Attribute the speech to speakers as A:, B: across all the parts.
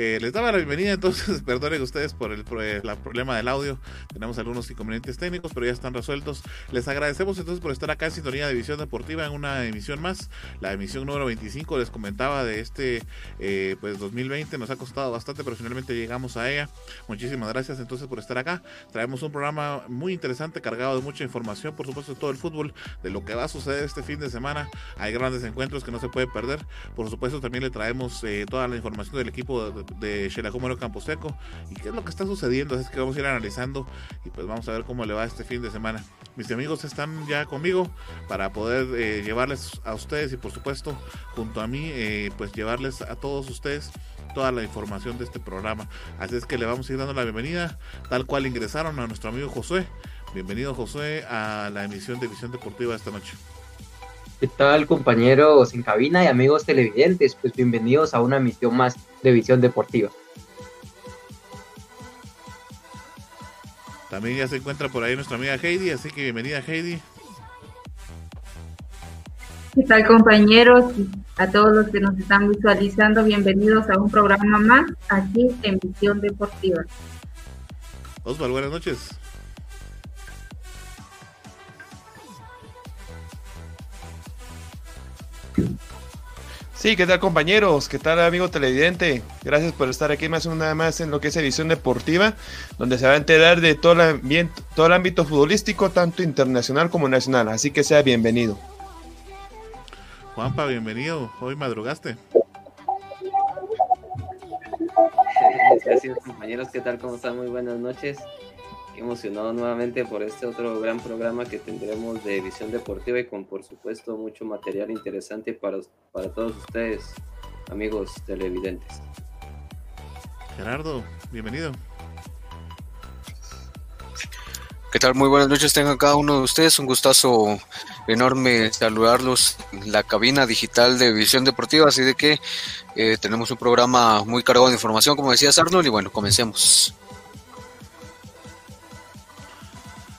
A: Eh, les daba la bienvenida, entonces perdonen ustedes por el, problema del audio. Tenemos algunos inconvenientes técnicos, pero ya están resueltos. Les agradecemos entonces por estar acá en sintonía de Visión Deportiva en una emisión más. La emisión número 25 les comentaba de este eh, pues 2020. Nos ha costado bastante, pero finalmente llegamos a ella. Muchísimas gracias entonces por estar acá. Traemos un programa muy interesante, cargado de mucha información, por supuesto, de todo el fútbol, de lo que va a suceder este fin de semana. Hay grandes encuentros que no se puede perder. Por supuesto, también le traemos eh, toda la información del equipo de, de Campo Camposeco y qué es lo que está sucediendo. Es que vamos a ir analizando y pues vamos a ver cómo le va este fin de semana. Mis amigos están ya conmigo para poder eh, llevarles a ustedes y por supuesto junto a mí eh, pues llevarles a todos ustedes toda la información de este programa. Así es que le vamos a ir dando la bienvenida tal cual ingresaron a nuestro amigo Josué. Bienvenido Josué a la emisión de Visión Deportiva esta noche.
B: ¿Qué tal compañeros en cabina y amigos televidentes? Pues bienvenidos a una emisión más de Visión Deportiva.
A: También ya se encuentra por ahí nuestra amiga Heidi, así que bienvenida Heidi.
C: ¿Qué tal compañeros? A todos los que nos están visualizando, bienvenidos a un programa más aquí en Visión Deportiva.
A: Osvaldo, buenas noches.
D: Sí, ¿qué tal compañeros? ¿Qué tal amigo televidente? Gracias por estar aquí más una más en lo que es edición deportiva, donde se va a enterar de todo el, todo el ámbito futbolístico, tanto internacional como nacional. Así que sea bienvenido.
A: Juanpa, bienvenido. Hoy madrugaste.
E: Gracias compañeros, ¿qué tal? ¿Cómo están? Muy buenas noches emocionado nuevamente por este otro gran programa que tendremos de visión deportiva y con por supuesto mucho material interesante para, para todos ustedes, amigos televidentes.
A: Gerardo, bienvenido.
F: ¿Qué tal? Muy buenas noches tengan cada uno de ustedes. Un gustazo enorme saludarlos en la cabina digital de Visión Deportiva. Así de que eh, tenemos un programa muy cargado de información, como decía Arnold. Y bueno, comencemos.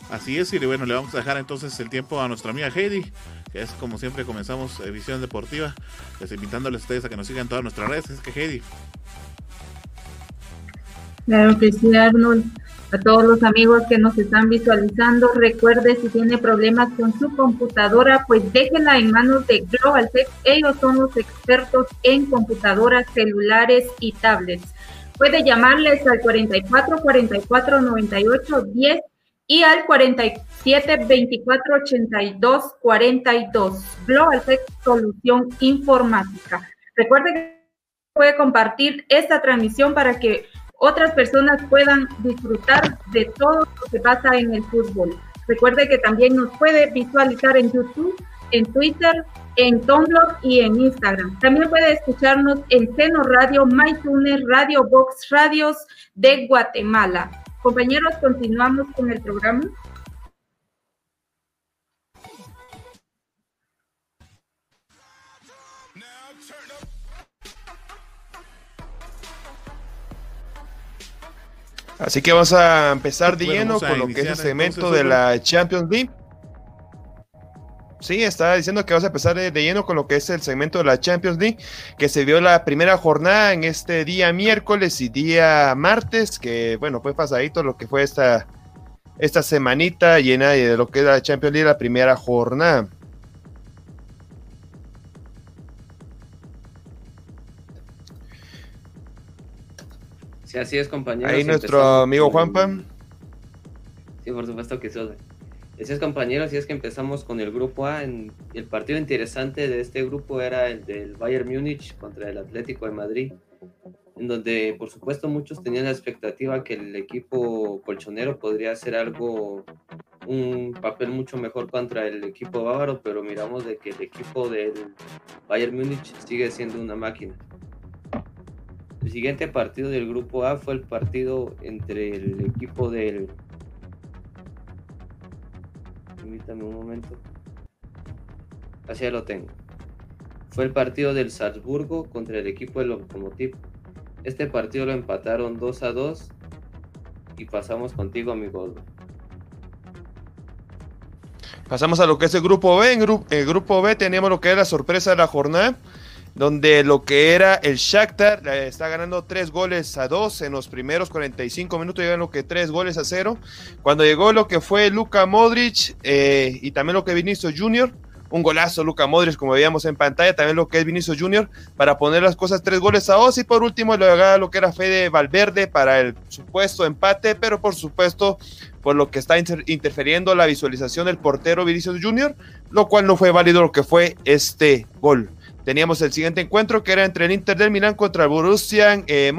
A: Así es, y bueno, le vamos a dejar entonces el tiempo a nuestra amiga Heidi, que es como siempre comenzamos Visión Deportiva, pues invitándoles a ustedes a que nos sigan todas nuestras redes. Es que Heidi.
C: Claro que sí, Arnold. A todos los amigos que nos están visualizando, recuerde si tiene problemas con su computadora, pues déjenla en manos de Global Tech. Ellos son los expertos en computadoras, celulares y tablets. Puede llamarles al 44 44 98 10 y al 47 24 82 42. Global Tech Solución Informática. Recuerde que puede compartir esta transmisión para que otras personas puedan disfrutar de todo lo que pasa en el fútbol. Recuerde que también nos puede visualizar en YouTube, en Twitter, en Tumblr y en Instagram. También puede escucharnos en Seno Radio, MyTuner, Radio Box Radios de Guatemala. Compañeros, continuamos con el programa.
D: Así que vamos a empezar de lleno con lo que es el segmento de la Champions League. Sí, estaba diciendo que vamos a empezar de, lleno con lo que es el segmento de la Champions League, que se vio la primera jornada en este día miércoles y día martes, que bueno, fue pasadito lo que fue esta, esta semanita llena de lo que es la Champions League, la primera jornada.
E: Sí, así es, compañero.
D: Ahí nuestro amigo Juanpa.
E: Sí, por supuesto que sí. Así compañeros, y es que empezamos con el grupo A. En, el partido interesante de este grupo era el del Bayern Múnich contra el Atlético de Madrid, en donde, por supuesto, muchos tenían la expectativa que el equipo colchonero podría hacer algo, un papel mucho mejor contra el equipo bávaro, pero miramos de que el equipo del Bayern Múnich sigue siendo una máquina. El siguiente partido del grupo A fue el partido entre el equipo del Permítame un momento. Así ya lo tengo. Fue el partido del Salzburgo contra el equipo del Lokomotiv. Este partido lo empataron 2 a 2 y pasamos contigo, amigo.
D: Pasamos a lo que es el grupo B. En el grupo B tenemos lo que es la sorpresa de la jornada, donde lo que era el Shakhtar eh, está ganando 3 goles a 2 en los primeros 45 minutos, llegan lo que 3 goles a 0. Cuando llegó lo que fue Luka Modric eh, y también lo que Vinicius Junior, un golazo Luka Modric, como veíamos en pantalla, también lo que es Vinicius Junior, para poner las cosas tres goles a dos, y por último lo, lo que era Fede Valverde para el supuesto empate, pero por supuesto por lo que está interfiriendo la visualización del portero Vinicius Junior, lo cual no fue válido lo que fue este gol. Teníamos el siguiente encuentro que era entre el Inter del Milán contra el Borussia eh,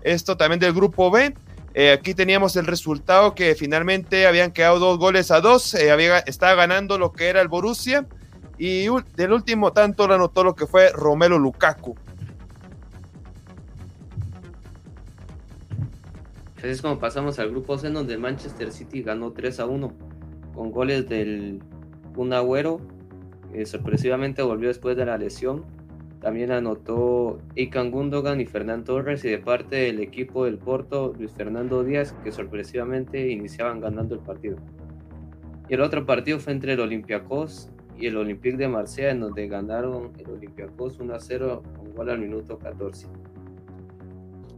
D: esto también del grupo B. Eh, aquí teníamos el resultado que finalmente habían quedado dos goles a dos, eh, estaba ganando lo que era el Borussia y del último tanto lo anotó lo que fue Romelo Lukaku.
E: Así es como pasamos al grupo C, donde Manchester City ganó 3 a 1 con goles del un Agüero, que sorpresivamente volvió después de la lesión. También anotó Ikan Gundogan y Fernán Torres, y de parte del equipo del Porto, Luis Fernando Díaz, que sorpresivamente iniciaban ganando el partido. Y el otro partido fue entre el Olympiacos y el Olympique de Marsella, en donde ganaron el Olympiacos 1 a 0 con gol al minuto 14.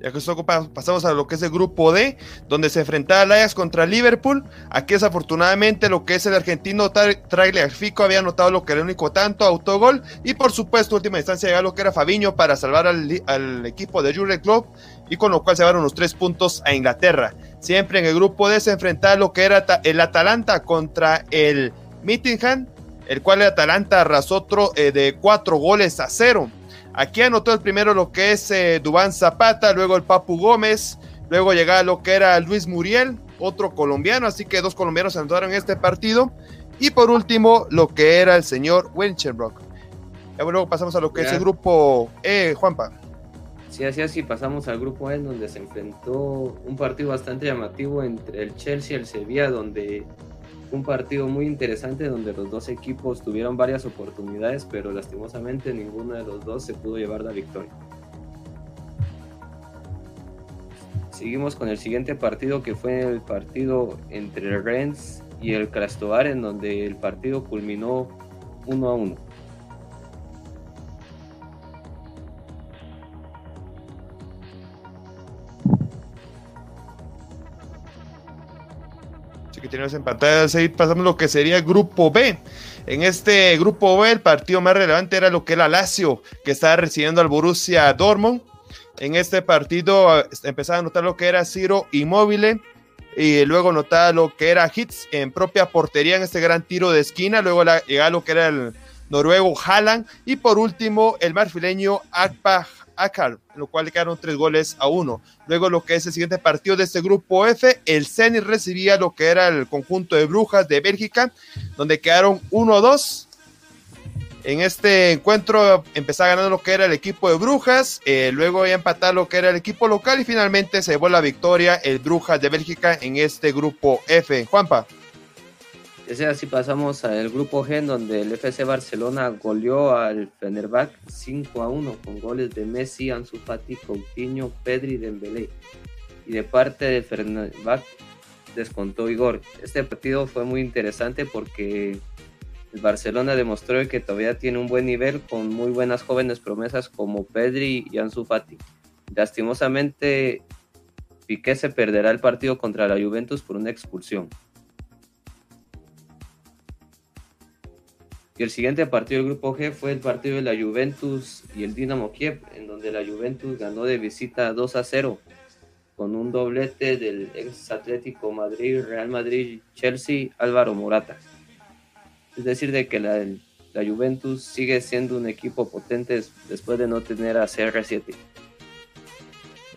D: Ya que pasamos a lo que es el grupo D, donde se enfrentaba el Ajax contra Liverpool. Aquí desafortunadamente lo que es el argentino Fico había anotado lo que era el único tanto, autogol. Y por supuesto, última instancia llegó lo que era Fabiño para salvar al, equipo de Jurgen Klopp. Y con lo cual se llevaron los tres puntos a Inglaterra. Siempre en el grupo D se enfrentaba lo que era el Atalanta contra el Mittingham, el cual el Atalanta arrasó otro eh, de cuatro goles a cero. Aquí anotó el primero lo que es eh, Dubán Zapata, luego el Papu Gómez, luego llegaba lo que era Luis Muriel, otro colombiano, así que dos colombianos anotaron este partido. Y por último, lo que era el señor Wenchenbrock. Y luego pasamos a lo que es el grupo E, Juanpa.
E: Sí, así así pasamos al grupo E, donde se enfrentó un partido bastante llamativo entre el Chelsea y el Sevilla, donde un partido muy interesante donde los dos equipos tuvieron varias oportunidades, pero lastimosamente ninguno de los dos se pudo llevar la victoria. Seguimos con el siguiente partido que fue el partido entre Rennes y el Krastovar, en donde el partido culminó 1 a 1.
D: Que tenemos en pantalla, pasamos lo que sería el grupo B. En este grupo B, el partido más relevante era lo que era Lazio, que estaba recibiendo al Borussia Dortmund. En este partido empezaba a notar lo que era Ciro Inmóvil y luego notaba lo que era Hits en propia portería en este gran tiro de esquina. Luego llegaba lo que era el noruego Haaland y por último el marfileño Akpa Akar, lo cual le quedaron tres goles a uno. Luego lo que es el siguiente partido de este grupo F, el Zenit recibía lo que era el conjunto de Brujas de Bélgica, donde quedaron 1-2. En este encuentro empezaba ganando lo que era el equipo de Brujas, eh, luego a empatar lo que era el equipo local y finalmente se llevó la victoria el Brujas de Bélgica en este grupo F. Juanpa.
E: Ese así pasamos al grupo G, donde el FC Barcelona goleó al Fenerbahce 5 a 1 con goles de Messi, Ansu Fati, Coutinho, Pedri y Dembélé. Y de parte del Fenerbahce descontó Igor. Este partido fue muy interesante porque el Barcelona demostró que todavía tiene un buen nivel con muy buenas jóvenes promesas como Pedri y Ansu Fati. Lastimosamente, Piqué se perderá el partido contra la Juventus por una expulsión. Y el siguiente partido del grupo G fue el partido de la Juventus y el Dinamo Kiev, en donde la Juventus ganó de visita 2 a 0 con un doblete del ex Atlético Madrid, Real Madrid, Chelsea, Álvaro Morata. Es decir, de que la, la Juventus sigue siendo un equipo potente después de no tener a CR7.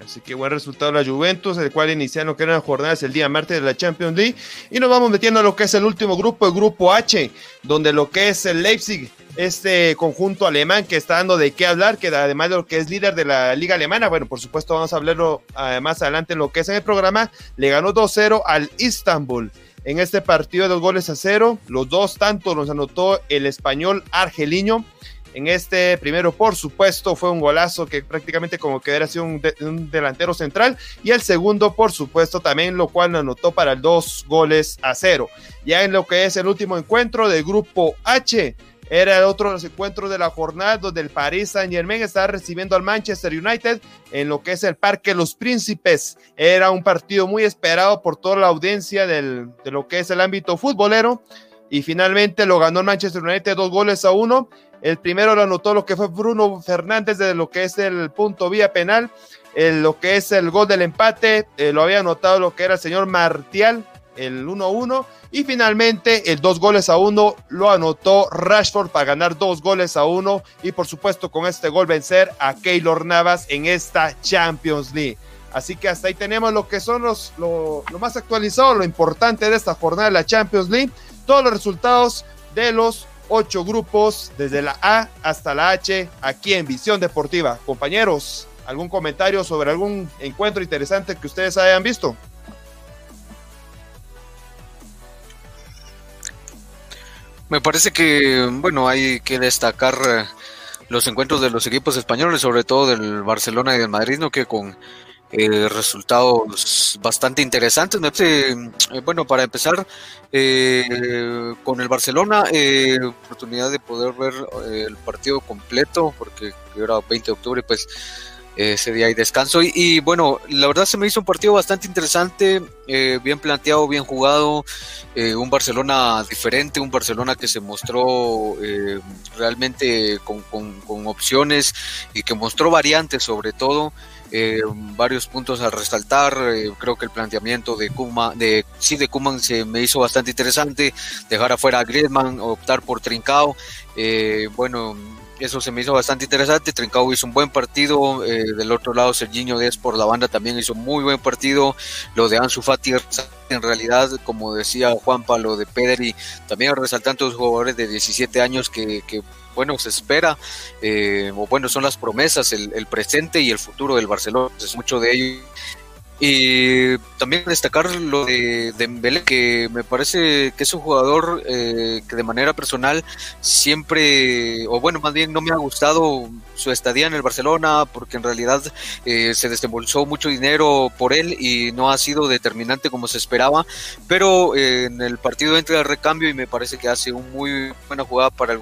D: Así que buen resultado la Juventus, el cual iniciaron lo que eran jornadas el día martes de la Champions League. Y nos vamos metiendo a lo que es el último grupo, el grupo H, donde lo que es el Leipzig, este conjunto alemán que está dando de qué hablar, que además de lo que es líder de la liga alemana, bueno, por supuesto vamos a hablarlo más adelante en lo que es en el programa, le ganó 2-0 al Istanbul. en este partido de dos goles a cero. Los dos tanto los anotó el español argeliño. En este primero, por supuesto, fue un golazo que prácticamente como que era sido un, delantero central. Y el segundo, por supuesto, también lo cual anotó para el dos goles a cero. Ya en lo que es el último encuentro del grupo H, era el otro de los encuentros de la jornada donde el Paris Saint Germain estaba recibiendo al Manchester United en lo que es el Parque Los Príncipes. Era un partido muy esperado por toda la audiencia del, de lo que es el ámbito futbolero. Y finalmente lo ganó el Manchester United dos goles a uno. El primero lo anotó lo que fue Bruno Fernández de lo que es el punto vía penal. El, lo que es el gol del empate eh, lo había anotado lo que era el señor Martial, el 1-1. Y finalmente el dos goles a uno lo anotó Rashford para ganar dos goles a uno. Y por supuesto con este gol vencer a Keylor Navas en esta Champions League. Así que hasta ahí tenemos lo que son los, lo, lo más actualizado, lo importante de esta jornada de la Champions League. Todos los resultados de los ocho grupos, desde la A hasta la H, aquí en Visión Deportiva. Compañeros, ¿algún comentario sobre algún encuentro interesante que ustedes hayan visto?
F: Me parece que, bueno, hay que destacar eh, los encuentros de los equipos españoles, sobre todo del Barcelona y del Madrid, ¿no? Que con eh, resultados bastante interesantes. Parece, eh, bueno, para empezar, eh, con el Barcelona, eh, oportunidad de poder ver eh, el partido completo, porque era 20 de octubre, pues ese día hay descanso. Y, bueno, la verdad se me hizo un partido bastante interesante, eh, bien planteado, bien jugado, eh, un Barcelona diferente, un Barcelona que se mostró eh, realmente con, opciones y que mostró variantes sobre todo. Varios puntos a resaltar, creo que el planteamiento de Kuma, de sí de Kuman se me hizo bastante interesante, dejar afuera a Griezmann, optar por Trincao, bueno, eso se me hizo bastante interesante. Trincao hizo un buen partido. Eh, del otro lado, Serginho Díaz por la banda también hizo muy buen partido. Lo de Ansu Fati, en realidad, como decía Juanpa, lo de Pedri, también resaltando los jugadores de 17 años que, bueno, se espera, eh, o bueno, son las promesas, el, presente y el futuro del Barcelona. Es mucho de ello y también destacar lo de Dembélé, que me parece que es un jugador eh, que de manera personal siempre, o bueno, más bien no me ha gustado su estadía en el Barcelona, porque en realidad eh, se desembolsó mucho dinero por él y no ha sido determinante como se esperaba, pero eh, en el partido entra el recambio y me parece que hace una muy buena jugada para el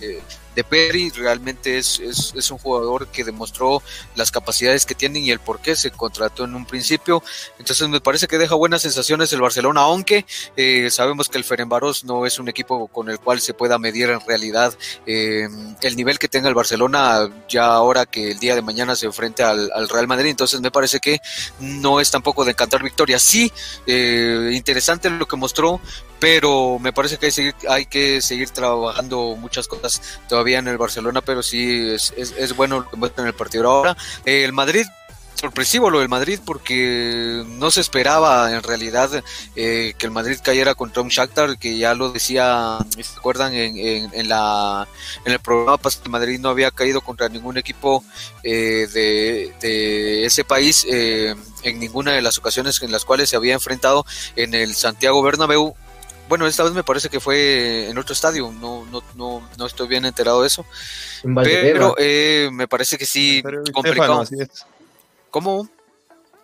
F: eh, de Perry realmente es, es, un jugador que demostró las capacidades que tiene y el por qué se contrató en un principio. Entonces me parece que deja buenas sensaciones el Barcelona, aunque eh, sabemos que el Ferenbaros no es un equipo con el cual se pueda medir en realidad eh, el nivel que tenga el Barcelona ya ahora que el día de mañana se enfrenta al, al Real Madrid. Entonces me parece que no es tampoco de encantar victoria. Sí, eh, interesante lo que mostró, pero me parece que hay, seguir, hay, que seguir trabajando muchas cosas todavía en el Barcelona, pero sí es, bueno lo que muestra en el partido ahora. El Madrid sorpresivo lo del Madrid porque no se esperaba en realidad eh, que el Madrid cayera contra un Shakhtar que ya lo decía ¿se acuerdan en, en, en la en el programa pasado Madrid no había caído contra ningún equipo eh, de, de, ese país eh, en ninguna de las ocasiones en las cuales se había enfrentado en el Santiago Bernabéu bueno, esta vez me parece que fue en otro estadio, no, no, no, no estoy bien enterado de eso. Pero eh, me parece que sí, complicado. Estefano, ¿Cómo?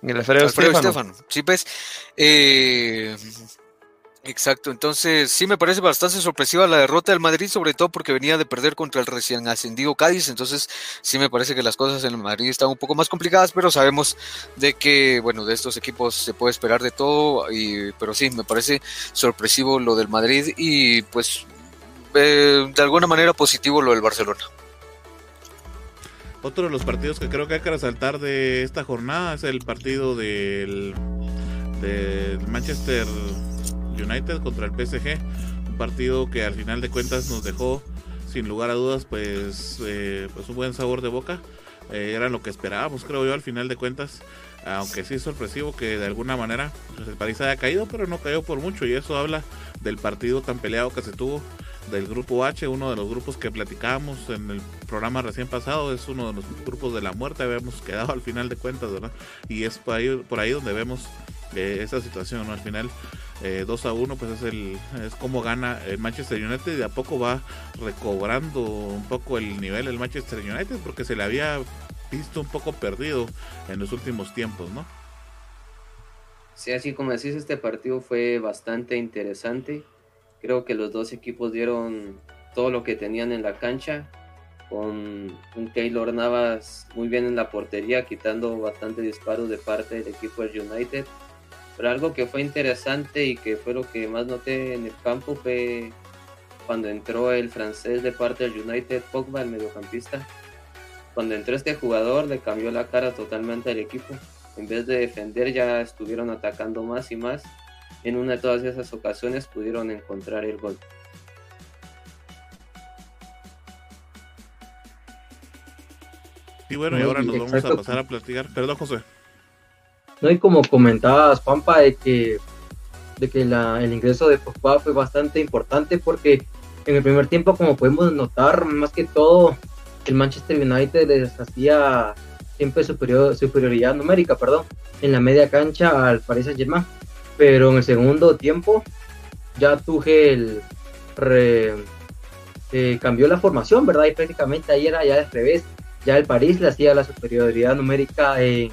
D: En el Alfredo, Alfredo
F: Estefano. Sí, pues. Eh, Exacto, entonces sí me parece bastante sorpresiva la derrota del Madrid, sobre todo porque venía de perder contra el recién ascendido Cádiz, entonces sí me parece que las cosas en el Madrid están un poco más complicadas, pero sabemos de que, bueno, de estos equipos se puede esperar de todo, y, pero sí, me parece sorpresivo lo del Madrid y pues eh, de alguna manera positivo lo del Barcelona.
G: Otro de los partidos que creo que hay que resaltar de esta jornada es el partido del, del Manchester United contra el PSG, un partido que al final de cuentas nos dejó sin lugar a dudas pues, eh, pues un buen sabor de boca. Eh, era lo que esperábamos, creo yo, al final de cuentas. Aunque sí es sorpresivo que de alguna manera pues, el París haya caído, pero no cayó por mucho. Y eso habla del partido tan peleado que se tuvo del grupo H, uno de los grupos que platicábamos en el programa recién pasado. Es uno de los grupos de la muerte. Habíamos quedado al final de cuentas, ¿verdad? Y es por ahí, por ahí donde vemos eh, esa situación, ¿no? Al final 2 a 1 pues es el es como gana el Manchester United de a poco va recobrando un poco el nivel el Manchester United porque se le había visto un poco perdido en los últimos tiempos, ¿no?
E: Sí, así como decís, este partido fue bastante interesante. Creo que los dos equipos dieron todo lo que tenían en la cancha, con un Taylor Navas muy bien en la portería, quitando bastante disparos de parte del equipo del United. Pero algo que fue interesante y que fue lo que más noté en el campo fue cuando entró el francés de parte del United, Pogba, el mediocampista. Cuando entró este jugador le cambió la cara totalmente al equipo. En vez de defender ya estuvieron atacando más y más. En una de todas esas ocasiones pudieron encontrar el gol.
G: Y bueno, y ahora nos vamos a pasar a platicar. Perdón, José.
B: No, y como comentabas, Pampa, de que, de que el ingreso de Pogba fue bastante importante porque en el primer tiempo, como podemos notar, más que todo, el Manchester United les hacía siempre superior, superioridad numérica, perdón, en la media cancha al Paris Saint Germain. Pero en el segundo tiempo, ya Tuchel eh, cambió la formación, ¿verdad? Y prácticamente ahí era ya al revés. Ya el París le hacía la superioridad numérica en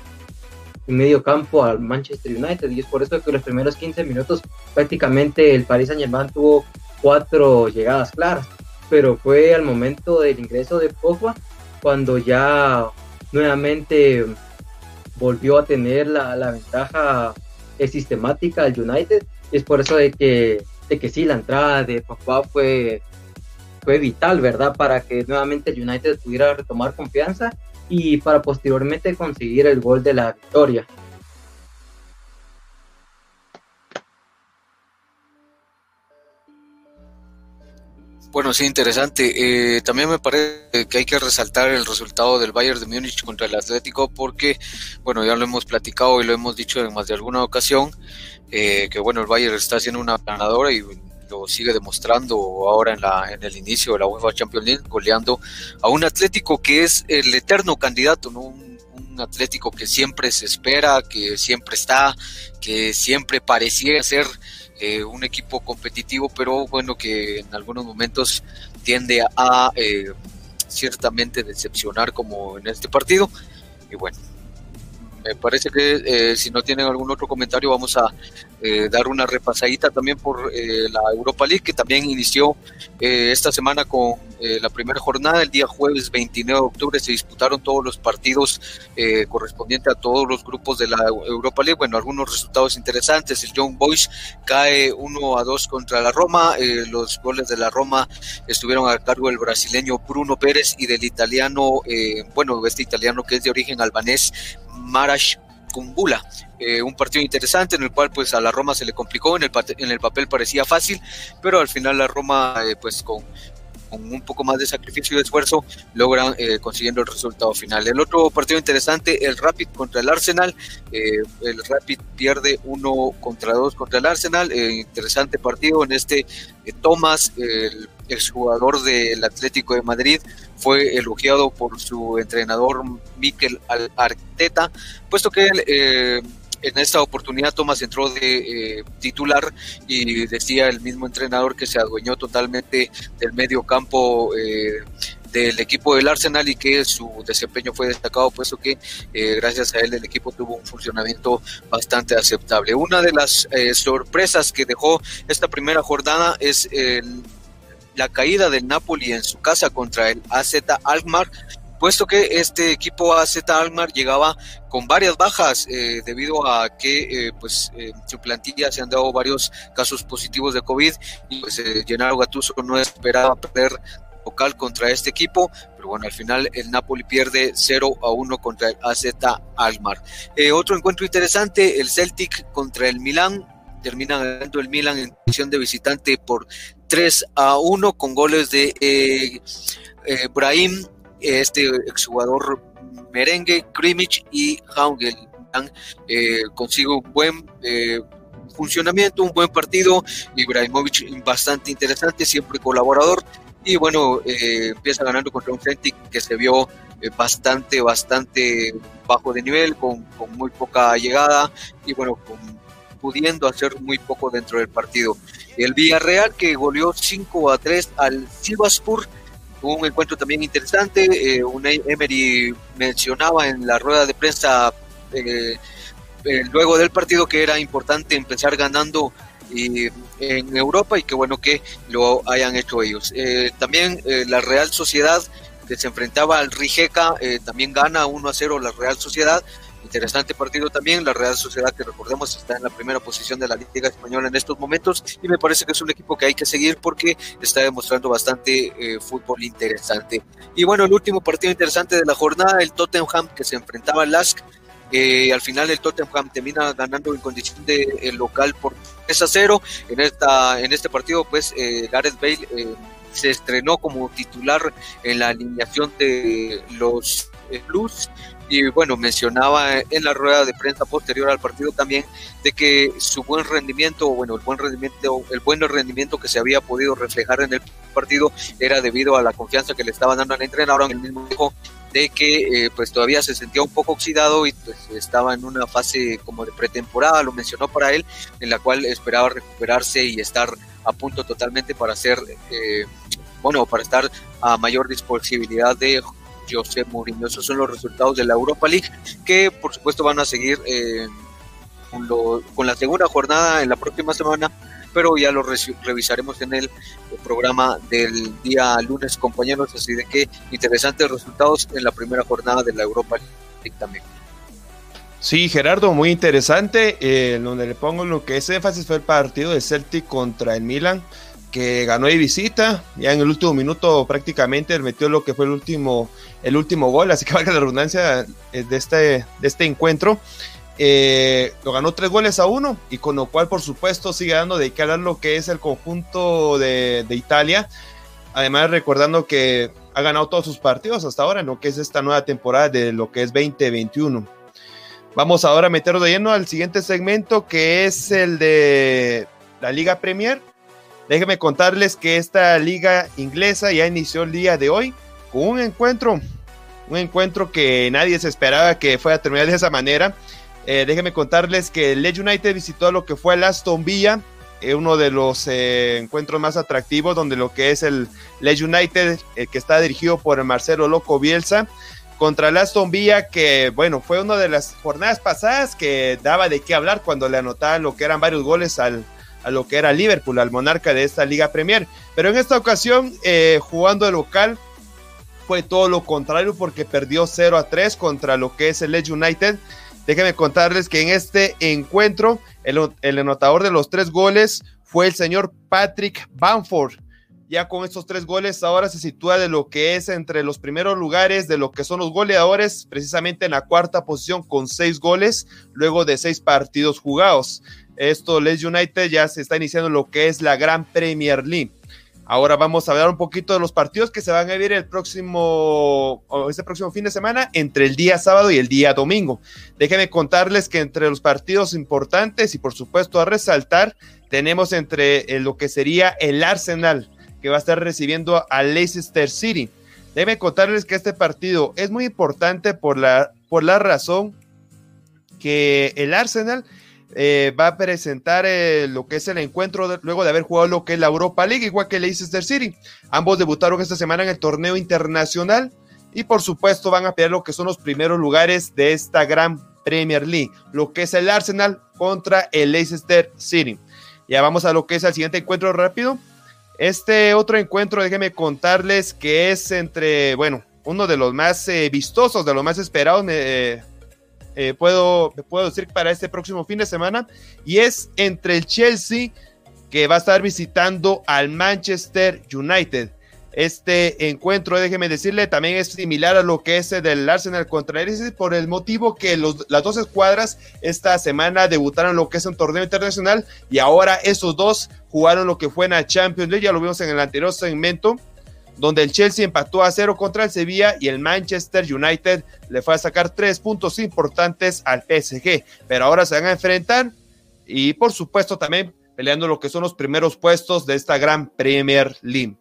B: medio campo al Manchester United. Y es por eso que los primeros 15 minutos prácticamente el Paris Saint Germain tuvo cuatro llegadas claras. Pero fue al momento del ingreso de Pogba cuando ya nuevamente volvió a tener la, la ventaja sistemática del United. Y es por eso de que, de que sí, la entrada de Pogba fue fue vital, ¿verdad? Para que nuevamente el United pudiera retomar confianza y para posteriormente conseguir el gol de la victoria.
F: Bueno, sí, interesante. Eh, también me parece que hay que resaltar el resultado del Bayern de Múnich contra el Atlético porque, bueno, ya lo hemos platicado y lo hemos dicho en más de alguna ocasión, eh, que bueno, el Bayern está haciendo una ganadora y lo sigue demostrando ahora en, la, en el inicio de la UEFA Champions League, goleando a un Atlético que es el eterno candidato, ¿no? un, Atlético que siempre se espera, que siempre está, que siempre parecía ser eh, un equipo competitivo, pero bueno, que en algunos momentos tiende a eh, ciertamente decepcionar como en este partido. Y bueno, me parece que eh, si no tienen algún otro comentario vamos a eh, dar una repasadita también por eh, la Europa League que también inició esta semana con la primera jornada. El día jueves 29 de octubre se disputaron todos los partidos correspondientes a todos los grupos de la Europa League. Bueno algunos resultados interesantes. El Young Boys cae 1 a 2 contra la Roma. Los goles de la Roma estuvieron a cargo del brasileño Bruno Pérez y del italiano bueno este italiano que es de origen albanés Marash Kumbula, eh, un partido interesante en el cual pues a la Roma se le complicó, en el, en el papel parecía fácil, pero al final la Roma eh, pues con, un poco más de sacrificio y de esfuerzo logran eh, consiguiendo el resultado final. El otro partido interesante, el Rapid contra el Arsenal, el Rapid pierde uno contra dos contra el Arsenal, interesante partido en este Thomas, el exjugador del Atlético de Madrid, fue elogiado por su entrenador Mikel Arteta, puesto que eh, en esta oportunidad Thomas entró de eh, titular y decía el mismo entrenador que se adueñó totalmente del medio campo eh, del equipo del Arsenal y que su desempeño fue destacado, puesto que gracias a él el equipo tuvo un funcionamiento bastante aceptable. Una de las sorpresas que dejó esta primera jornada es el la caída del Napoli en su casa contra el AZ Alkmaar, puesto que este equipo AZ Alkmaar llegaba con varias bajas eh, debido a que eh, pues en su plantilla se han dado varios casos positivos de COVID y pues eh, Gennaro Gattuso no esperaba perder local contra este equipo, pero bueno, al final el Napoli pierde 0 a 1 contra el AZ Alkmaar. otro encuentro interesante, el Celtic contra el Milán, termina ganando el Milan en posición de visitante por 3 a 1 con goles de eh, eh, Brahim, este exjugador merengue, Krimic y Haungel. Eh, consigue un buen eh, funcionamiento, un buen partido. Ibrahimovic bastante interesante, siempre colaborador. Y bueno, empieza ganando contra un Celtic que se vio bastante, bastante bajo de nivel, con, con, muy poca llegada y bueno, con pudiendo hacer muy poco dentro del partido. El Villarreal que goleó 5 a 3 al Sivaspur, un encuentro también interesante. Eh, Emery mencionaba en la rueda de prensa eh, eh, luego del partido que era importante empezar ganando en Europa y qué bueno que lo hayan hecho ellos. también la Real Sociedad que se enfrentaba al Rijeka también gana 1 a 0 la Real Sociedad Interesante partido también. La Real Sociedad, que recordemos, está en la primera posición de la Liga Española en estos momentos y me parece que es un equipo que hay que seguir porque está demostrando bastante eh, fútbol interesante. Y bueno, el último partido interesante de la jornada, el Tottenham que se enfrentaba al Lask. Eh, al final el Tottenham termina ganando en condición de el local por 3 a 0. En, esta, en este partido, pues eh, Gareth Bale se estrenó como titular en la alineación de los Blues y bueno, mencionaba en la rueda de prensa posterior al partido también de que su buen rendimiento, bueno, el buen rendimiento, el buen rendimiento que se había podido reflejar en el partido era debido a la confianza que le estaba dando al entrenador en el mismo tiempo de que eh, pues todavía se sentía un poco oxidado y pues estaba en una fase como de pretemporada, lo mencionó para él, en la cual esperaba recuperarse y estar a punto totalmente para hacer, eh, bueno, para estar a mayor disponibilidad de José Mourinho. Esos son los resultados de la Europa League, que por supuesto van a seguir eh, con, la segunda jornada en la próxima semana, pero ya lo revisaremos en el, programa del día lunes, compañeros. Así de que interesantes resultados en la primera jornada de la Europa League también.
D: Sí, Gerardo, muy interesante. Eh, donde le pongo lo que es énfasis fue el partido de Celtic contra el Milan que ganó de visita, ya en el último minuto prácticamente metió lo que fue el último, el último gol, así que valga la redundancia eh, de este, este encuentro. Eh, lo ganó tres goles a uno y con lo cual por supuesto sigue dando de qué hablar lo que es el conjunto de, de, Italia. Además recordando que ha ganado todos sus partidos hasta ahora en lo que es esta nueva temporada de lo que es 2021. Vamos ahora a meternos de lleno al siguiente segmento que es el de la Liga Premier Déjenme contarles que esta liga inglesa ya inició el día de hoy con un encuentro, un encuentro que nadie se esperaba que fuera a terminar de esa manera. Eh, déjenme contarles que el Leeds United visitó lo que fue el Aston Villa, eh, uno de los eh, encuentros más atractivos, donde lo que es el Leeds United, que está dirigido por Marcelo Loco Bielsa, contra el Aston Villa, que bueno, fue una de las jornadas pasadas que daba de qué hablar cuando le anotaban lo que eran varios goles al, a lo que era Liverpool, al monarca de esta Liga Premier. Pero en esta ocasión, eh, jugando de local, fue todo lo contrario porque perdió 0 a 3 contra lo que es el Leeds United. Déjenme contarles que en este encuentro, el, el anotador de los tres goles fue el señor Patrick Bamford. Ya con estos tres goles ahora se sitúa de lo que es entre los primeros lugares de lo que son los goleadores, precisamente en la cuarta posición con seis goles, luego de seis partidos jugados. Esto, Leeds United ya se está iniciando lo que es la Gran Premier League. Ahora vamos a hablar un poquito de los partidos que se van a vivir el próximo, este próximo fin de semana, entre el día sábado y el día domingo. Déjenme contarles que entre los partidos importantes y por supuesto a resaltar, tenemos entre eh, lo que sería el Arsenal, que va a estar recibiendo al Leicester City. Déjenme contarles que este partido es muy importante por la, por la razón que el Arsenal eh, va a presentar eh, lo que es el encuentro luego de haber jugado lo que es la Europa League, igual que Leicester City. Ambos debutaron esta semana en el torneo internacional y por supuesto van a pelear lo que son los primeros lugares de esta gran Premier League, lo que es el Arsenal contra el Leicester City. Ya vamos a lo que es el siguiente encuentro rápido. Este otro encuentro, déjenme contarles que es entre, bueno, uno de los más eh, vistosos, de los más esperados. Puedo, puedo decir para este próximo fin de semana, y es entre el Chelsea que va a estar visitando al Manchester United. Este encuentro, déjeme decirle, también es similar a lo que es el del Arsenal contra el por el motivo que las dos escuadras esta semana debutaron lo que es un torneo internacional y ahora esos dos jugaron lo que fue en la Champions League, ya lo vimos en el anterior segmento donde el Chelsea empató a cero contra el Sevilla y el Manchester United le fue a sacar tres puntos importantes al PSG. Pero ahora se van a enfrentar y por supuesto también peleando lo que son los primeros puestos de esta gran Premier League.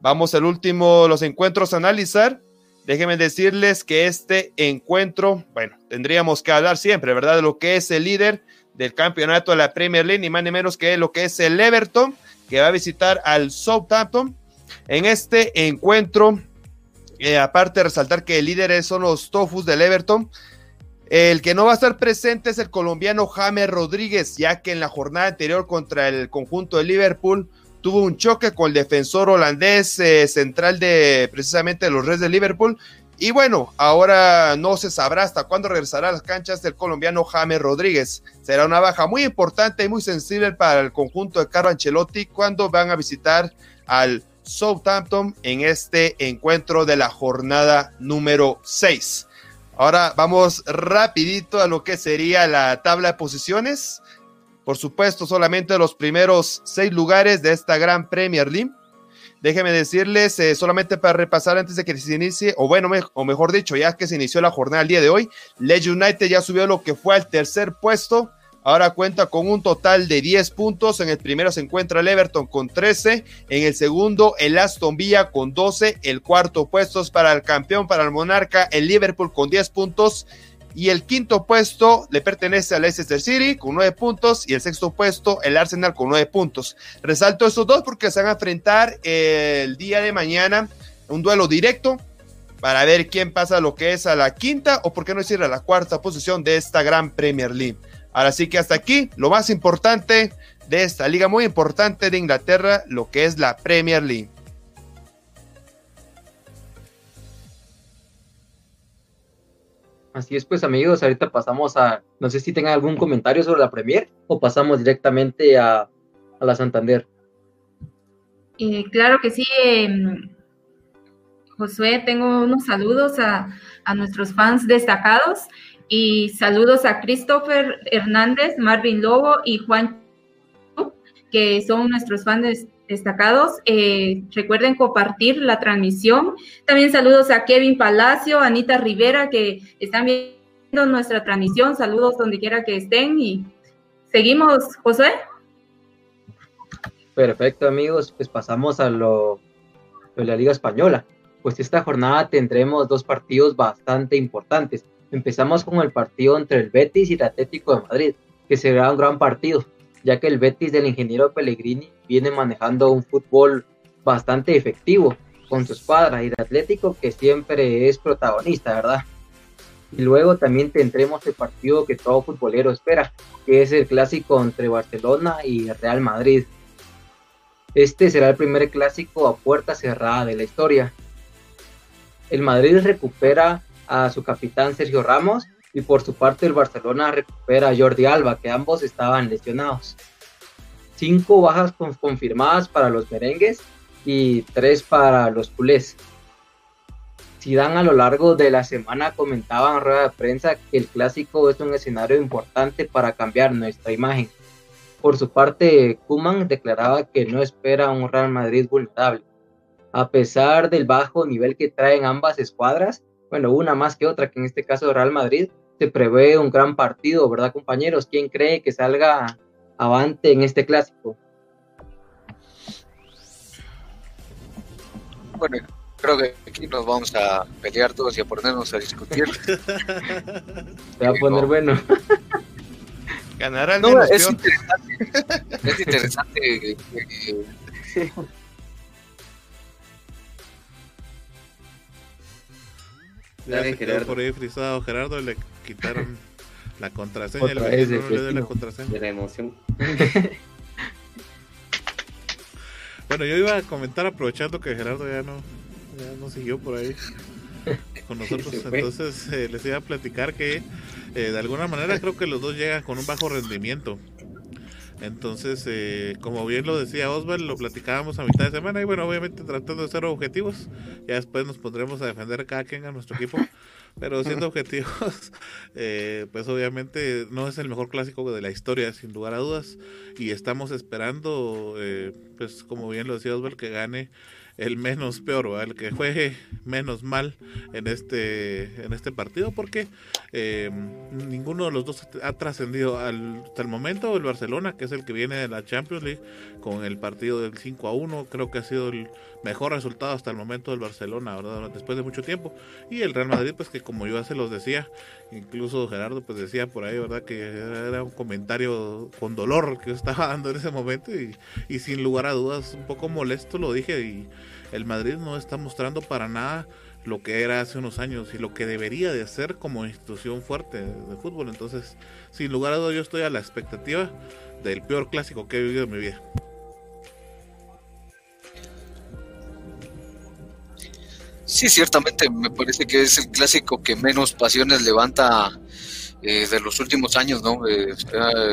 D: Vamos al último, los encuentros a analizar. Déjenme decirles que este encuentro, bueno, tendríamos que hablar siempre, ¿verdad? De lo que es el líder del campeonato de la Premier League, ni más ni menos que lo que es el Everton, que va a visitar al Southampton. En este encuentro, eh, aparte de resaltar que el líder son los Tofus del Everton, el que no va a estar presente es el colombiano James Rodríguez, ya que en la jornada anterior contra el conjunto de Liverpool tuvo un choque con el defensor holandés eh, central de precisamente los Reds de Liverpool. Y bueno, ahora no se sabrá hasta cuándo regresará a las canchas del colombiano James Rodríguez. Será una baja muy importante y muy sensible para el conjunto de Carlo Ancelotti cuando van a visitar al Southampton en este encuentro de la jornada número 6. Ahora vamos rapidito a lo que sería la tabla de posiciones. Por supuesto, solamente los primeros seis lugares de esta gran Premier League. Déjenme decirles, eh, solamente para repasar antes de que se inicie, o bueno, o mejor dicho, ya que se inició la jornada el día de hoy, Leeds United ya subió lo que fue al tercer puesto Ahora cuenta con un total de 10 puntos. En el primero se encuentra el Everton con 13. En el segundo, el Aston Villa con 12. El cuarto puesto es para el campeón, para el Monarca, el Liverpool con 10 puntos. Y el quinto puesto le pertenece al Leicester City con 9 puntos. Y el sexto puesto, el Arsenal con 9 puntos. Resalto estos dos porque se van a enfrentar el día de mañana un duelo directo para ver quién pasa lo que es a la quinta o por qué no decir a la cuarta posición de esta gran Premier League. Ahora sí que hasta aquí lo más importante de esta liga muy importante de Inglaterra, lo que es la Premier League.
B: Así es, pues amigos, ahorita pasamos a, no sé si tengan algún comentario sobre la Premier o pasamos directamente a, la Santander.
C: Eh, claro que sí, em, Josué, tengo unos saludos a, a nuestros fans destacados. Y saludos a Christopher Hernández, Marvin Lobo y Juan, que son nuestros fans destacados. Eh, recuerden compartir la transmisión. También saludos a Kevin Palacio, Anita Rivera, que están viendo nuestra transmisión. Saludos donde quiera que estén. Y seguimos, José.
B: Perfecto, amigos. Pues pasamos a lo de la Liga Española. Pues esta jornada tendremos dos partidos bastante importantes. Empezamos con el partido entre el Betis y el Atlético de Madrid, que será un gran partido, ya que el Betis del ingeniero Pellegrini viene manejando un fútbol bastante efectivo con su escuadra y el Atlético que siempre es protagonista, ¿verdad? Y luego también tendremos el partido que todo futbolero espera, que es el clásico entre Barcelona y Real Madrid. Este será el primer clásico a puerta cerrada de la historia. El Madrid recupera a su capitán Sergio Ramos y por su parte el Barcelona recupera a Jordi Alba, que ambos estaban lesionados. Cinco bajas confirmadas para los merengues y tres para los culés. Zidane a lo largo de la semana comentaba en rueda de prensa que el clásico es un escenario importante para cambiar nuestra imagen. Por su parte, Kuman declaraba que no espera un Real Madrid vulnerable. A pesar del bajo nivel que traen ambas escuadras, bueno, una más que otra, que en este caso Real Madrid, se prevé un gran partido, ¿verdad, compañeros? ¿Quién cree que salga avante en este clásico?
F: Bueno, creo que aquí nos vamos a pelear todos y a ponernos a discutir.
B: Se va a poner bueno.
D: Ganará el
F: no, es interesante, es interesante
A: Ya se quedó por ahí frisado Gerardo, le quitaron la contraseña, le dio la contraseña.
E: De la emoción.
A: bueno, yo iba a comentar aprovechando que Gerardo ya no, ya no siguió por ahí con nosotros, entonces eh, les iba a platicar que eh, de alguna manera creo que los dos llegan con un bajo rendimiento. Entonces, eh, como bien lo decía Oswald, lo platicábamos a mitad de semana y bueno, obviamente tratando de ser objetivos, ya después nos pondremos a defender cada quien a nuestro equipo, pero siendo objetivos, eh, pues obviamente no es el mejor clásico de la historia, sin lugar a dudas, y estamos esperando, eh, pues como bien lo decía Oswald, que gane el menos peor, el que juegue menos mal en este, en este partido, porque eh, ninguno de los dos ha trascendido hasta el momento. El Barcelona, que es el que viene de la Champions League, con el partido del 5 a 1, creo que ha sido el mejor resultado hasta el momento del Barcelona, ¿verdad? Después de mucho tiempo. Y el Real Madrid, pues que como yo ya se los decía, incluso Gerardo pues decía por ahí, ¿verdad? Que era un comentario con dolor que estaba dando en ese momento y, y sin lugar a dudas un poco molesto lo dije y el Madrid no está mostrando para nada lo que era hace unos años y lo que debería de ser como institución fuerte de fútbol. Entonces, sin lugar a dudas, yo estoy a la expectativa del peor clásico que he vivido en mi vida.
F: Sí, ciertamente me parece que es el clásico que menos pasiones levanta eh, de los últimos años, ¿no? Eh,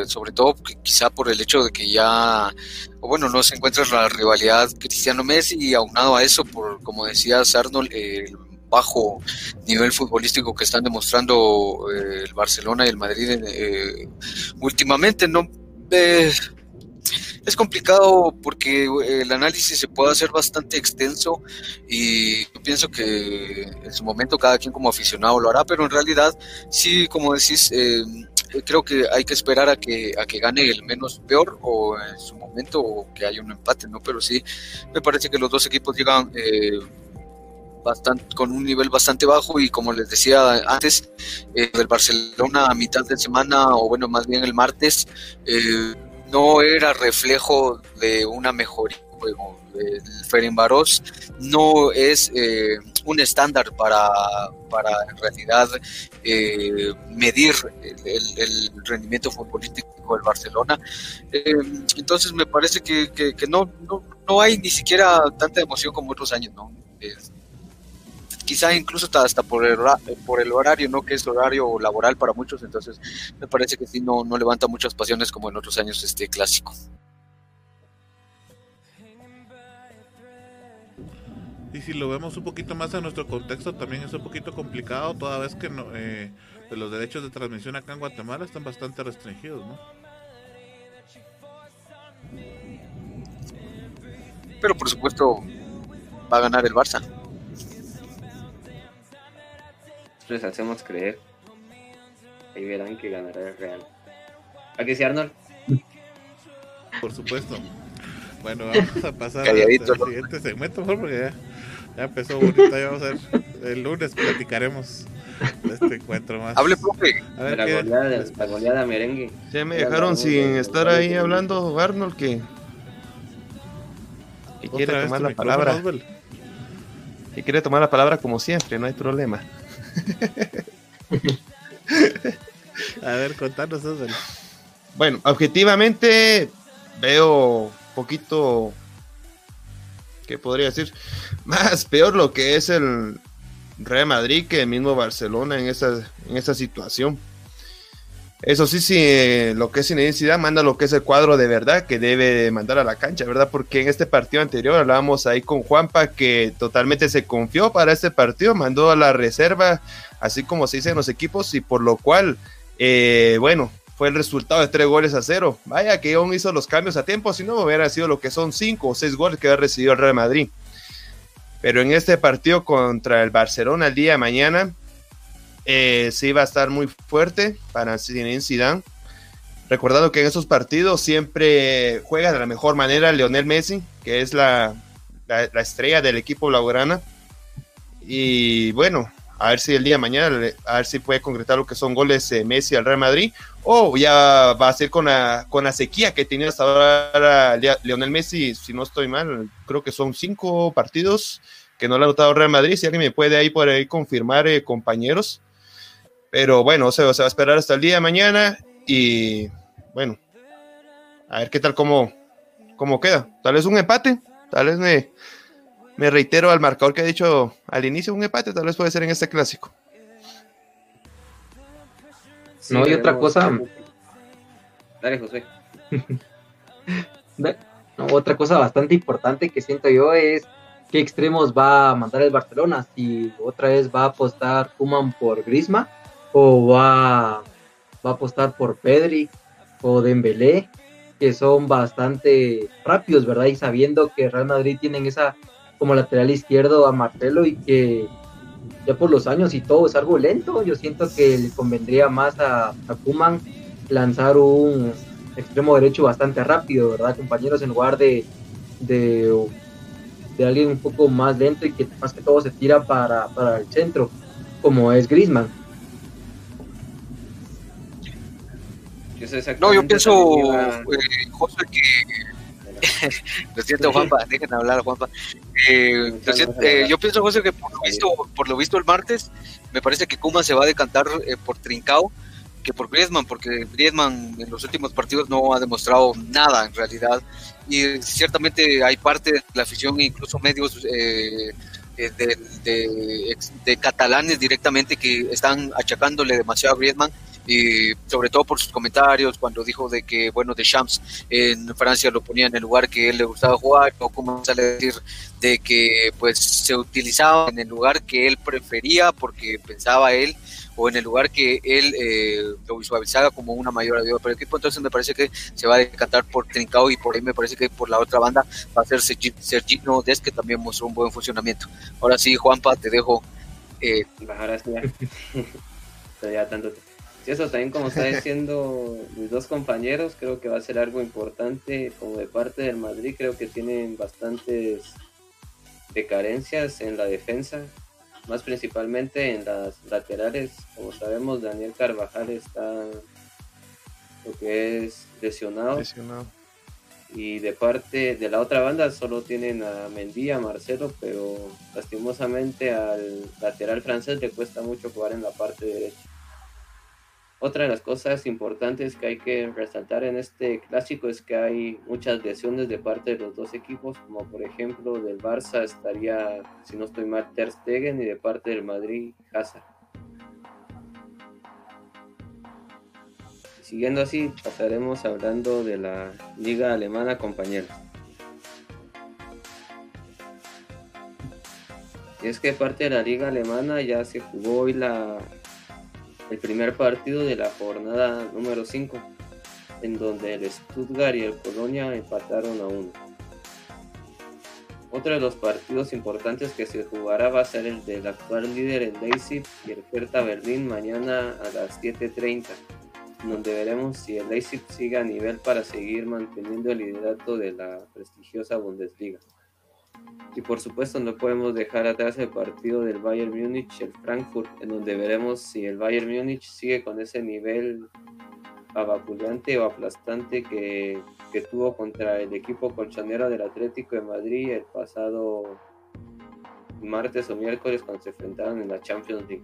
F: sobre todo quizá por el hecho de que ya, bueno, no se encuentra la rivalidad Cristiano-Messi y aunado a eso, por como decía Arnold, el bajo nivel futbolístico que están demostrando eh, el Barcelona y el Madrid últimamente, ¿no? Es complicado porque el análisis se puede hacer bastante extenso y yo pienso que en su momento cada quien como aficionado lo hará, pero en realidad sí, como decís, eh, creo que hay que esperar a que, a que gane el menos peor o en su momento que haya un empate, ¿no? Pero sí, me parece que los dos equipos llegan... Eh, bastante, con un nivel bastante bajo y como les decía antes, eh, del Barcelona a mitad de semana o bueno, más bien el martes, eh, no era reflejo de una mejoría juego. El Ferenbaros no es eh, un estándar para, para en realidad eh, medir el, rendimiento futbolístico del Barcelona. Eh, entonces me parece que, que, no, no, no, hay ni siquiera tanta emoción como otros años, ¿no? Quizá incluso hasta, por, el, por el horario, ¿no? Que es horario laboral para muchos, entonces me parece que sí no, no levanta muchas pasiones como en otros años este clásico.
A: Y si lo vemos un poquito más en nuestro contexto, también es un poquito complicado, toda vez que no, eh, los derechos de transmisión acá en Guatemala están bastante restringidos, ¿no?
F: Pero por supuesto va a ganar el Barça
E: les hacemos creer. Ahí verán que ganará el Real. ¿A qué sí, Arnold?
A: Por supuesto. Bueno, vamos a pasar al siguiente segmento, porque ya, empezó bonito. Ya vamos a ver. El lunes platicaremos de este encuentro más.
F: Hable, profe.
E: A ver, la, goleada, la goleada merengue.
D: Ya me dejaron sin estar ahí hablando, Arnold, que, que quiere tomar la palabra. Que quiere tomar la palabra como siempre, no hay problema.
A: A ver, contanos eso.
D: Bueno, objetivamente veo poquito, ¿qué podría decir? Más peor lo que es el Real Madrid que el mismo Barcelona en esa, en esa situación. Eso sí, sí, lo que es Zinedine manda lo que es el cuadro de verdad que debe mandar a la cancha, ¿verdad? Porque en este partido anterior hablábamos ahí con Juanpa que totalmente se confió para este partido, mandó a la reserva, así como se dice en los equipos, y por lo cual, eh, bueno, fue el resultado de tres goles a cero. Vaya que aún hizo los cambios a tiempo, si no hubiera sido lo que son cinco o seis goles que ha recibido el Real Madrid. Pero en este partido contra el Barcelona el día de mañana, eh, sí va a estar muy fuerte para Zinedine Zidane. Recordando que en esos partidos siempre juega de la mejor manera Leonel Messi, que es la, la, estrella del equipo blaugrana. Y bueno, a ver si el día de mañana, a ver si puede concretar lo que son goles de Messi al Real Madrid, o ya va a ser con la, con la sequía que tiene hasta ahora Leonel Messi, si no estoy mal, creo que son cinco partidos que no le ha notado el Real Madrid, si alguien me puede ahí por ahí confirmar, eh, compañeros. Pero bueno, se, va a esperar hasta el día de mañana y bueno, a ver qué tal cómo, cómo queda. Tal vez un empate, tal vez me, me reitero al marcador que he dicho al inicio, un empate tal vez puede ser en este clásico.
B: no, hay otra cosa.
E: Dale, José.
B: otra cosa bastante importante que siento yo es qué extremos va a mandar el Barcelona. Si otra vez va a apostar Kuman por Grisma o va, va a apostar por Pedri o Dembélé, que son bastante rápidos, ¿verdad? Y sabiendo que Real Madrid tienen esa como lateral izquierdo a Marcelo y que ya por los años y todo es algo lento. Yo siento que le convendría más a, a Kuman lanzar un extremo derecho bastante rápido, ¿verdad, compañeros? En lugar de, de, alguien un poco más lento y que más que todo se tira para, para el centro, como es Grisman.
F: No, yo pienso, eh, José, que lo siento, Juanpa, dejen hablar, Juanpa. Eh, eh, yo pienso, José, que por lo, visto, por lo visto el martes, me parece que Kuma se va a decantar eh, por Trincao que por Griezmann, porque Griezmann en los últimos partidos no ha demostrado nada en realidad. Y ciertamente hay parte de la afición, incluso medios de, de, catalanes directamente, que están achacándole demasiado a Griezmann y sobre todo por sus comentarios cuando dijo de que, bueno, de Champs en Francia lo ponía en el lugar que él le gustaba jugar, o como sale a decir de que pues se utilizaba en el lugar que él prefería porque pensaba él o en el lugar que él eh, lo visualizaba como una mayor ayuda para el equipo. Entonces me parece que se va a decantar por Trincao y por ahí me parece que por la otra banda va a ser Sergino Des, que también mostró un buen funcionamiento. Ahora sí, Juanpa, te dejo.
E: Eh, Ahora sí, ya. tanto. Eso también como está diciendo mis dos compañeros, creo que va a ser algo importante como de parte del Madrid, creo que tienen bastantes de carencias en la defensa, más principalmente en las laterales. Como sabemos, Daniel Carvajal está lo que es lesionado. Y de parte de la otra banda solo tienen a Mendy, a Marcelo, pero lastimosamente al lateral francés le cuesta mucho jugar en la parte derecha. Otra de las cosas importantes que hay que resaltar en este clásico es que hay muchas lesiones de parte de los dos equipos, como por ejemplo del Barça estaría, si no estoy mal, Ter Stegen y de parte del Madrid, Hazard. Siguiendo así, pasaremos hablando de la liga alemana, compañeros. Y es que parte de la liga alemana ya se jugó hoy la el primer partido de la jornada número 5, en donde el Stuttgart y el Colonia empataron a uno. Otro de los partidos importantes que se jugará va a ser el del actual líder el Leipzig y el Hertha Berlín mañana a las 7.30, donde veremos si el Leipzig sigue a nivel para seguir manteniendo el liderato de la prestigiosa Bundesliga. Y por supuesto no podemos dejar atrás el partido del Bayern Múnich, el Frankfurt, en donde veremos si el Bayern Múnich sigue con ese nivel abaculante o aplastante que, que tuvo contra el equipo colchonero del Atlético de Madrid el pasado martes o miércoles cuando se enfrentaron en la Champions League.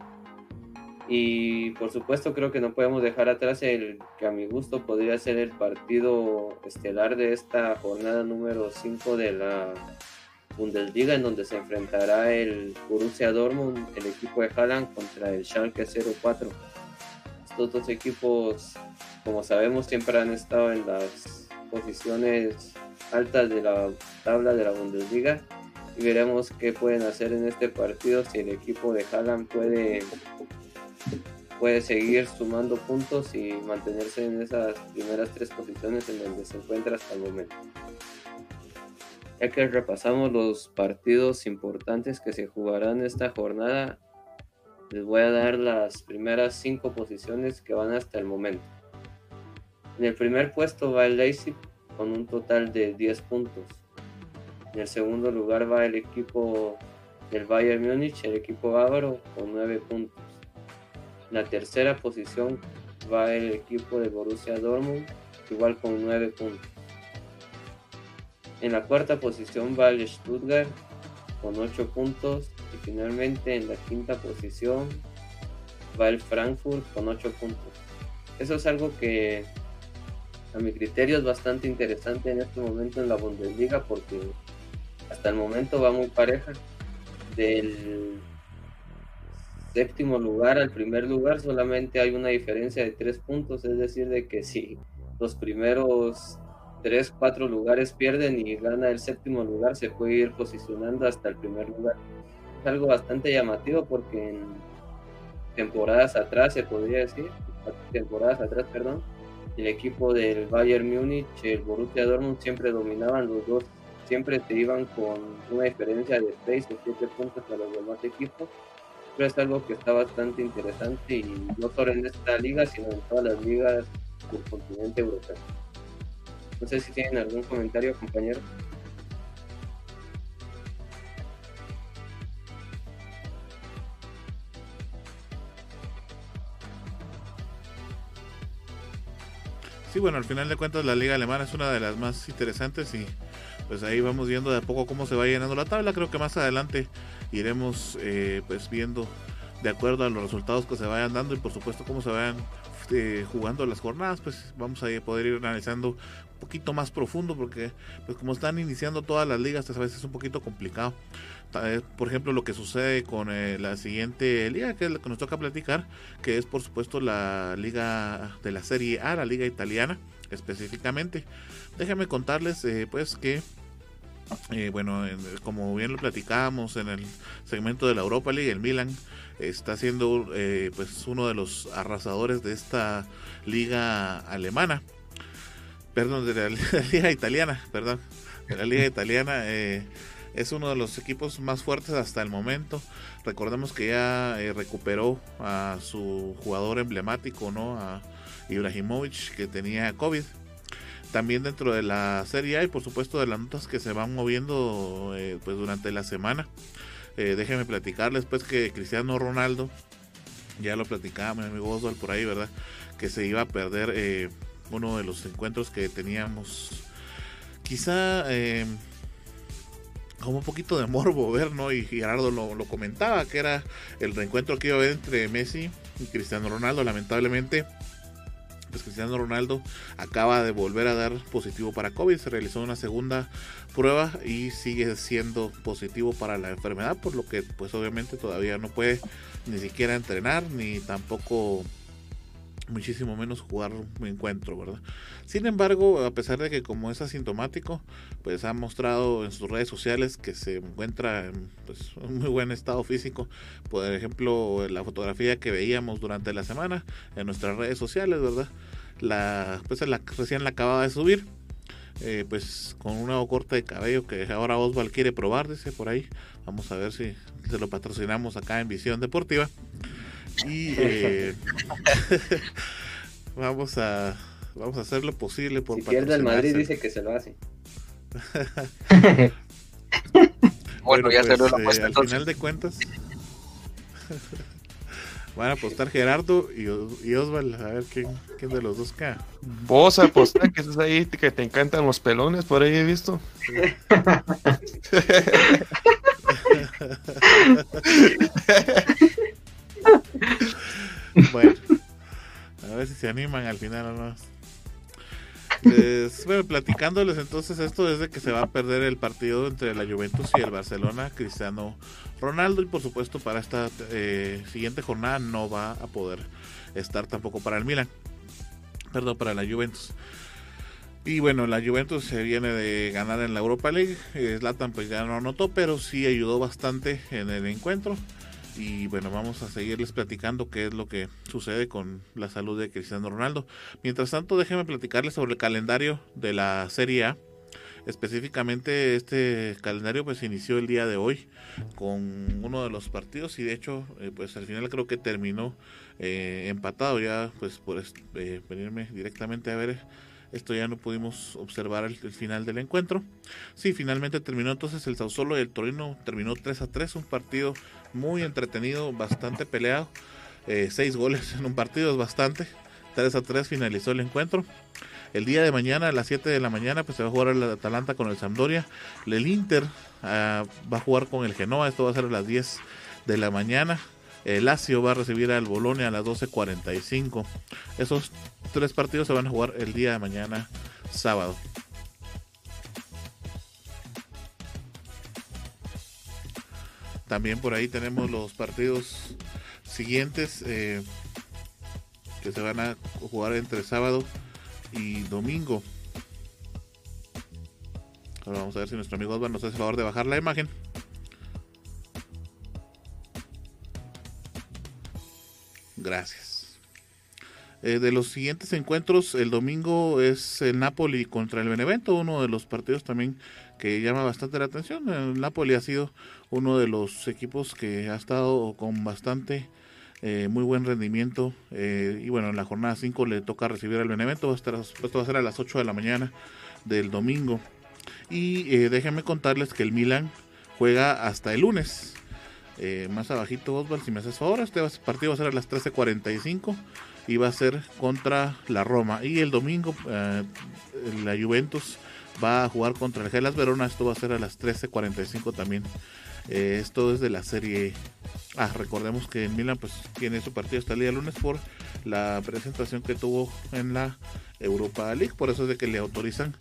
E: Y por supuesto creo que no podemos dejar atrás el que a mi gusto podría ser el partido estelar de esta jornada número 5 de la Bundesliga en donde se enfrentará el Borussia Dortmund, el equipo de Haaland contra el Schalke 04. Estos dos equipos, como sabemos, siempre han estado en las posiciones altas de la tabla de la Bundesliga y veremos qué pueden hacer en este partido si el equipo de Haaland puede puede seguir sumando puntos y mantenerse en esas primeras tres posiciones en donde se encuentra hasta el momento. Ya que repasamos los partidos importantes que se jugarán esta jornada, les voy a dar las primeras cinco posiciones que van hasta el momento. En el primer puesto va el Leipzig con un total de 10 puntos. En el segundo lugar va el equipo del Bayern Múnich, el equipo bávaro, con 9 puntos. En la tercera posición va el equipo de Borussia Dortmund, igual con 9 puntos. En la cuarta posición va el Stuttgart con 8 puntos y finalmente en la quinta posición va el Frankfurt con 8 puntos. Eso es algo que a mi criterio es bastante interesante en este momento en la Bundesliga porque hasta el momento va muy pareja. Del séptimo lugar al primer lugar solamente hay una diferencia de 3 puntos, es decir, de que si los primeros tres, cuatro lugares pierden y gana el séptimo lugar, se puede ir posicionando hasta el primer lugar. Es algo bastante llamativo porque en temporadas atrás, se podría decir, temporadas atrás, perdón, el equipo del Bayern Múnich, el Borussia Dortmund siempre dominaban los dos siempre se iban con una diferencia de 6 o 7 puntos a los demás equipos. Pero es algo que está bastante interesante y no solo en esta liga, sino en todas las ligas del continente europeo. No sé si tienen algún comentario, compañero.
A: Sí, bueno, al final de cuentas la liga alemana es una de las más interesantes y pues ahí vamos viendo de a poco cómo se va llenando la tabla. Creo que más adelante iremos eh, pues viendo de acuerdo a los resultados que se vayan dando y por supuesto cómo se vayan eh, jugando las jornadas, pues vamos a poder ir analizando poquito más profundo porque pues como están iniciando todas las ligas, a veces es un poquito complicado. Por ejemplo, lo que sucede con eh, la siguiente liga que es la que nos toca platicar, que es por supuesto la liga de la Serie A, la liga italiana específicamente. Déjenme contarles eh, pues que eh, bueno, como bien lo platicábamos en el segmento de la Europa League, el Milan está siendo pues uno de los arrasadores de esta liga alemana, perdón, de la, liga italiana, perdón, de la liga italiana. Eh, es uno de los equipos más fuertes hasta el momento. Recordemos que ya eh, recuperó a su jugador emblemático, ¿no? A Ibrahimovic, que tenía COVID. También dentro de la Serie A y por supuesto de las notas que se van moviendo eh, pues durante la semana. Déjenme platicarles pues que Cristiano Ronaldo, ya lo platicaba mi amigo Oswald por ahí, ¿verdad? Que se iba a perder uno de los encuentros que teníamos. Quizá como un poquito de morbo ver, ¿no? Y Gerardo lo, lo, comentaba, que era el reencuentro que iba a haber entre Messi y Cristiano Ronaldo. Lamentablemente, pues Cristiano Ronaldo acaba de volver a dar positivo para COVID. Se realizó una segunda prueba y sigue siendo positivo para la enfermedad, por lo que pues obviamente todavía no puede ni siquiera entrenar ni tampoco muchísimo menos jugar un encuentro, ¿verdad? Sin embargo, a pesar de que como es asintomático, pues ha mostrado en sus redes sociales que se encuentra en pues, un muy buen estado físico. Por ejemplo, la fotografía que veíamos durante la semana en nuestras redes sociales, ¿verdad? La, pues la, recién la acababa de subir. Eh, pues con un nuevo corte de cabello que ahora Osval quiere probar, dice por ahí. Vamos a ver si se lo patrocinamos acá en Visión Deportiva. Y eh, vamos a vamos a hacer lo posible por
E: si pierde el Madrid dice que se lo hace.
A: bueno, ya se lo pues, eh, Al final de cuentas van a apostar Gerardo y, y Osval a ver quién, quién, de los dos cae.
D: Vos apostar que estás ahí, que te encantan los pelones, por ahí he visto.
A: Bueno, a ver si se animan al final o no. Pues, bueno, platicándoles entonces esto desde que se va a perder el partido entre la Juventus y el Barcelona, Cristiano Ronaldo, y por supuesto para esta eh, siguiente jornada no va a poder estar tampoco para el Milan, perdón, para la Juventus. Y bueno, la Juventus se viene de ganar en la Europa League, Zlatan pues ya no anotó, pero sí ayudó bastante en el encuentro. Y bueno, vamos a seguirles platicando qué es lo que sucede con la salud de Cristiano Ronaldo. Mientras tanto, déjenme platicarles sobre el calendario de la Serie A. Específicamente este calendario pues inició el día de hoy con uno de los partidos y de hecho eh, pues al final creo que terminó eh, empatado ya pues por eh, venirme directamente a ver esto ya no pudimos observar el, final del encuentro. Sí, finalmente terminó entonces el Sausolo y el Torino terminó 3 a 3, un partido muy entretenido, bastante peleado. Eh, seis goles en un partido es bastante. 3 a 3 finalizó el encuentro. El día de mañana, a las 7 de la mañana, pues se va a jugar el Atalanta con el Sampdoria. El Inter ah, va a jugar con el Genoa. Esto va a ser a las 10 de la mañana. El Lazio va a recibir al Bolonia a las 12.45. Esos tres partidos se van a jugar el día de mañana, sábado. También por ahí tenemos los partidos siguientes eh, que se van a jugar entre sábado y domingo. Ahora vamos a ver si nuestro amigo Osvaldo nos hace el favor de bajar la imagen. Gracias. Eh, de los siguientes encuentros, el domingo es el Napoli contra el Benevento, uno de los partidos también que llama bastante la atención. El Napoli ha sido uno de los equipos que ha estado con bastante eh, muy buen rendimiento. Eh, y bueno, en la jornada 5 le toca recibir al Benevento. Esto va a ser a las 8 de la mañana del domingo. Y déjenme contarles que el Milan juega hasta el lunes. más abajito, Osval, si me haces favor, este partido va a ser a las 13.45 y va a ser contra la Roma. Y el domingo eh, la Juventus va a jugar contra el Gelas Verona. Esto va a ser a las 13.45 también. Eh, esto es de la serie Ah, recordemos que en Milan pues tiene su partido hasta el día lunes por la presentación que tuvo en la Europa League. Por eso es de que le autorizan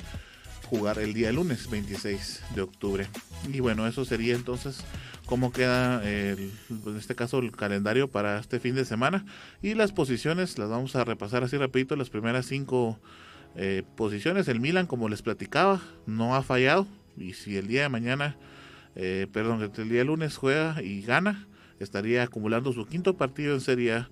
A: jugar el día lunes 26 de octubre. Y bueno, eso sería entonces cómo queda el, en este caso el calendario para este fin de semana. Y las posiciones las vamos a repasar así rapidito. Las primeras cinco eh, posiciones. El Milan como les platicaba no ha fallado. Y si el día de mañana eh, perdón el día lunes juega y gana estaría acumulando su quinto partido en Serie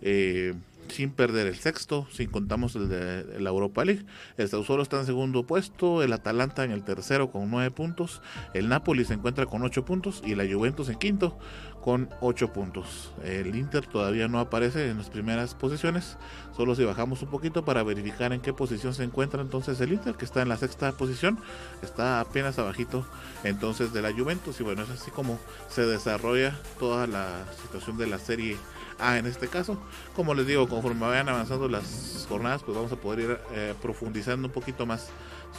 A: eh, sin perder el sexto, sin contamos el de la Europa League. El Sassuolo está en segundo puesto, el Atalanta en el tercero con nueve puntos, el Napoli se encuentra con ocho puntos y la Juventus en quinto con ocho puntos. El Inter todavía no aparece en las primeras posiciones, solo si bajamos un poquito para verificar en qué posición se encuentra entonces el Inter, que está en la sexta posición, está apenas abajito entonces de la Juventus y bueno, es así como se desarrolla toda la situación de la serie Ah, en este caso. Como les digo, conforme vayan avanzando las jornadas, pues vamos a poder ir eh, profundizando un poquito más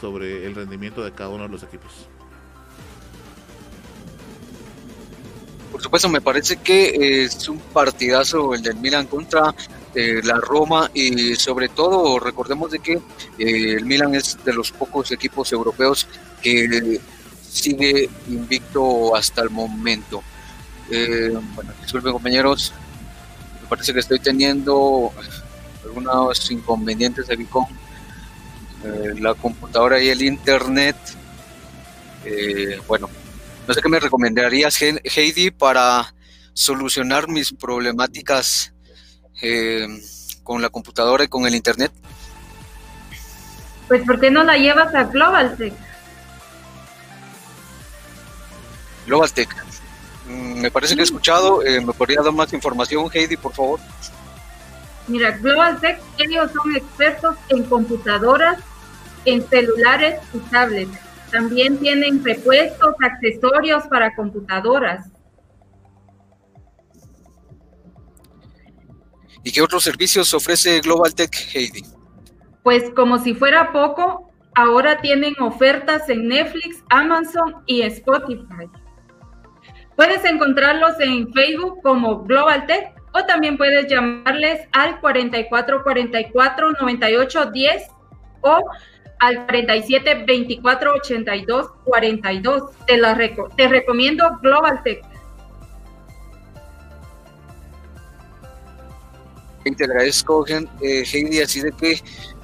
A: sobre el rendimiento de cada uno de los equipos.
F: Por supuesto, me parece que es un partidazo el del Milan contra eh, la Roma y sobre todo recordemos de que eh, el Milan es de los pocos equipos europeos que sigue invicto hasta el momento. bueno, disculpen compañeros, parece que estoy teniendo algunos inconvenientes aquí con eh, la computadora y el internet. Eh, bueno, no sé qué me recomendarías, Heidi, para solucionar mis problemáticas eh, con la computadora y con el internet.
C: Pues, ¿por qué no la llevas a GlobalTech?
F: GlobalTech. Mm, me parece que he escuchado. Eh, ¿Me podría dar más información, Heidi, por favor?
C: Mira, Global Tech, ellos son expertos en computadoras, en celulares y tablets. También tienen repuestos, accesorios para computadoras.
F: ¿Y qué otros servicios ofrece Global Tech, Heidi?
C: Pues como si fuera poco, ahora tienen ofertas en Netflix, Amazon y Spotify. Puedes encontrarlos en Facebook como Global Tech o también puedes llamarles al 4444 9810 o al 47 24 82 42. Te, la te recomiendo Global Tech.
F: Te agradezco, eh, Heidi, así de que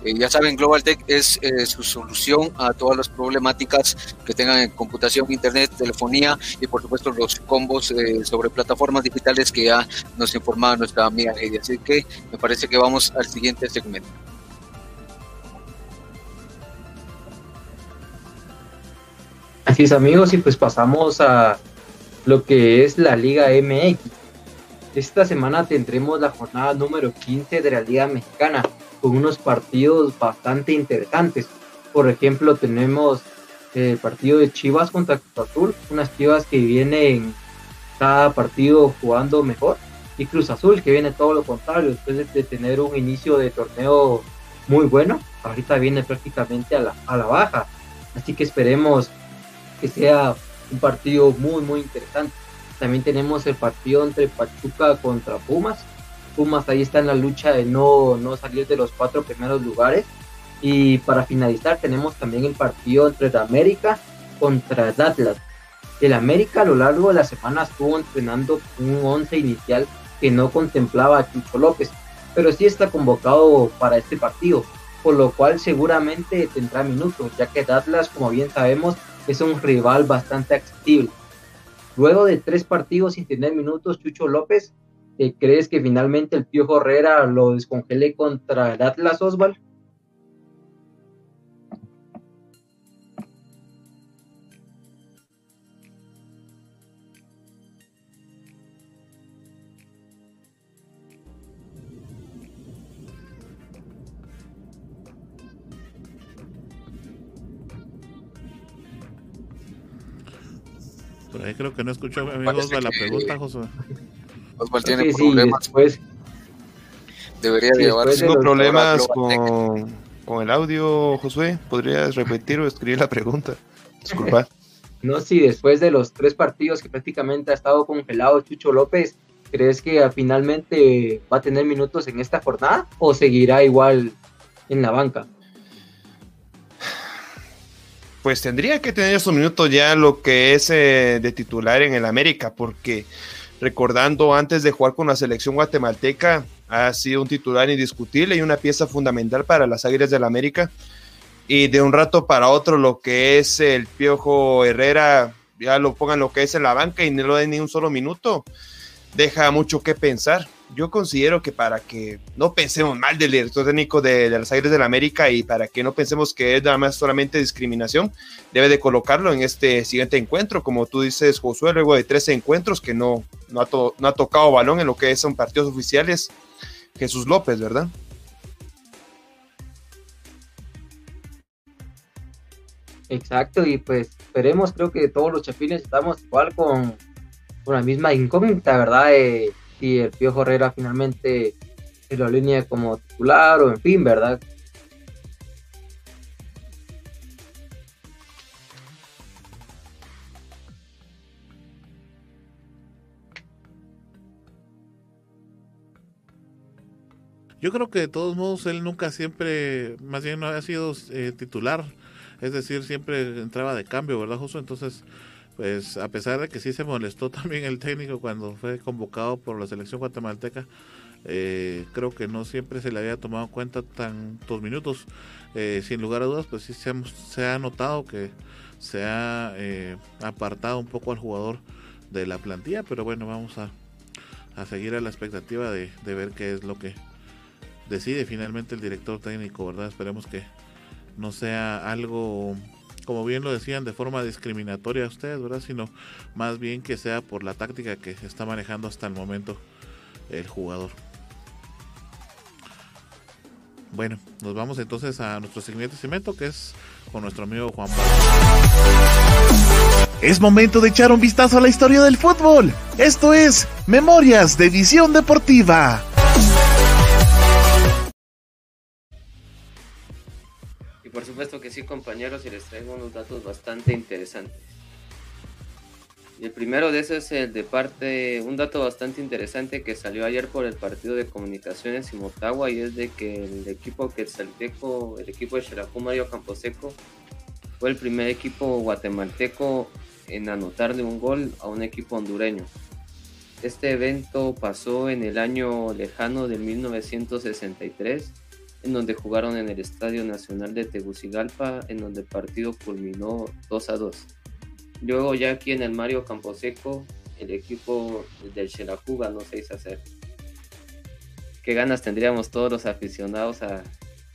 F: eh, ya saben, Global Tech es eh, su solución a todas las problemáticas que tengan en computación, internet, telefonía y por supuesto los combos eh, sobre plataformas digitales que ya nos informaba nuestra amiga Heidi. Así que me parece que vamos al siguiente segmento.
B: Así es amigos y pues pasamos a lo que es la Liga MX. Esta semana tendremos la jornada número 15 de la Liga Mexicana con unos partidos bastante interesantes. Por ejemplo, tenemos el partido de Chivas contra Cruz Azul, unas Chivas que vienen cada partido jugando mejor, y Cruz Azul que viene todo lo contrario, después de tener un inicio de torneo muy bueno, ahorita viene prácticamente a la, a la baja. Así que esperemos que sea un partido muy, muy interesante. También tenemos el partido entre Pachuca contra Pumas, Pumas ahí está en la lucha de no, no salir de los cuatro primeros lugares. Y para finalizar tenemos también el partido entre el América contra el Atlas. El América a lo largo de la semana estuvo entrenando un once inicial que no contemplaba a Chucho López, pero sí está convocado para este partido, por lo cual seguramente tendrá minutos, ya que el Atlas, como bien sabemos, es un rival bastante accesible. Luego de tres partidos sin tener minutos, Chucho López ¿crees que finalmente el Piojo Herrera lo descongele contra el Atlas Oswald?
A: Ahí creo que no escuchó mi amigo la pregunta, José.
F: Osvaldo tiene
B: Sí, sí,
F: problemas.
B: después,
F: Debería
B: sí, de
D: Tengo
B: los-
D: problemas con, con el audio, Josué. ¿Podrías repetir o escribir la pregunta? Disculpa.
B: no si después de los tres partidos que prácticamente ha estado congelado Chucho López, ¿crees que ah, finalmente va a tener minutos en esta jornada o seguirá igual en la banca?
D: Pues tendría que tener esos minutos ya lo que es eh, de titular en el América, porque recordando antes de jugar con la selección guatemalteca, ha sido un titular indiscutible y una pieza fundamental para las Águilas del América. Y de un rato para otro, lo que es el Piojo Herrera, ya lo pongan lo que es en la banca y no lo den ni un solo minuto, deja mucho que pensar. Yo considero que para que no pensemos mal del director técnico de, de las Águilas del América y para que no pensemos que es nada más solamente discriminación, debe de colocarlo en este siguiente encuentro, como tú dices, Josué, luego de 13 encuentros que no, no, ha, to- no ha tocado balón en lo que son partidos oficiales. Jesús López, ¿verdad?
B: Exacto, y pues esperemos, creo que todos los chapines estamos igual con, con la misma incógnita, ¿verdad? Eh, si el Piojo Herrera finalmente se lo alinea como titular o en fin, ¿verdad?
A: Yo creo que de todos modos él nunca siempre, más bien no ha sido eh, titular, es decir, siempre entraba de cambio, ¿verdad, Josué? Entonces, pues a pesar de que sí se molestó también el técnico cuando fue convocado por la selección guatemalteca, eh, creo que no siempre se le había tomado en cuenta tantos minutos. Eh, sin lugar a dudas, pues sí se ha, notado que se ha eh, apartado un poco al jugador de la plantilla, pero bueno, vamos a, a seguir a la expectativa de, de ver qué es lo que decide finalmente el director técnico, ¿verdad? Esperemos que no sea algo, como bien lo decían, de forma discriminatoria a ustedes, ¿verdad? Sino más bien que sea por la táctica que está manejando hasta el momento el jugador. Bueno, nos vamos entonces a nuestro siguiente segmento que es con nuestro amigo Juan Pablo.
G: Es momento de echar un vistazo a la historia del fútbol. Esto es Memorias de Visión Deportiva.
E: Por supuesto que sí, compañeros, y les traigo unos datos bastante interesantes. Y el primero de esos es el de parte, un dato bastante interesante que salió ayer por el partido de comunicaciones en Motagua y es de que el equipo Quetzalteco, el equipo de Xelajú Mario Camposeco, fue el primer equipo guatemalteco en anotarle un gol a un equipo hondureño. Este evento pasó en el año lejano de 1963 en donde jugaron en el Estadio Nacional de Tegucigalpa, en donde el partido culminó 2 a 2. Luego ya aquí en el Mario Camposeco, el equipo del Xelajú ganó 6 a 0. Qué ganas tendríamos todos los aficionados a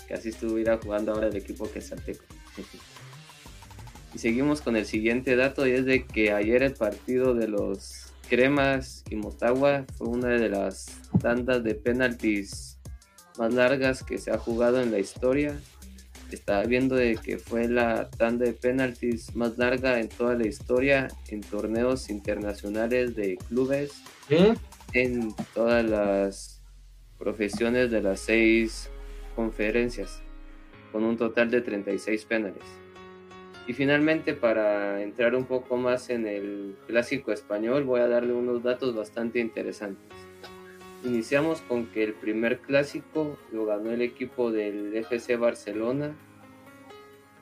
E: que así estuviera jugando ahora el equipo Quetzalteco. y seguimos con el siguiente dato y es de que ayer el partido de los Cremas y Motagua fue una de las tandas de penaltis más largas que se ha jugado en la historia. Estaba viendo de que fue la tanda de penaltis más larga en toda la historia en torneos internacionales de clubes
B: ¿Eh?
E: en todas las profesiones de las seis conferencias, con un total de 36 penales. Y finalmente, para entrar un poco más en el clásico español, voy a darle unos datos bastante interesantes. Iniciamos con que el primer clásico lo ganó el equipo del FC Barcelona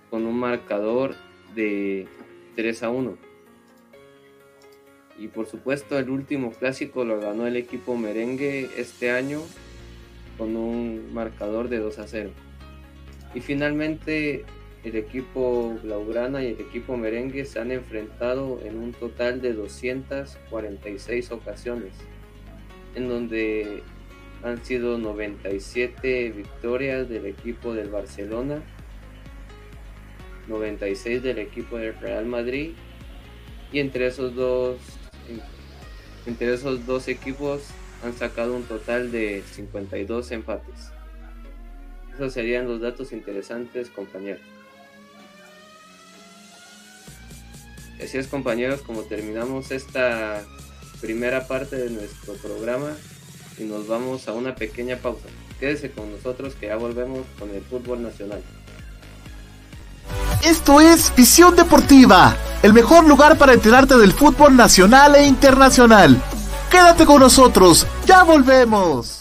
E: con un marcador de 3 a 1. Y por supuesto el último clásico lo ganó el equipo merengue este año con un marcador de 2 a 0. Y finalmente el equipo Blaugrana y el equipo merengue se han enfrentado en un total de 246 ocasiones en donde han sido 97 victorias del equipo del Barcelona, 96 del equipo del Real Madrid y entre esos dos entre esos dos equipos han sacado un total de 52 empates. Esos serían los datos interesantes, compañeros. Así es, compañeros, como terminamos esta primera parte de nuestro programa y nos vamos a una pequeña pausa. Quédese con nosotros que ya volvemos con el fútbol nacional.
G: Esto es Visión Deportiva, el mejor lugar para enterarte del fútbol nacional e internacional. Quédate con nosotros, ya volvemos.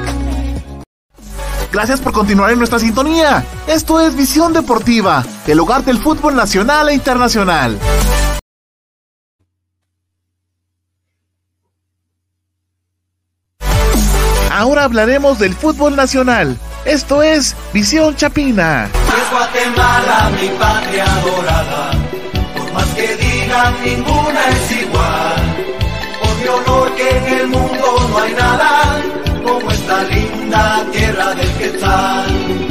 G: Gracias por continuar en nuestra sintonía. Esto es Visión Deportiva, el hogar del fútbol nacional e internacional. Ahora hablaremos del fútbol nacional. Esto es Visión Chapina.
H: Es Guatemala, mi patria dorada. Por más que digan, ninguna es igual. Por mi honor que en el mundo no hay nada como esta linda tierra del Quetzal.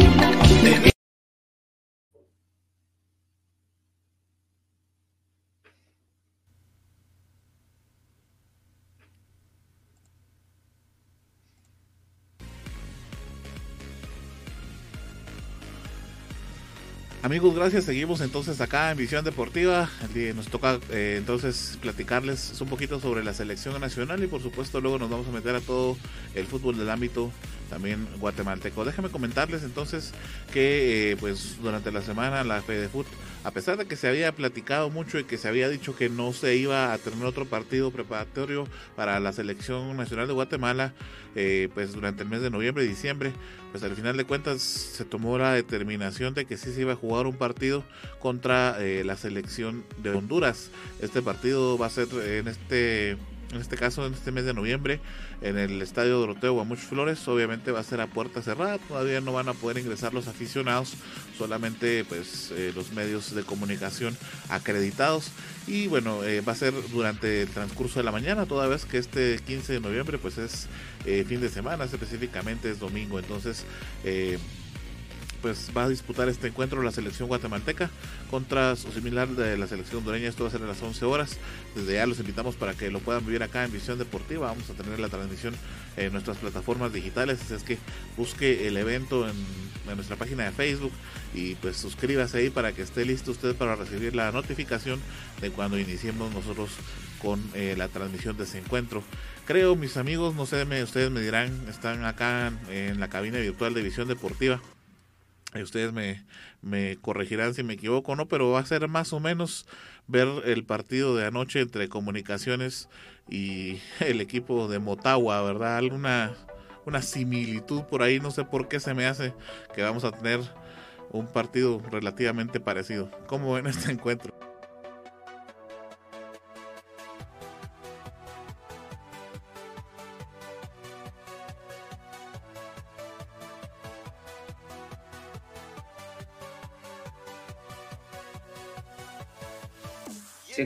A: Amigos, gracias. Seguimos entonces acá en Visión Deportiva. Nos toca eh, entonces platicarles un poquito sobre la selección nacional y por supuesto luego nos vamos a meter a todo el fútbol del ámbito también guatemalteco. Déjenme comentarles entonces que eh, pues durante la semana la FedeFut, a pesar de que se había platicado mucho y que se había dicho que no se iba a tener otro partido preparatorio para la selección nacional de Guatemala, eh, pues durante el mes de noviembre y diciembre, pues al final de cuentas se tomó la determinación de que sí se iba a jugar un partido contra eh, la selección de Honduras. Este partido va a ser en este en este caso en este mes de noviembre en el estadio Doroteo Guamuch Flores obviamente va a ser a puerta cerrada todavía no van a poder ingresar los aficionados solamente pues eh, los medios de comunicación acreditados. Y bueno eh, va a ser durante el transcurso de la mañana toda vez que este 15 de noviembre pues es fin de semana específicamente es domingo. Entonces pues va a disputar este encuentro la selección guatemalteca contra su similar de la selección hondureña. Esto va a ser a las 11 horas. Desde ya los invitamos para que lo puedan vivir acá en Visión Deportiva. Vamos a tener la transmisión en nuestras plataformas digitales. Así es que busque el evento en, nuestra página de Facebook y pues suscríbase ahí para que esté listo usted para recibir la notificación de cuando iniciemos nosotros con eh, la transmisión de ese encuentro. Creo, mis amigos, no sé, me, ustedes me dirán, están acá en la cabina virtual de Visión Deportiva. Ustedes me, me corregirán si me equivoco o no, pero va a ser más o menos ver el partido de anoche entre Comunicaciones y el equipo de Motagua, ¿verdad? Alguna una similitud por ahí, no sé por qué se me hace que vamos a tener un partido relativamente parecido. ¿Cómo ven este encuentro?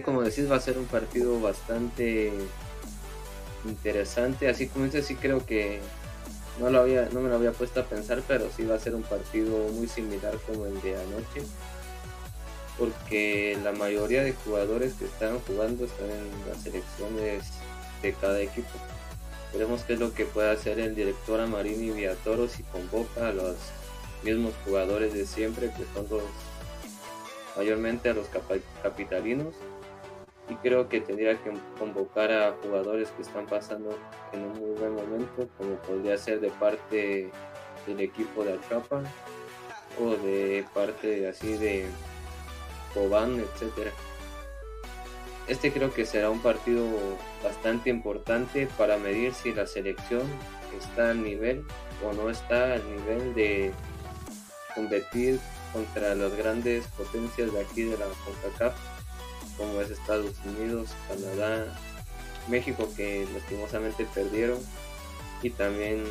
E: Como decís, va a ser un partido bastante interesante. Así como dices, sí creo que no, lo había, no me lo había puesto a pensar, pero sí va a ser un partido muy similar como el de anoche. Porque la mayoría de jugadores que están jugando están en las selecciones de cada equipo. Veremos qué es lo que puede hacer el director Amarini Villatoro si convoca a los mismos jugadores de siempre, que son los mayormente a los capitalinos y creo que tendría que convocar a jugadores que están pasando en un muy buen momento, como podría ser de parte del equipo de Achapa o de parte así de Cobán, etcétera. Este creo que será un partido bastante importante para medir si la selección está al nivel o no está al nivel de competir contra las grandes potencias de aquí de la CONCACAF como es Estados Unidos, Canadá, México que lastimosamente perdieron y también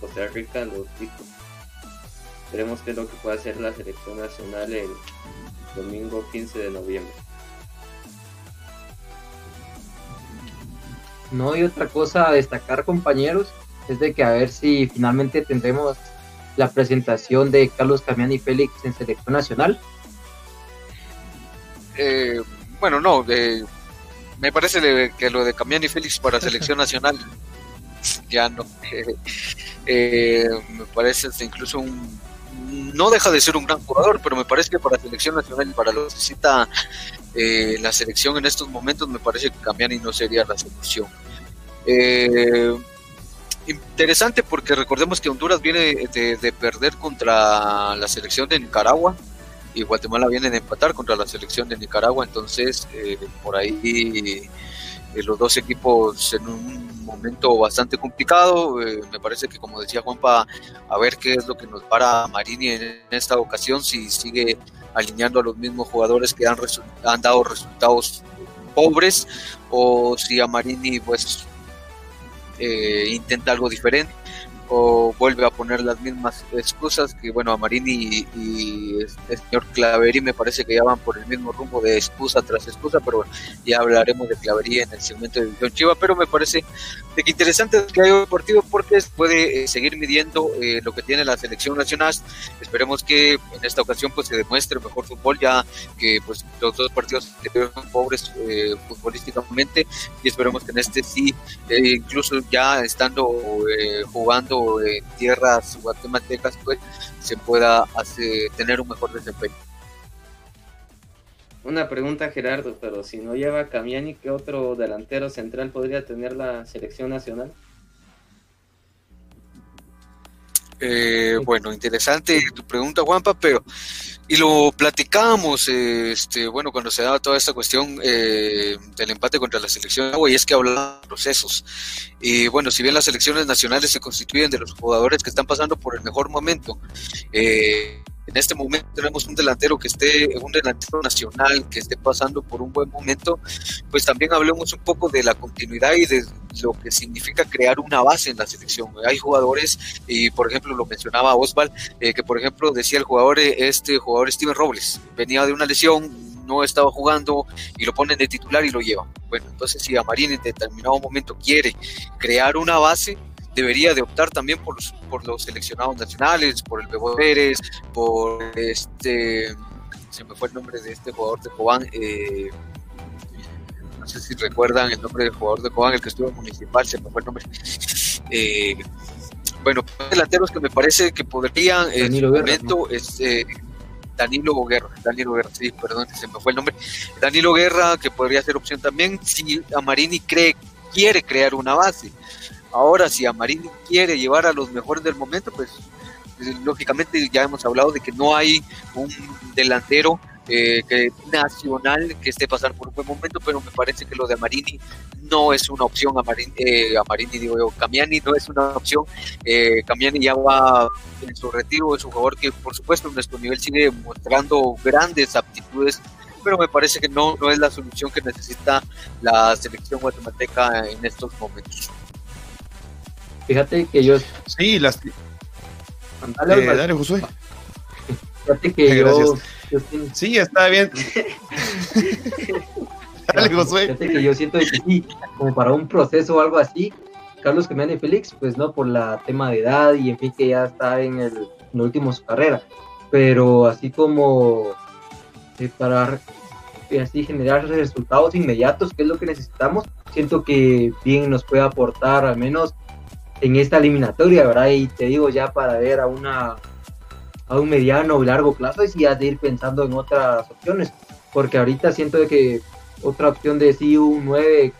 E: Costa Rica los ticos. Veremos qué es lo que puede hacer la selección nacional el domingo 15 de noviembre.
B: No hay otra cosa a destacar compañeros, es de que a ver si finalmente tendremos la presentación de Carlos Camiani Félix en selección nacional.
F: Eh, bueno, no, me parece que lo de Camiani Félix para selección nacional ya no. Eh, me parece incluso un. No deja de ser un gran jugador, pero me parece que para selección nacional y para lo que necesita eh, la selección en estos momentos, me parece que Camiani no sería la solución. Eh, interesante porque recordemos que Honduras viene de perder contra la selección de Nicaragua y Guatemala viene a empatar contra la selección de Nicaragua, entonces eh, por ahí eh, los dos equipos en un momento bastante complicado, eh, me parece que como decía Juanpa, a ver qué es lo que nos para Marini en esta ocasión, si sigue alineando a los mismos jugadores que han, han dado resultados pobres o si a Marini pues intenta algo diferente o vuelve a poner las mismas excusas que bueno a Marini y, el señor Claveri me parece que ya van por el mismo rumbo de excusa tras excusa pero ya hablaremos de Claveri en el segmento de División Chiva pero me parece de que interesante que haya un partido porque puede eh, seguir midiendo eh, lo que tiene la selección nacional. Esperemos que en esta ocasión pues se demuestre mejor fútbol ya que pues los dos partidos son pobres eh, futbolísticamente y esperemos que en este sí incluso ya estando jugando en tierras guatemaltecas, pues se pueda hacer, tener un mejor desempeño.
E: Una pregunta Gerardo, pero si no lleva Camiani, ¿qué otro delantero central podría tener la selección nacional?
F: Eh, bueno, interesante tu pregunta, Juanpa, pero y lo platicábamos, este, bueno, cuando se daba toda esta cuestión eh, del empate contra la selección de y es que hablaba de procesos. Y bueno, si bien las selecciones nacionales se constituyen de los jugadores que están pasando por el mejor momento, eh, en este momento tenemos un delantero que esté, un delantero nacional que esté pasando por un buen momento, pues también hablemos un poco de la continuidad y de lo que significa crear una base en la selección. Hay jugadores, y por ejemplo lo mencionaba Osval, eh, que por ejemplo decía el jugador, este jugador Steven Robles, venía de una lesión, no estaba jugando y lo ponen de titular y lo llevan. Bueno, entonces si Amarín en determinado momento quiere crear una base, debería de optar también por los, por los seleccionados nacionales, por el Bebo Pérez, por este, se me fue el nombre de este jugador de Cobán, eh, no sé si recuerdan el nombre del jugador de Cobán, el que estuvo en Municipal, se me fue el nombre. Eh, bueno, delanteros que me parece que podrían en su momento es eh, Danilo Guerra, Danilo Guerra, sí, perdón, se me fue el nombre. Danilo Guerra, que podría ser opción también si Amarini cree, quiere crear una base. Ahora, si Amarini quiere llevar a los mejores del momento, pues eh, lógicamente ya hemos hablado de que no hay un delantero eh, que, nacional que esté pasando por un buen momento, pero me parece que lo de Amarini no es una opción. Amarini, eh, Amarini digo yo, Camiani no es una opción. Eh, Camiani ya va en su retiro, es un jugador que, por supuesto, en nuestro nivel sigue mostrando grandes aptitudes pero me parece que no, no es la solución que necesita la selección guatemalteca en estos momentos.
B: Fíjate que yo.
D: Sí, las. Dale, dale, Josué.
B: Fíjate que yo,
D: Sí, está bien.
B: Dale, Josué. Fíjate que yo siento que sí, como para un proceso o algo así, Carlos Jiménez Félix, pues no, por la tema de edad y en fin que ya está en el, último de su carrera. Pero así como eh, para así generar resultados inmediatos, que es lo que necesitamos, siento que bien nos puede aportar al menos en esta eliminatoria, ¿verdad? Y te digo ya para ver a una a un mediano o largo plazo y ya de ir pensando en otras opciones, porque ahorita siento que otra opción de sí un 9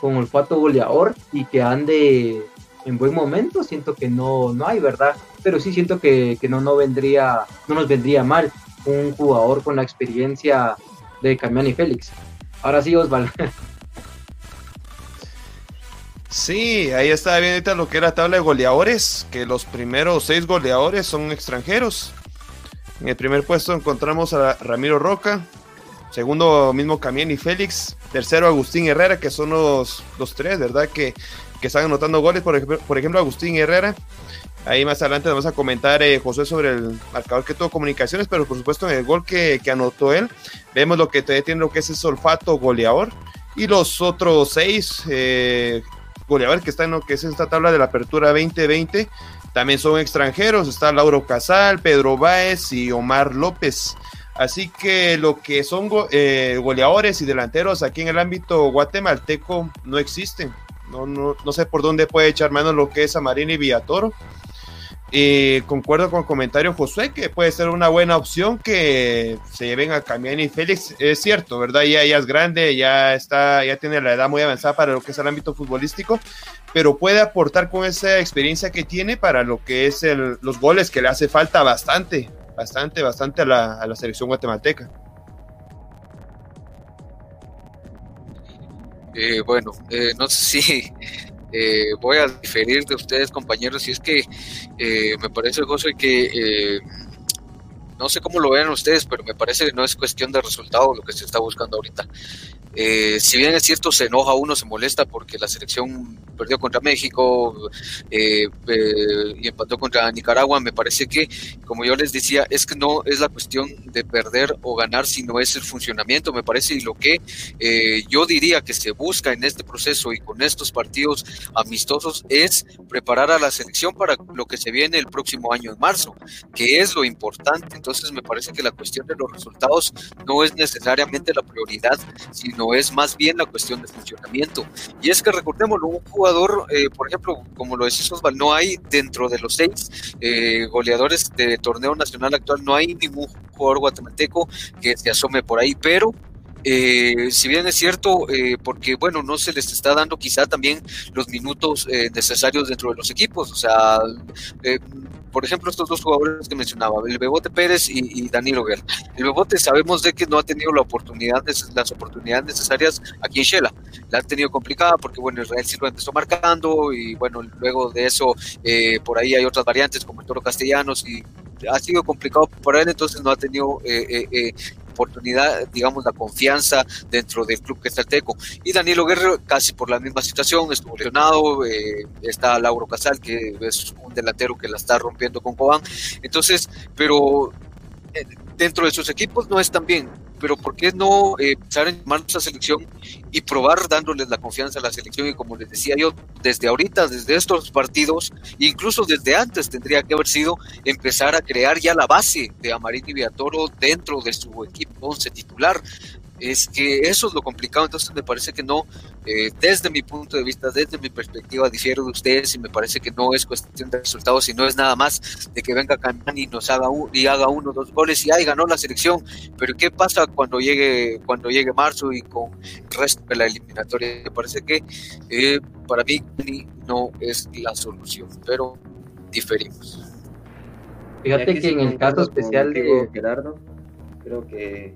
B: con olfato goleador y que ande en buen momento, siento que no, no hay, ¿verdad? Pero sí siento que, no, no vendría, no nos vendría mal un jugador con la experiencia de Camián y Félix. Ahora sí, Osvaldo.
D: Sí, ahí está bien ahorita lo que era tabla de goleadores, que los primeros seis goleadores son extranjeros. En el primer puesto encontramos a Ramiro Roca, segundo mismo Camián y Félix, tercero Agustín Herrera, que son los, los tres, ¿verdad? Que, que están anotando goles, por ejemplo, por ejemplo Agustín Herrera. Ahí más adelante vamos a comentar, eh, José, sobre el marcador que tuvo comunicaciones, pero por supuesto en el gol que, que anotó él, vemos lo que tiene lo que es ese olfato goleador. Y los otros seis, eh, goleadores que están en lo que es esta tabla de la apertura 2020 también son extranjeros. Está Lauro Casal, Pedro Báez y Omar López. Así que lo que son eh, goleadores y delanteros aquí en el ámbito guatemalteco no existen. No, no, no sé por dónde puede echar mano lo que es Amarini y Villatoro. Y concuerdo con el comentario Josué que puede ser una buena opción que se lleven a Camiani y Félix. Es cierto, ¿verdad? Ya, ya es grande, ya está, ya tiene la edad muy avanzada para lo que es el ámbito futbolístico, pero puede aportar con esa experiencia que tiene para lo que es los goles que le hace falta bastante, bastante, bastante a la, a la selección guatemalteca.
F: Eh, bueno, eh, no sé si eh, voy a diferir de ustedes, compañeros, y es que eh, me parece, José, que eh, no sé cómo lo vean ustedes, pero me parece que no es cuestión de resultado lo que se está buscando ahorita. Eh, si bien es cierto, se enoja uno, se molesta porque la selección perdió contra México eh, eh, y empató contra Nicaragua, me parece que, como yo les decía, es que no es la cuestión de perder o ganar, sino es el funcionamiento, me parece, y lo que yo diría que se busca en este proceso y con estos partidos amistosos es preparar a la selección para lo que se viene el próximo año en marzo, que es lo importante. Me parece que la cuestión de los resultados no es necesariamente la prioridad, sino no es más bien la cuestión de funcionamiento. Y es que recordemos, un jugador, eh, por ejemplo, como lo decís Osval, no hay dentro de los seis eh, goleadores de torneo nacional actual, no hay ningún jugador guatemalteco que se asome por ahí, pero eh, si bien es cierto, porque bueno, no se les está dando quizá también los minutos necesarios dentro de los equipos, o sea, por ejemplo, estos dos jugadores que mencionaba, el Bebote Pérez y, Danilo Guerra. El Bebote sabemos de que no ha tenido la oportunidad, las oportunidades necesarias aquí en Shela. La ha tenido complicada porque, bueno, Israel Silva empezó marcando y, bueno, luego de eso, eh, por ahí hay otras variantes como el Toro Castellanos y ha sido complicado para él, entonces no ha tenido eh, eh, oportunidad, digamos, la confianza dentro del club que está el Teco. Y Danilo Guerrero, casi por la misma situación, estuvo lesionado, eh, está Lauro Casal, que es un delantero que la está rompiendo con Cobán. Entonces, pero dentro de sus equipos no están bien, pero ¿por qué no eh, empezar en llamar a selección y probar dándoles la confianza a la selección? Y como les decía yo, desde ahorita, desde estos partidos, incluso desde antes tendría que haber sido empezar a crear ya la base de Amarín y Viatoro dentro de su equipo 11 titular es que eso es lo complicado, entonces me parece que no, eh, desde mi punto de vista, desde mi perspectiva, difiero de ustedes y me parece que no es cuestión de resultados, sino es nada más de que venga Canán y nos haga un, y haga uno o dos goles y ahí ganó la selección, pero ¿qué pasa cuando llegue, cuando llegue marzo y con el resto de la eliminatoria? Me parece que eh, para mí no es la solución, pero diferimos.
B: Fíjate que en el caso especial de
E: Gerardo, creo que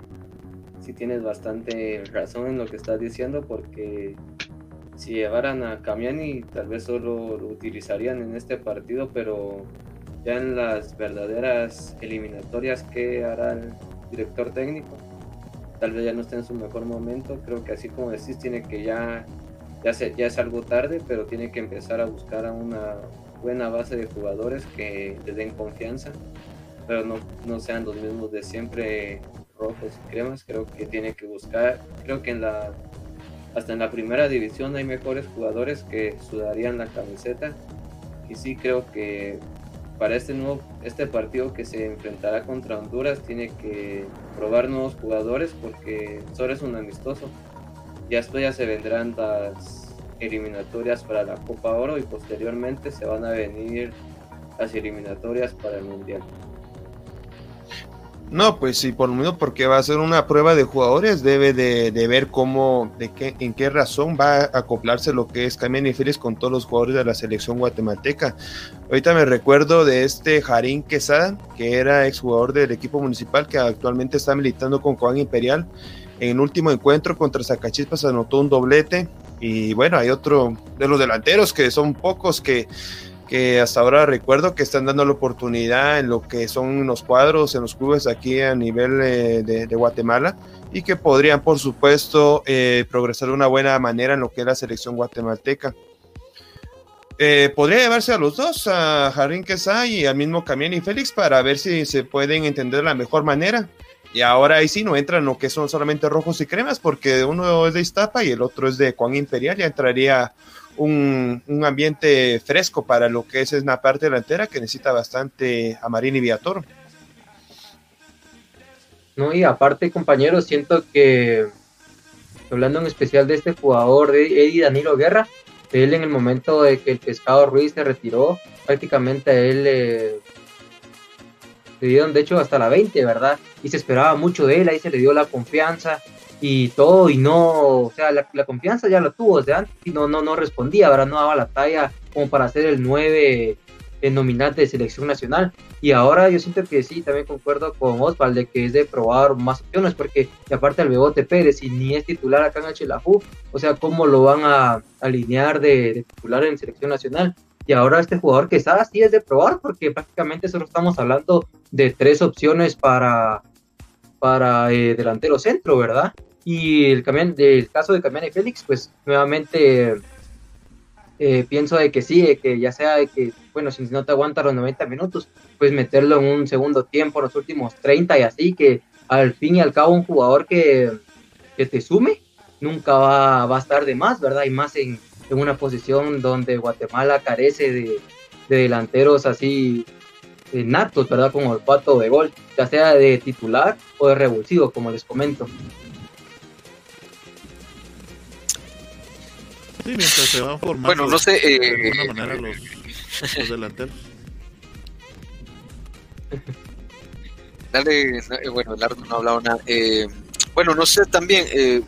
E: sí tienes bastante razón en lo que estás diciendo porque si llevaran a Camiani tal vez solo lo utilizarían en este partido, pero ya en las verdaderas eliminatorias que hará el director técnico, tal vez ya no esté en su mejor momento, creo que así como decís tiene que ya ya, ya es algo tarde, pero tiene que empezar a buscar a una buena base de jugadores que le den confianza, pero no, no sean los mismos de siempre rojos y cremas, creo que tiene que buscar, creo que en la hasta en la primera división hay mejores jugadores que sudarían la camiseta y sí creo que para este nuevo este partido que se enfrentará contra Honduras tiene que probar nuevos jugadores porque solo es un amistoso ya esto ya se vendrán las eliminatorias para la Copa Oro y posteriormente se van a venir las eliminatorias para el Mundial.
D: No, pues sí, por lo menos porque va a ser una prueba de jugadores, debe de, ver cómo, de qué, en qué razón va a acoplarse lo que es y Félix con todos los jugadores de la selección guatemalteca. Ahorita me recuerdo de este Jarín Quesada, que era exjugador del equipo municipal, que actualmente está militando con Juan Imperial. En el último encuentro contra Zacachispas anotó un doblete. Y bueno, hay otro de los delanteros que son pocos que que hasta ahora recuerdo que están dando la oportunidad en lo que son los cuadros, en los clubes aquí a nivel eh, de, Guatemala y que podrían, por supuesto, eh, progresar de una buena manera en lo que es la selección guatemalteca. Eh, podría llevarse a los dos, a Jarín Quesá y al mismo Camián y Félix, para ver si se pueden entender de la mejor manera. Y ahora ahí sí no entran lo que son solamente rojos y cremas, porque uno es de Iztapa y el otro es de Juan Imperial, ya entraría un, ambiente fresco para lo que es una parte delantera que necesita bastante a Marín y Viator.
B: No, y aparte, compañeros, siento que hablando en especial de este jugador, de Eddie Danilo Guerra, él en el momento de que el Pescado Ruiz se retiró, prácticamente él le dieron de hecho hasta la 20, ¿verdad? Y se esperaba mucho de él, ahí se le dio la confianza, y todo, y no, o sea, la, confianza ya la tuvo desde antes y no, no, no respondía, ahora no daba la talla como para ser el 9 en nominante de selección nacional. Y ahora yo siento que sí, también concuerdo con Osvaldo que es de probar más opciones, porque aparte el Bebote Pérez, y ni es titular acá en el o sea, ¿cómo lo van a alinear de, titular en selección nacional? Y ahora este jugador que está sí es de probar, porque prácticamente solo estamos hablando de tres opciones para, para eh, delantero centro, ¿verdad? Y el, camión, del caso de Camián y Félix, pues nuevamente eh, pienso de que sí, que ya sea de que, bueno, si no te aguanta los 90 minutos, pues meterlo en un segundo tiempo, los últimos 30 y así, que al fin y al cabo un jugador que, que te sume nunca va, va, a estar de más, ¿verdad? Y más en, en una posición donde Guatemala carece de, de delanteros así eh, natos, ¿verdad? Con olfato de gol, ya sea de titular o de revulsivo, como les comento.
A: Sí, mientras se van formando.
F: Bueno, no sé.
A: De eh, alguna manera los, los delanteros.
F: Dale, eh, bueno, Lardo no ha hablado nada. Eh, bueno, no sé también. Eh,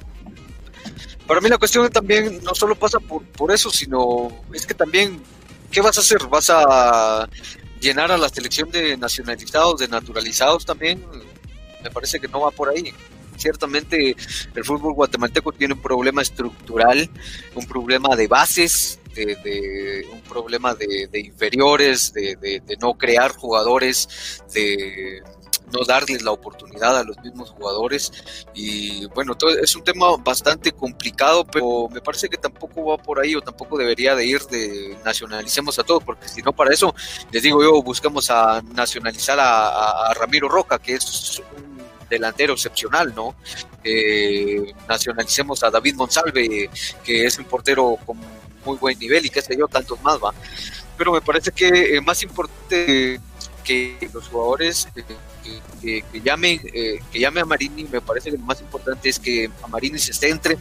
F: para mí la cuestión también no solo pasa por, por eso, sino es que también, ¿qué vas a hacer? ¿Vas a llenar a la selección de nacionalizados, de naturalizados también? Me parece que no va por ahí ciertamente el fútbol guatemalteco tiene un problema estructural, un problema de bases, de, un problema de, inferiores, de, no crear jugadores, de no darles la oportunidad a los mismos jugadores. Y bueno, es un tema bastante complicado, pero me parece que tampoco va por ahí o tampoco debería de ir de nacionalicemos a todos, porque si no para eso, les digo yo, buscamos a nacionalizar a, a Ramiro Roca, que es delantero excepcional, ¿no? Eh, nacionalicemos a David Monsalve, que es un portero con muy buen nivel y qué sé yo, tantos más, va. Pero me parece que más importante que los jugadores que, llame, eh, que llame a Marini, me parece que lo más importante es que a Marini se centre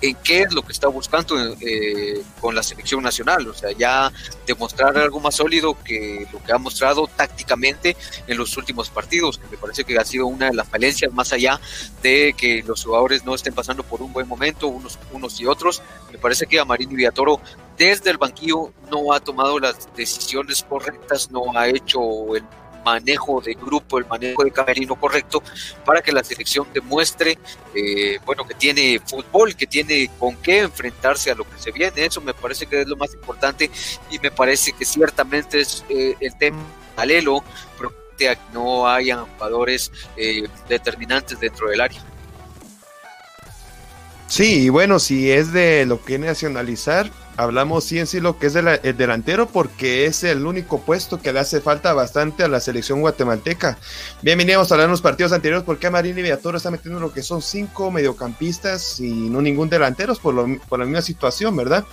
F: en qué es lo que está buscando eh, con la selección nacional, o sea, ya demostrar algo más sólido que lo que ha mostrado tácticamente en los últimos partidos, que me parece que ha sido una de las falencias más allá de que los jugadores no estén pasando por un buen momento, unos, unos y otros, me parece que a Marini Villatoro desde el banquillo no ha tomado las decisiones correctas, no ha hecho el manejo de grupo, el manejo de camerino correcto para que la selección demuestre, eh, bueno, que tiene fútbol, que tiene con qué enfrentarse a lo que se viene. Eso me parece que es lo más importante y me parece que ciertamente es eh, el tema paralelo, pero que no hayan jugadores eh, determinantes dentro del área.
D: Sí, y bueno, si es de lo que nacionalizar, hablamos sí lo que es el delantero porque es el único puesto que le hace falta bastante a la selección guatemalteca. Bien, a hablar en los partidos anteriores porque Marini Villatoro está metiendo lo que son cinco mediocampistas y no ningún delanteros por, por la misma situación, ¿verdad?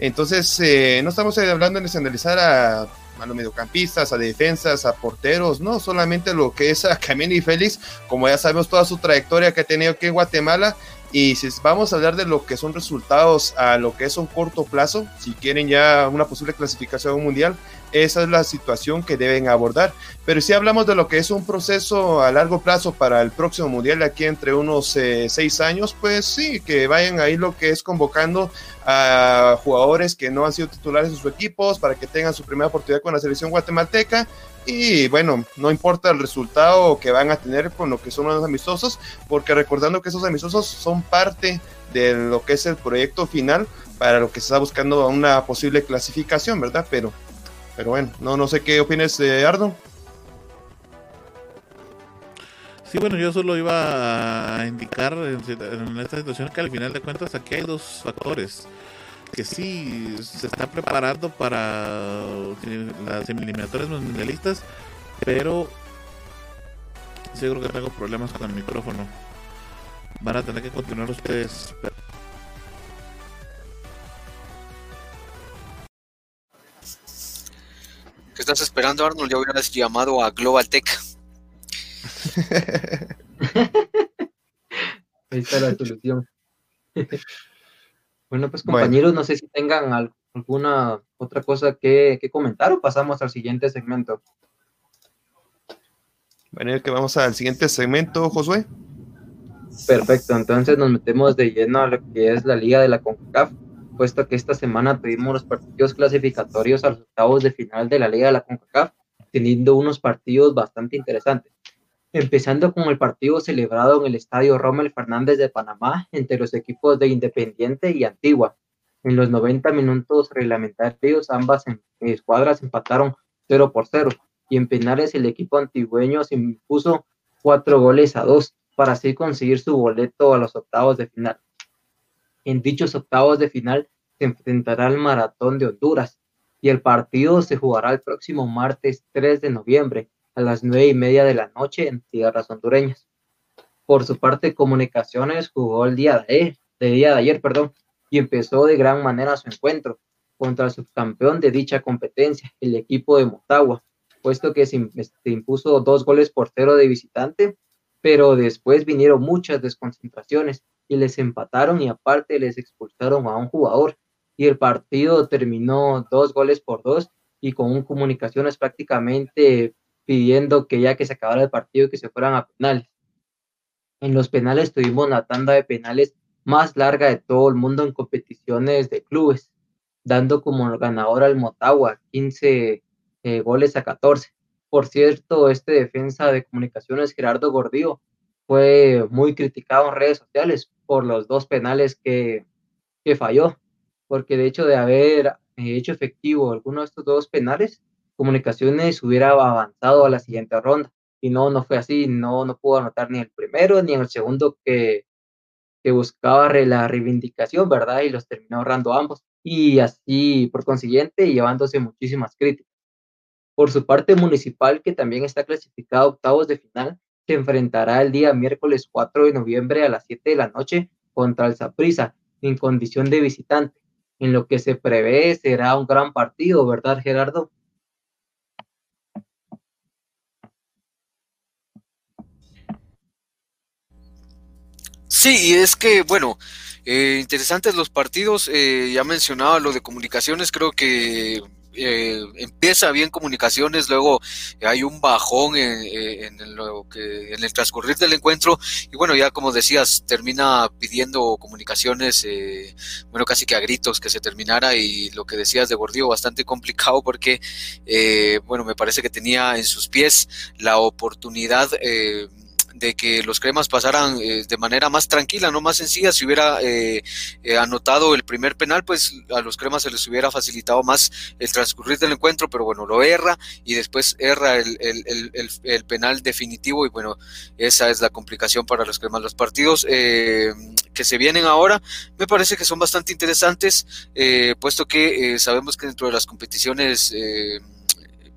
D: Entonces, eh, no estamos hablando de analizar a, a los mediocampistas, a defensas, a porteros, no solamente lo que es a Camini Félix, como ya sabemos toda su trayectoria que ha tenido aquí en Guatemala, y si vamos a hablar de lo que son resultados a lo que es un corto plazo, si quieren ya una posible clasificación mundial, esa es la situación que deben abordar. Pero si hablamos de lo que es un proceso a largo plazo para el próximo mundial, aquí entre unos eh, seis años, pues sí, que vayan ahí lo que es convocando a jugadores que no han sido titulares en sus equipos para que tengan su primera oportunidad con la selección guatemalteca y bueno, no importa el resultado que van a tener con lo que son los amistosos, porque recordando que esos amistosos son parte de lo que es el proyecto final para lo que se está buscando una posible clasificación, ¿verdad? Pero, pero bueno, no, no sé qué opinas, eh, Ardo.
A: Sí, bueno, yo solo iba a indicar en, esta situación que al final de cuentas aquí hay dos factores que sí se está preparando para las eliminatorias mundialistas, pero seguro que tengo problemas con el micrófono. Van a tener que continuar ustedes.
F: ¿Qué estás esperando, Arnold? Ya hubieras llamado a Global Tech.
B: Ahí está la solución. Bueno, pues compañeros, no sé si tengan alguna otra cosa que, comentar o pasamos al siguiente segmento.
D: Bueno, que vamos al siguiente segmento, Josué.
B: Perfecto, entonces nos metemos de lleno a lo que es la liga de la CONCACAF, puesto que esta semana tuvimos los partidos clasificatorios a los octavos de final de la liga de la CONCACAF, teniendo unos partidos bastante interesantes empezando con el partido celebrado en el Estadio Rommel Fernández de Panamá entre los equipos de Independiente y Antigua. En los 90 minutos reglamentarios, ambas escuadras empataron 0 por 0 y en penales el equipo antigüeño se impuso 4 goles a 2 para así conseguir su boleto a los octavos de final. En dichos octavos de final se enfrentará el Maratón de Honduras y el partido se jugará el próximo martes 3 de noviembre a las nueve y media de la noche en tierras hondureñas. Por su parte, Comunicaciones jugó el día de, día de ayer perdón, y empezó de gran manera su encuentro contra el subcampeón de dicha competencia, el equipo de Motagua, puesto que se, impuso dos goles por cero de visitante, pero después vinieron muchas desconcentraciones y les empataron y aparte les expulsaron a un jugador y el partido terminó dos goles por dos y con un comunicaciones prácticamente pidiendo que ya que se acabara el partido que se fueran a penales. En los penales tuvimos la tanda de penales más larga de todo el mundo en competiciones de clubes, dando como ganador al Motagua 15 eh, goles a 14. Por cierto, este defensa de comunicaciones, Gerardo Gordillo, fue muy criticado en redes sociales por los dos penales que, que falló, porque de hecho de haber eh, hecho efectivo alguno de estos dos penales, Comunicaciones hubiera avanzado a la siguiente ronda. Y no, no fue así, no, no pudo anotar ni el primero ni el segundo que, que buscaba la reivindicación, ¿verdad? Y los terminó ahorrando ambos. Y así, por consiguiente, llevándose muchísimas críticas. Por su parte, Municipal, que también está clasificado octavos de final, se enfrentará el día miércoles 4 de noviembre a las 7 de la noche contra el Saprissa en condición de visitante, en lo que se prevé será un gran partido, ¿verdad, Gerardo?
F: Sí, y es que, bueno, eh, interesantes los partidos, eh, ya mencionaba lo de comunicaciones, creo que eh, empieza bien comunicaciones, luego hay un bajón en, lo que, en el transcurrir del encuentro y bueno, ya como decías, termina pidiendo comunicaciones, eh, bueno, casi que a gritos que se terminara y lo que decías de Gordillo bastante complicado porque, eh, bueno, me parece que tenía en sus pies la oportunidad de que los cremas pasaran eh, de manera más tranquila, no más sencilla. Si hubiera eh, eh, anotado el primer penal, pues a los cremas se les hubiera facilitado más el transcurrir del encuentro, pero bueno, lo erra y después erra el, el, penal definitivo y bueno, esa es la complicación para los cremas. Los partidos que se vienen ahora me parece que son bastante interesantes, puesto que sabemos que dentro de las competiciones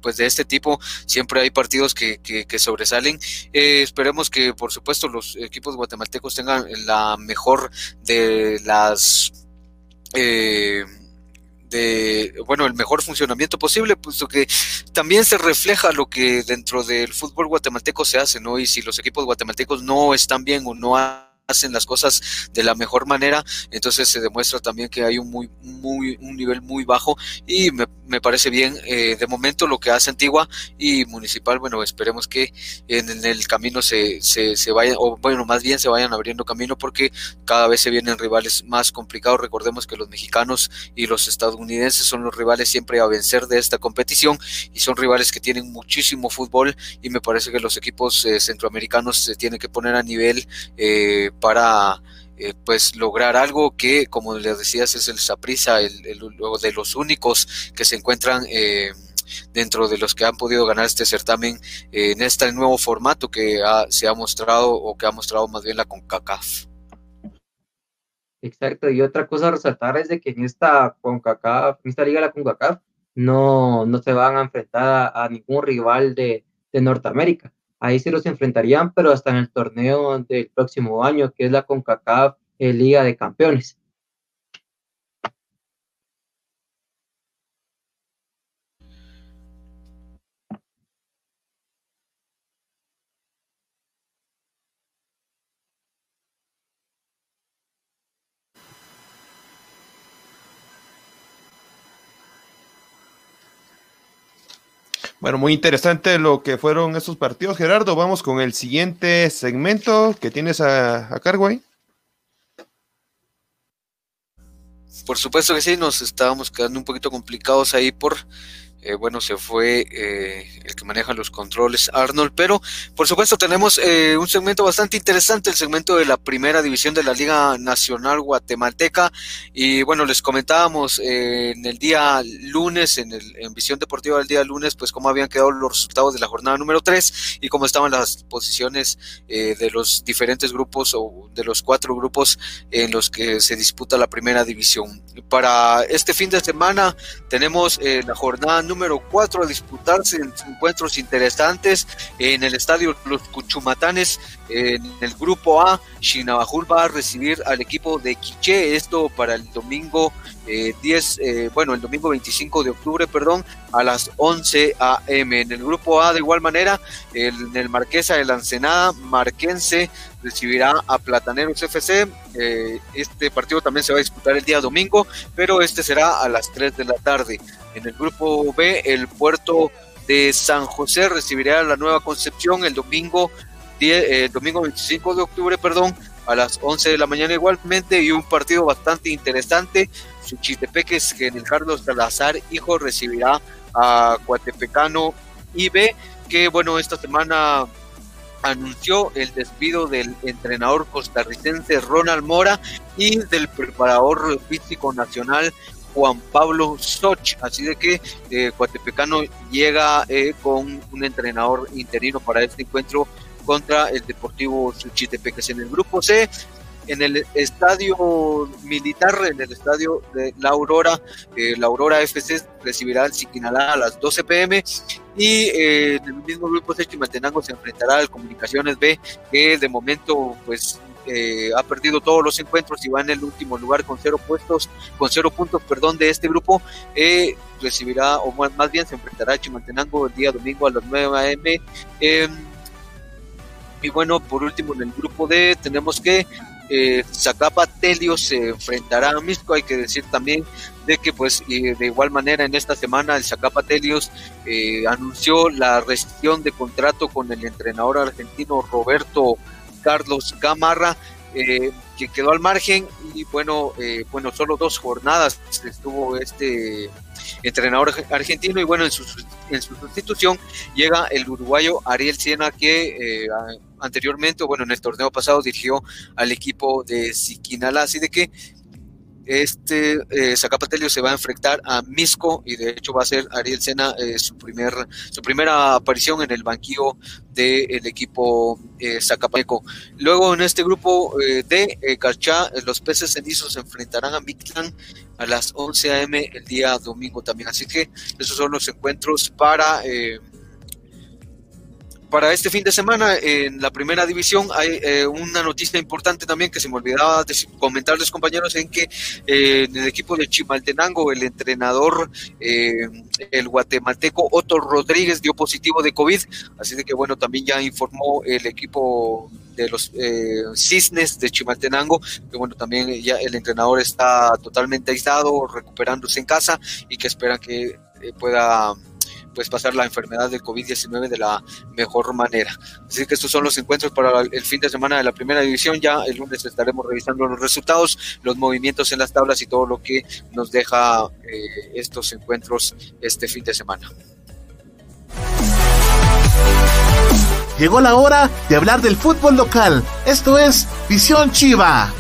F: pues de este tipo siempre hay partidos que, que, sobresalen. Eh, esperemos que por supuesto los equipos guatemaltecos tengan la mejor de las... Eh, de, bueno, el mejor funcionamiento posible, puesto que también se refleja lo que dentro del fútbol guatemalteco se hace, ¿no? Y si los equipos guatemaltecos no están bien o no hacen las cosas de la mejor manera, entonces se demuestra también que hay un, muy, muy, un nivel muy bajo y me, parece bien eh, de momento lo que hace Antigua y Municipal, bueno, esperemos que en, el camino se, se, se, vayan, o bueno, más bien se vayan abriendo camino porque cada vez se vienen rivales más complicados. Recordemos que los mexicanos y los estadounidenses son los rivales siempre a vencer de esta competición y son rivales que tienen muchísimo fútbol y me parece que los equipos eh, centroamericanos se tienen que poner a nivel eh, para eh, pues lograr algo que, como les decías, es el Saprisa, el, el, de los únicos que se encuentran eh, dentro de los que han podido ganar este certamen eh, en este nuevo formato que se ha mostrado o que ha mostrado más bien la CONCACAF.
B: Exacto, y otra cosa a resaltar es de que en esta CONCACAF, en esta liga la CONCACAF, no, no se van a enfrentar a, ningún rival de, de Norteamérica ahí se los enfrentarían, pero hasta en el torneo del próximo año, que es la CONCACAF eh, Liga de Campeones.
D: Bueno, muy interesante lo que fueron estos partidos, Gerardo. Vamos con el siguiente segmento que tienes a, a cargo ahí.
F: Por supuesto que sí, nos estábamos quedando un poquito complicados ahí por eh, bueno, se fue eh, el que maneja los controles, Arnold, pero por supuesto tenemos eh, un segmento bastante interesante, el segmento de la primera división de la Liga Nacional Guatemalteca, y bueno, les comentábamos en el día lunes, en, el, en Visión Deportiva del día lunes, pues cómo habían quedado los resultados de la jornada número 3 y cómo estaban las posiciones de los diferentes grupos o de los cuatro grupos en los que se disputa la primera división. Para este fin de semana tenemos la jornada número 4 a disputarse en encuentros interesantes en el estadio Los Cuchumatanes. En el grupo A, Shinabajul va a recibir al equipo de Quiché, esto para el domingo 10, eh, eh, bueno, el domingo 25 de octubre, perdón, a las 11 a.m. En el grupo A, de igual manera, en el Marquesa de la Ensenada, Marquense recibirá a Plataneros FC. Eh, este partido también se va a disputar el día domingo, pero este será a las 3 de la tarde. En el grupo B, el puerto de San José recibirá la nueva Concepción el domingo, eh, domingo 25 de octubre, perdón, a las 11 de la mañana igualmente y un partido bastante interesante. Suchitepeques, que en el Carlos Salazar, hijo, recibirá a Coatepecano IB, que bueno, esta semana anunció el despido del entrenador costarricense Ronald Mora y del preparador físico nacional Juan Pablo Soch. Así de que eh, Coatepecano llega eh, con un entrenador interino para este encuentro contra el Deportivo Suchitepeques. En el grupo C, en el estadio militar, en el estadio de La Aurora, eh, la Aurora FC recibirá al Siquinalá a las 12 pm y eh, en el mismo grupo de Chimaltenango se enfrentará al Comunicaciones B, que de momento pues eh, ha perdido todos los encuentros y va en el último lugar con cero puestos, con cero puntos, perdón, de este grupo, recibirá, o más, bien se enfrentará a Chimaltenango el día domingo a las 9 a.m. Em, y bueno, por último, en el grupo D tenemos que eh, Zacapa Telio se enfrentará a Misco. Hay que decir también de que, pues, de igual manera, en esta semana el Zacapa Telios eh, anunció la rescisión de contrato con el entrenador argentino Roberto Carlos Gamarra, eh, que quedó al margen y bueno, eh, bueno, solo dos jornadas estuvo este entrenador argentino y bueno, en su, en su sustitución llega el uruguayo Ariel Siena que eh, anteriormente, bueno, en el torneo pasado dirigió al equipo de Siquinala, así de que este eh, Zacapatelio se va a enfrentar a Misco y de hecho va a ser Ariel Sena eh, su, primer, su primera aparición en el banquillo del equipo eh, Zacapaco. Luego en este grupo eh, de eh, Carchá, los peces cenizos se enfrentarán a Mictlán a las 11 a.m. el día domingo también. Así que esos son los encuentros para para este fin de semana en la primera división hay eh, una noticia importante también que se me olvidaba de comentarles compañeros en que eh, en el equipo de Chimaltenango el entrenador eh, el guatemalteco Otto Rodríguez dio positivo de COVID así de que bueno también ya informó el equipo de los cisnes de Chimaltenango que bueno también ya el entrenador está totalmente aislado recuperándose en casa y que esperan que pueda pues pasar la enfermedad del COVID-19 de la mejor manera. Así que estos son los encuentros para el fin de semana de la primera división. Ya el lunes estaremos revisando los resultados, los movimientos en las tablas y todo lo que nos deja eh, estos encuentros este fin de semana.
G: Llegó la hora de hablar del fútbol local. Esto es Visión Chiva.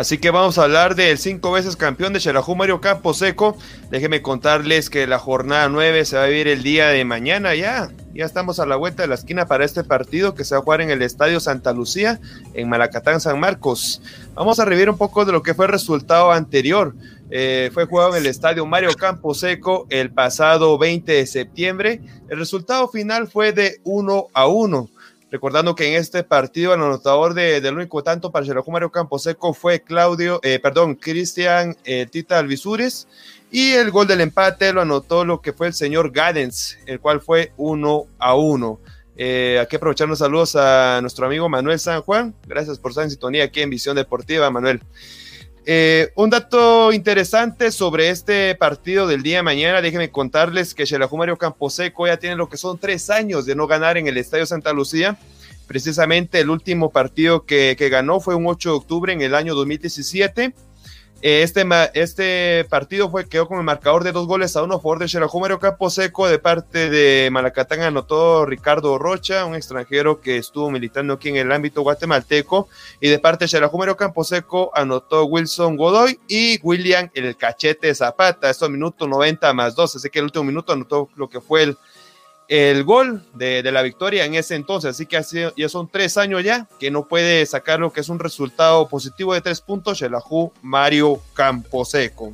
D: Así que vamos a hablar del cinco veces campeón de Xelajú Mario Seco. Déjenme contarles que la jornada 9 se va a vivir el día de mañana ya. Ya estamos a la vuelta de la esquina para este partido que se va a jugar en el Estadio Santa Lucía, en Malacatán, San Marcos. Vamos a revivir un poco de lo que fue el resultado anterior. Eh, fue jugado en el Estadio Mario Seco el pasado 20 de septiembre. El resultado final fue de 1 a 1. Recordando que en este partido el anotador de, del único tanto para Xelajú Mario Camposeco fue Claudio, eh, perdón, Cristian eh, Tita Alvisures. Y el gol del empate lo anotó lo que fue el señor Gadens, el cual fue uno a uno. Eh, aquí aprovechando saludos a nuestro amigo Manuel San Juan. Gracias por estar en sintonía aquí en Visión Deportiva, Manuel. Eh, un dato interesante sobre este partido del día de mañana, déjenme contarles que Xelajú Mario Camposeco ya tiene lo que son tres años de no ganar en el Estadio Santa Lucía. Precisamente el último partido que, que ganó fue un 8 de octubre en el año 2017 este, este partido fue, quedó con el marcador de dos goles a uno a favor de Xerajú Campo Seco. De parte de Malacatán anotó Ricardo Rocha, un extranjero que estuvo militando aquí en el ámbito guatemalteco. Y de parte de Xerajú Campo Seco anotó Wilson Godoy y William el Cachete Zapata. Esto minuto 90 más 2. Así que el último minuto anotó lo que fue el, el gol de, la victoria en ese entonces. Así que ya son tres años ya que no puede sacar lo que es un resultado positivo de tres puntos. Shelahu Mario Camposeco.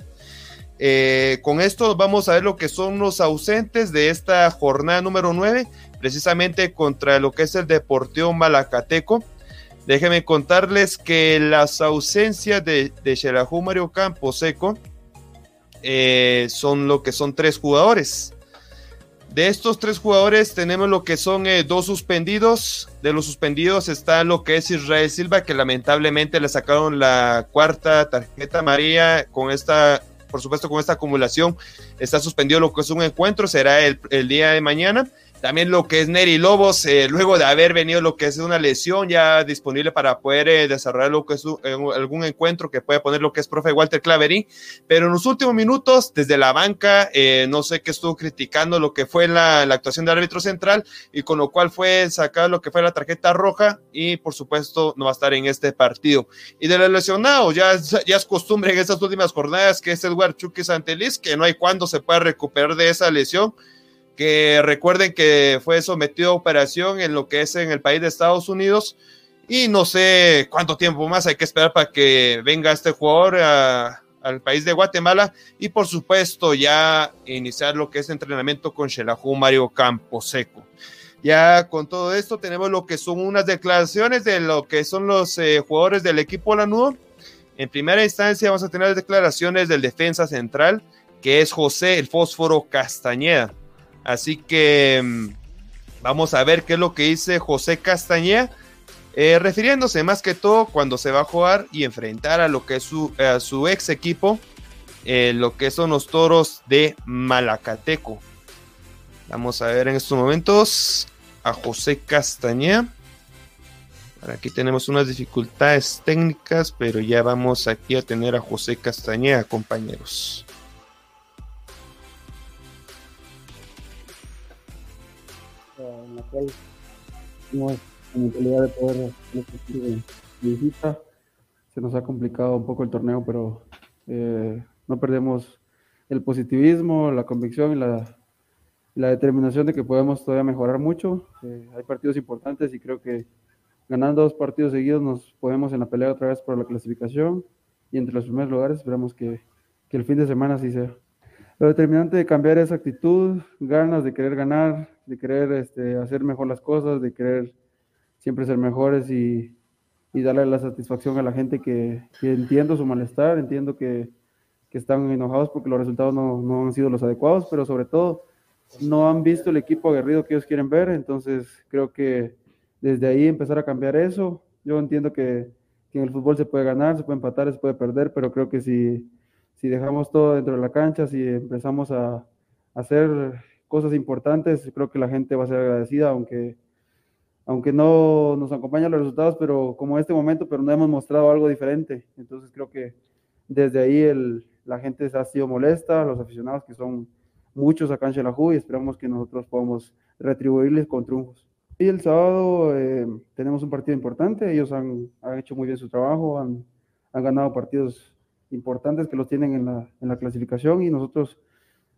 D: Eh, con esto vamos a ver lo que son los ausentes de esta jornada número 9, precisamente contra lo que es el Deportivo Malacateco. Déjenme contarles que las ausencias de, de Mario Camposeco eh, son lo que son tres jugadores. De estos tres jugadores tenemos lo que son eh, dos suspendidos. De los suspendidos está lo que es Israel Silva, que lamentablemente le sacaron la cuarta tarjeta María con esta, por supuesto con esta acumulación. Está suspendido lo que es un encuentro, será el, día de mañana. También lo que es Neri Lobos, eh, luego de haber venido lo que es una lesión ya disponible para poder eh, desarrollar lo que es algún encuentro que puede poner lo que es profe Walter Clavery, pero en los últimos minutos, desde la banca, eh, no sé qué estuvo criticando lo que fue la, la, actuación del árbitro central y con lo cual fue sacar lo que fue la tarjeta roja y por supuesto no va a estar en este partido. Y de los lesionados, ya, ya es costumbre en estas últimas jornadas que es Edward Chucky Santelis, que no hay cuándo se pueda recuperar de esa lesión que recuerden que fue sometido a operación en lo que es en el país de Estados Unidos y no sé cuánto tiempo más hay que esperar para que venga este jugador al país de Guatemala y por supuesto ya iniciar lo que es entrenamiento con Shelahu Mario Camposeco. Ya con todo esto tenemos lo que son unas declaraciones de lo que son los eh, jugadores del equipo Lanudo. En primera instancia vamos a tener declaraciones del defensa central, que es José el Fósforo Castañeda. Así que mm, vamos a ver qué es lo que dice José Castañeda, eh, refiriéndose más que todo cuando se va a jugar y enfrentar a lo que es su, su ex equipo, eh, lo que son los toros de Malacateco. Vamos a ver en estos momentos a José Castañeda. Aquí tenemos unas dificultades técnicas, pero ya vamos aquí a tener a José Castañeda, compañeros.
I: Cual de poder. Se nos ha complicado un poco el torneo, pero eh, no perdemos el positivismo, la convicción y la, la determinación de que podemos todavía mejorar mucho. Eh, hay partidos importantes y creo que ganando dos partidos seguidos nos podemos en la pelea otra vez por la clasificación y entre los primeros lugares esperamos que, que el fin de semana sí sea. Lo determinante de cambiar esa actitud, ganas de querer ganar, de querer este, hacer mejor las cosas, de querer siempre ser mejores y, y darle la satisfacción a la gente que, entiendo su malestar, entiendo que, están enojados porque los resultados no, no han sido los adecuados, pero sobre todo no han visto el equipo aguerrido que ellos quieren ver, entonces creo que desde ahí empezar a cambiar eso, yo entiendo que, que en el fútbol se puede ganar, se puede empatar, se puede perder, pero creo que si, si dejamos todo dentro de la cancha, si empezamos a, a hacer cosas importantes. Creo que la gente va a ser agradecida, aunque, aunque no nos acompañan los resultados, pero como este momento, pero no hemos mostrado algo diferente. Entonces creo que desde ahí el, la gente ha sido molesta, los aficionados que son muchos acá en Xelajú y esperamos que nosotros podamos retribuirles con triunfos. Y el sábado eh, tenemos un partido importante, ellos han, han, hecho muy bien su trabajo, han, han ganado partidos importantes que los tienen en la, en la clasificación y nosotros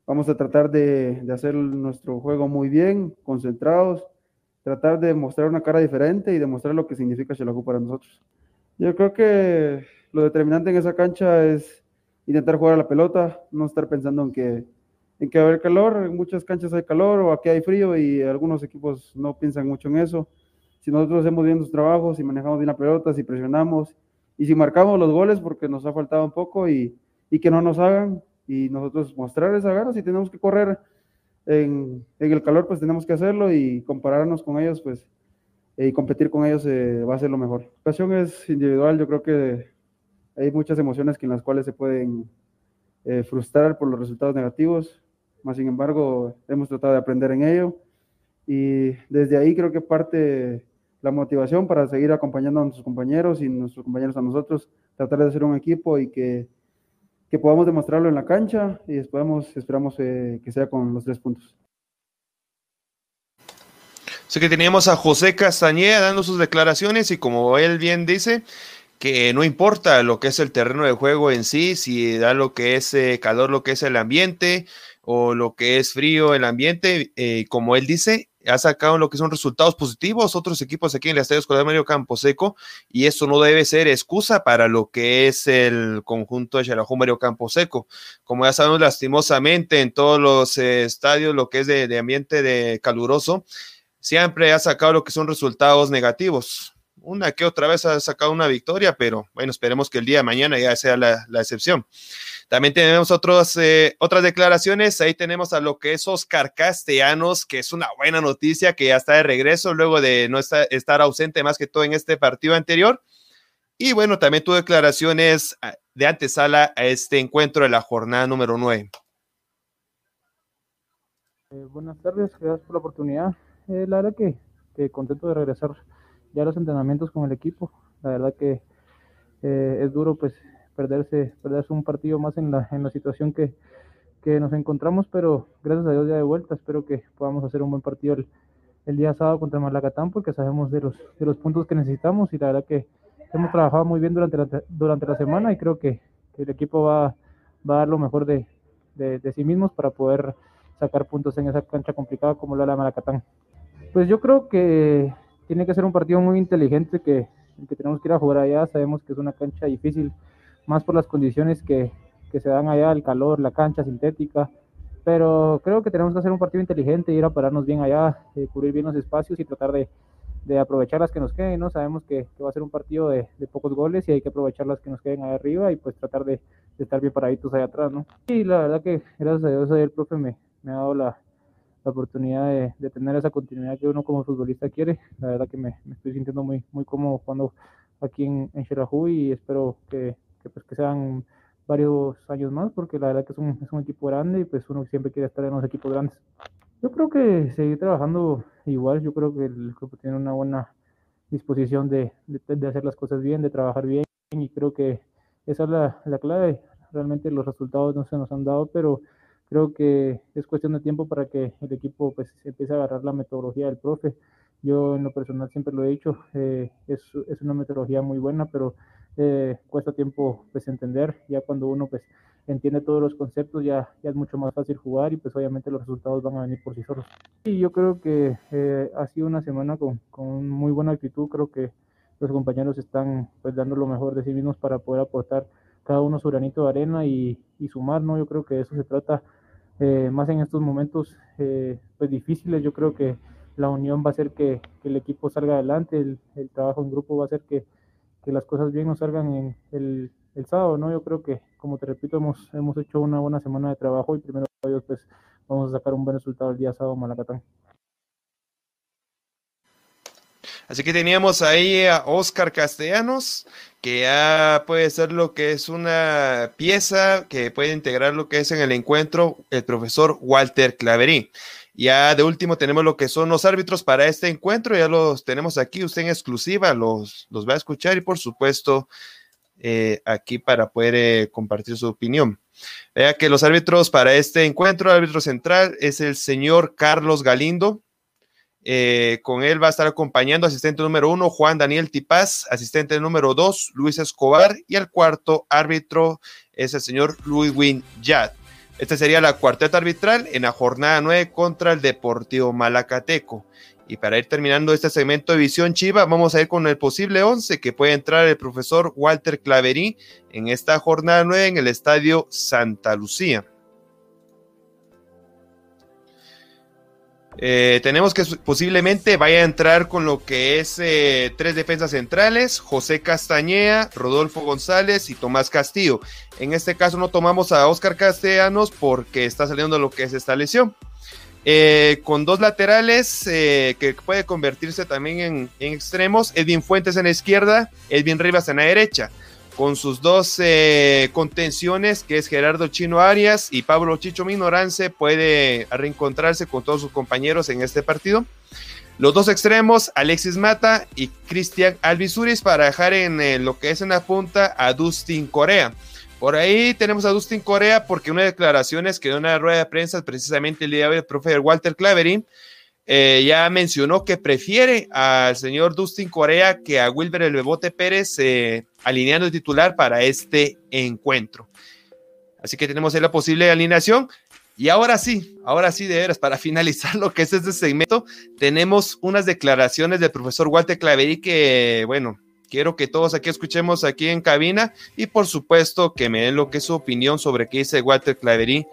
I: Vamos a tratar de, de hacer nuestro juego muy bien, concentrados, tratar de mostrar una cara diferente y demostrar lo que significa Xelajú para nosotros. Yo creo que lo determinante en esa cancha es intentar jugar a la pelota, no estar pensando en que, en que va a haber calor, en muchas canchas hay calor o aquí hay frío y algunos equipos no piensan mucho en eso. Si nosotros hacemos bien nuestros trabajos, si manejamos bien la pelota, si presionamos y si marcamos los goles porque nos ha faltado un poco y, y que no nos hagan, y nosotros mostrar esa gana, si tenemos que correr en, en, el calor, pues tenemos que hacerlo y compararnos con ellos, pues, y competir con ellos eh, va a ser lo mejor. La ocasión es individual, yo creo que hay muchas emociones que en las cuales se pueden eh, frustrar por los resultados negativos, más sin embargo, hemos tratado de aprender en ello y desde ahí creo que parte la motivación para seguir acompañando a nuestros compañeros y nuestros compañeros a nosotros, tratar de hacer un equipo y que que podamos demostrarlo en la cancha y esperamos, esperamos eh, que sea con los tres puntos.
D: Así que teníamos a José Castañeda dando sus declaraciones y como él bien dice, que no importa lo que es el terreno de juego en sí, si da lo que es eh, calor, lo que es el ambiente o lo que es frío el ambiente, eh, como él dice, ha sacado lo que son resultados positivos, otros equipos aquí en el Estadio Escolar Mario Camposeco, y eso no debe ser excusa para lo que es el conjunto de Xelajú Mario Camposeco. Como ya sabemos, lastimosamente en todos los eh, estadios, lo que es de, de, ambiente de caluroso, siempre ha sacado lo que son resultados negativos. Una que otra vez ha sacado una victoria, pero bueno, esperemos que el día de mañana ya sea la, la excepción. También tenemos otros, eh, otras declaraciones. Ahí tenemos a lo que es Oscar Castellanos, que es una buena noticia, que ya está de regreso luego de no estar, ausente más que todo en este partido anterior. Y bueno, también tuvo declaraciones ah, de antesala a este encuentro de la jornada número 9.
J: Eh, buenas tardes, gracias por la oportunidad. Eh, la verdad que, que, contento de regresar ya los entrenamientos con el equipo. La verdad que eh, es duro pues perderse, perderse un partido más en la, en la situación que, que nos encontramos, pero gracias a Dios ya de vuelta. Espero que podamos hacer un buen partido el, el día sábado contra Malacatán porque sabemos de los, de los puntos que necesitamos y la verdad que hemos trabajado muy bien durante la, durante la semana y creo que, que el equipo va, va, a dar lo mejor de, de, de, sí mismos para poder sacar puntos en esa cancha complicada como la de Malacatán. Pues yo creo que tiene que ser un partido muy inteligente que, que tenemos que ir a jugar allá. Sabemos que es una cancha difícil, más por las condiciones que, que se dan allá, el calor, la cancha sintética, pero creo que tenemos que hacer un partido inteligente, ir a pararnos bien allá, eh, cubrir bien los espacios y tratar de, de, aprovechar las que nos queden, ¿no? Sabemos que, que va a ser un partido de, de, pocos goles y hay que aprovechar las que nos queden ahí arriba y pues tratar de, de estar bien paraditos allá atrás, ¿no? Y la verdad que gracias a Dios el profe me, me ha dado la, la oportunidad de, de, tener esa continuidad que uno como futbolista quiere. La verdad que me, me estoy sintiendo muy, muy cómodo jugando aquí en, en Xerajú y espero que, que, pues, que sean varios años más, porque la verdad que es un, es un equipo grande y pues uno siempre quiere estar en los equipos grandes. Yo creo que seguir trabajando igual, yo creo que el grupo tiene una buena disposición de, de, de hacer las cosas bien, de trabajar bien y creo que esa es la, la, clave. Realmente los resultados no se nos han dado, pero creo que es cuestión de tiempo para que el equipo pues empiece a agarrar la metodología del profe. Yo en lo personal siempre lo he dicho, eh, es, es una metodología muy buena, pero eh, cuesta tiempo pues entender, ya cuando uno pues entiende todos los conceptos ya, ya es mucho más fácil jugar y pues obviamente los resultados van a venir por sí solos. Y yo creo que eh, ha sido una semana con, con, muy buena actitud, creo que los compañeros están pues dando lo mejor de sí mismos para poder aportar cada uno su granito de arena y, y sumar, ¿no? Yo creo que eso se trata eh, más en estos momentos eh, pues difíciles, yo creo que la unión va a hacer que, el equipo salga adelante, el, el trabajo en grupo va a hacer que que las cosas bien nos salgan en el, el, sábado, ¿no? Yo creo que, como te repito, hemos, hemos hecho una buena semana de trabajo y primero Dios, pues vamos a sacar un buen resultado el día sábado en Malacatán.
D: Así que teníamos ahí a Oscar Castellanos, que ya puede ser lo que es una pieza que puede integrar lo que es en el encuentro el profesor Walter Claverí. Ya de último tenemos lo que son los árbitros para este encuentro, ya los tenemos aquí, usted en exclusiva los, los va a escuchar y por supuesto eh, aquí para poder eh, compartir su opinión. Vea que los árbitros para este encuentro, el árbitro central es el señor Carlos Galindo. Eh, con él va a estar acompañando asistente número uno, Juan Daniel Tipaz, asistente número dos, Luis Escobar, y el cuarto árbitro es el señor Luis Win Yad. Esta sería la cuarteta arbitral en la jornada 9 contra el Deportivo Malacateco. Y para ir terminando este segmento de Visión Chiva, vamos a ir con el posible 11 que puede entrar el profesor Walter Claverí en esta jornada 9 en el estadio Santa Lucía. Eh, tenemos que posiblemente vaya a entrar con lo que es eh, tres defensas centrales, José Castañeda, Rodolfo González y Tomás Castillo. En este caso no tomamos a Oscar Castellanos porque está saliendo lo que es esta lesión. Eh, con dos laterales que puede convertirse también en, en, extremos, Edwin Fuentes en la izquierda, Edwin Rivas en la derecha con sus dos eh, contenciones, que es Gerardo Chino Arias y Pablo Chicho Minorance, puede reencontrarse con todos sus compañeros en este partido. Los dos extremos, Alexis Mata y Cristian Alvisuris, para dejar en eh, lo que es en la punta a Dustin Corea. Por ahí tenemos a Dustin Corea porque una declaraciones que dio una rueda de prensa precisamente el día de hoy el profe Walter Claverin eh, ya mencionó que prefiere al señor Dustin Corea que a Wilber el Bebote Pérez eh, alineando el titular para este encuentro. Así que tenemos ahí la posible alineación. Y ahora sí, ahora sí, de veras, para finalizar lo que es este segmento, tenemos unas declaraciones del profesor Walter Claverí que, bueno, quiero que todos aquí escuchemos aquí en cabina y por supuesto que me den lo que es su opinión sobre qué dice Walter Claverí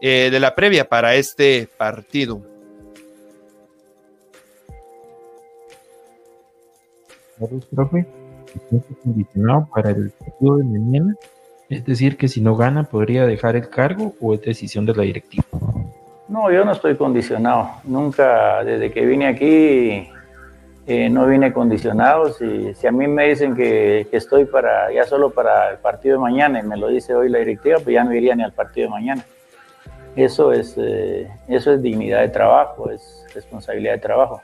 D: eh, de la previa para este partido.
K: profe, condicionado para el partido de mañana. Es decir, que si no gana podría dejar el cargo o es decisión de la directiva.
L: No, yo no estoy condicionado. Nunca, desde que vine aquí, eh, no vine condicionado. Si, a mí me dicen que, estoy para ya solo para el partido de mañana y me lo dice hoy la directiva, pues ya no iría ni al partido de mañana. Eso es, eh, eso es dignidad de trabajo, es responsabilidad de trabajo.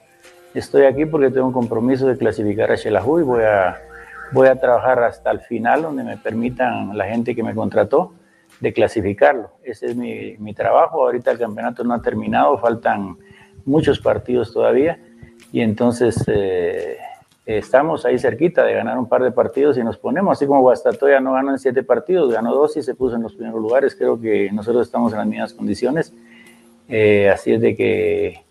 L: Estoy aquí porque tengo un compromiso de clasificar a Xelajú y voy a, voy a trabajar hasta el final donde me permitan la gente que me contrató de clasificarlo. Ese es mi, mi trabajo. Ahorita el campeonato no ha terminado, faltan muchos partidos todavía. Y entonces eh, estamos ahí cerquita de ganar un par de partidos y nos ponemos, así como Guastatoya no ganó en siete partidos, ganó dos y se puso en los primeros lugares, creo que nosotros estamos en las mismas condiciones, eh, así es de que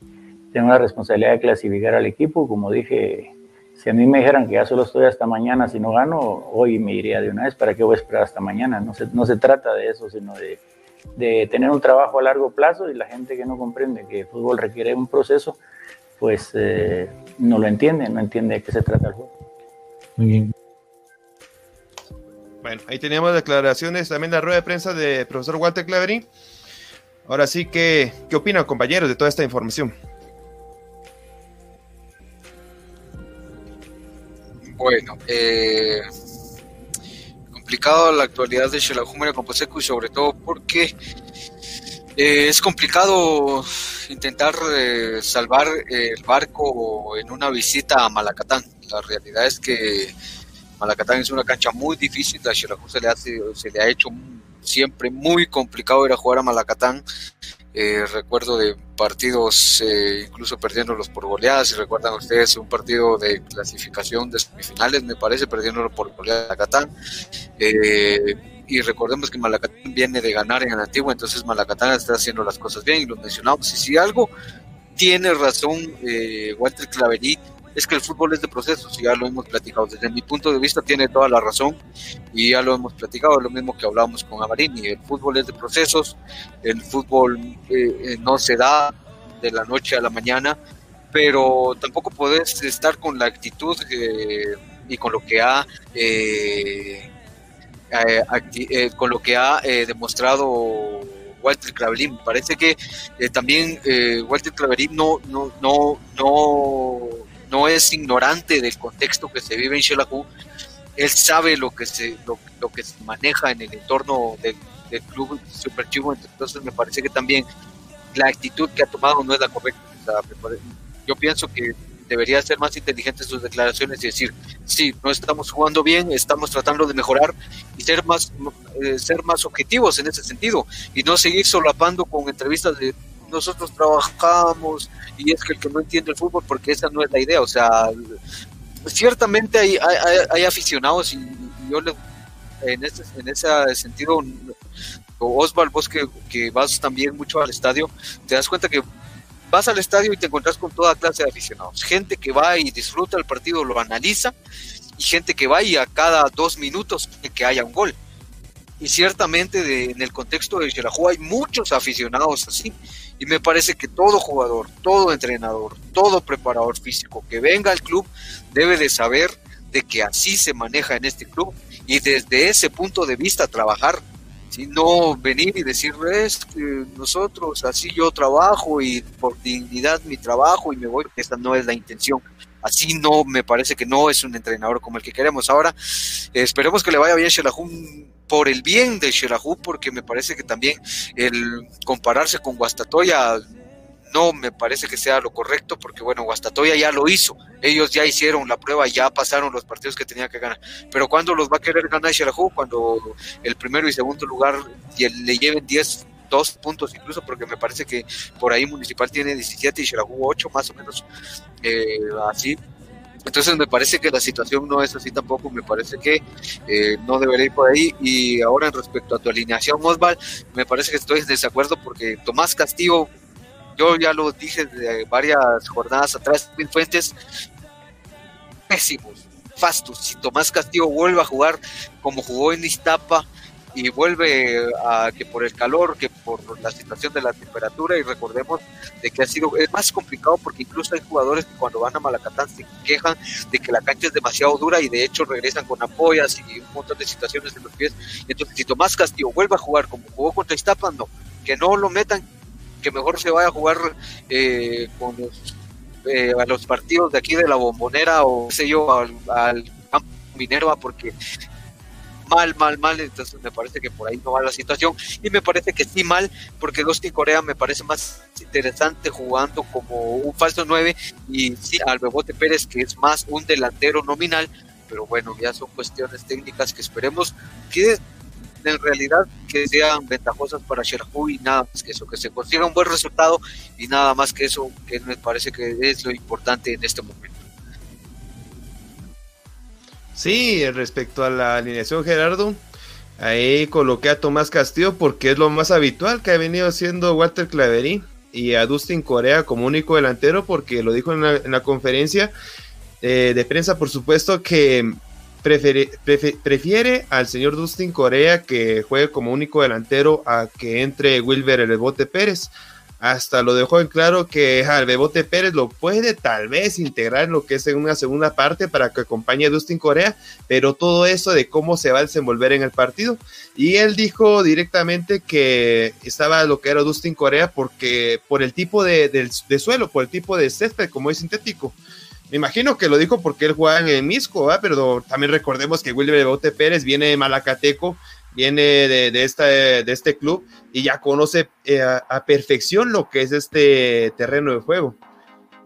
L: tengo la responsabilidad de clasificar al equipo, como dije, si a mí me dijeran que ya solo estoy hasta mañana, si no gano, hoy me iría de una vez, ¿para qué voy a esperar hasta mañana? No se, no se trata de eso, sino de, de tener un trabajo a largo plazo y la gente que no comprende que el fútbol requiere un proceso, pues eh, no lo entiende, no entiende de qué se trata el juego.
K: Muy bien.
D: Bueno, ahí teníamos declaraciones también de la rueda de prensa de profesor Walter Claverín. Ahora sí, ¿qué, ¿qué opinan compañeros de toda esta información?
F: Bueno, eh, complicado la actualidad de Xelajú Composeco y sobre todo porque eh, es complicado intentar eh, salvar el barco en una visita a Malacatán. La realidad es que Malacatán es una cancha muy difícil, a Xelajú se se le ha hecho siempre muy complicado ir a jugar a Malacatán. Eh, recuerdo de partidos eh, incluso perdiéndolos por goleadas, si recuerdan ustedes un partido de clasificación de semifinales, me parece, perdiéndolo por goleadas a Catán. Eh, y recordemos que Malacatán viene de ganar en el antiguo, entonces Malacatán está haciendo las cosas bien y lo mencionamos. Y si algo tiene razón Walter Claverí es que el fútbol es de procesos, y ya lo hemos platicado. Desde mi punto de vista tiene toda la razón y ya lo hemos platicado, lo mismo que hablábamos con Amarini. El fútbol es de procesos, el fútbol eh, eh, no se da de la noche a la mañana, pero tampoco puedes estar con la actitud eh, y con lo que ha con lo que ha demostrado Walter Claverín. Parece que también Walter Claverín no, no, no no es ignorante del contexto que se vive en Xelajú, él sabe lo que se, lo, que se maneja en el entorno del, club Super Chivo, entonces me parece que también la actitud que ha tomado no es la correcta. yo pienso que debería ser más inteligente sus declaraciones y decir, sí, no estamos jugando bien, estamos tratando de mejorar y ser más, eh, ser más objetivos en ese sentido y no seguir solapando con entrevistas de nosotros trabajamos y es que el que no entiende el fútbol, porque esa no es la idea, o sea, ciertamente hay, hay, aficionados y, yo en, ese, en ese sentido, Osval, vos que, que vas también mucho al estadio, te das cuenta que vas al estadio y te encuentras con toda clase de aficionados. Gente que va y disfruta el partido, lo analiza, y gente que va y a cada dos minutos que haya un gol. Y ciertamente de, en el contexto de Xelajú hay muchos aficionados así. Y me parece que todo jugador, todo entrenador, todo preparador físico que venga al club debe de saber de que así se maneja en este club y desde ese punto de vista trabajar. Si no venir y decir, es que nosotros así yo trabajo y por dignidad mi trabajo y me voy, esta no es la intención así no me parece que no es un entrenador como el que queremos. Ahora, esperemos que le vaya bien Shelahun por el bien de Xelajú, porque me parece que también el compararse con Guastatoya no me parece que sea lo correcto, porque bueno, Guastatoya ya lo hizo, ellos ya hicieron la prueba, ya pasaron los partidos que tenía que ganar, pero ¿cuándo los va a querer ganar Xelajú? Cuando el primero y segundo lugar le lleven 10 dos puntos incluso, porque me parece que por ahí Municipal tiene 17 y Xelajú 8 más o menos, eh, así, entonces me parece que la situación no es así tampoco, me parece que eh, no debería ir por ahí. Y ahora en respecto a tu alineación, Osval, me parece que estoy en desacuerdo porque Tomás Castillo, yo ya lo dije de varias jornadas atrás, Fuentes, pésimos, fastos. Si Tomás Castillo vuelve a jugar como jugó en Iztapa, y vuelve a que por el calor, que por la situación de la temperatura, y recordemos de que ha sido, es más complicado porque incluso hay jugadores que cuando van a Malacatán se quejan de que la cancha es demasiado dura y de hecho regresan con apoyas y un montón de situaciones en los pies. Entonces, si Tomás Castillo vuelve a jugar como jugó contra Iztapa, no, que no lo metan, que mejor se vaya a jugar eh, con los, eh, a los partidos de aquí de la bombonera o sé yo, al, al campo Minerva, porque mal, mal, mal, entonces me parece que por ahí no va la situación y me parece que sí mal, porque Dustin Corea me parece más interesante jugando como un falso 9 y sí al Bebote Pérez que es más un delantero nominal, pero bueno, ya son cuestiones técnicas que esperemos que en realidad que sean ventajosas para Sherhu y nada más que eso, que se consiga un buen resultado y nada más que eso, que me parece que es lo importante en este momento.
D: Sí, respecto a la alineación Gerardo, ahí coloqué a Tomás Castillo porque es lo más habitual que ha venido haciendo Walter Claverí y a Dustin Corea como único delantero porque lo dijo en la, conferencia eh, de prensa, por supuesto, que prefiere, prefiere, al señor Dustin Corea que juegue como único delantero a que entre Wilber el Bote Pérez hasta lo dejó en claro que al Bebote Pérez lo puede tal vez integrar en lo que es en una segunda parte para que acompañe a Dustin Corea, pero todo eso de cómo se va a desenvolver en el partido. Y él dijo directamente que estaba lo que era Dustin Corea porque por el tipo de, suelo, por el tipo de césped, como es sintético. Me imagino que lo dijo porque él juega en el Misco, pero también recordemos que Wilber Bebote Pérez viene de Malacateco viene de, esta, de este club y ya conoce eh, a, perfección lo que es este terreno de juego.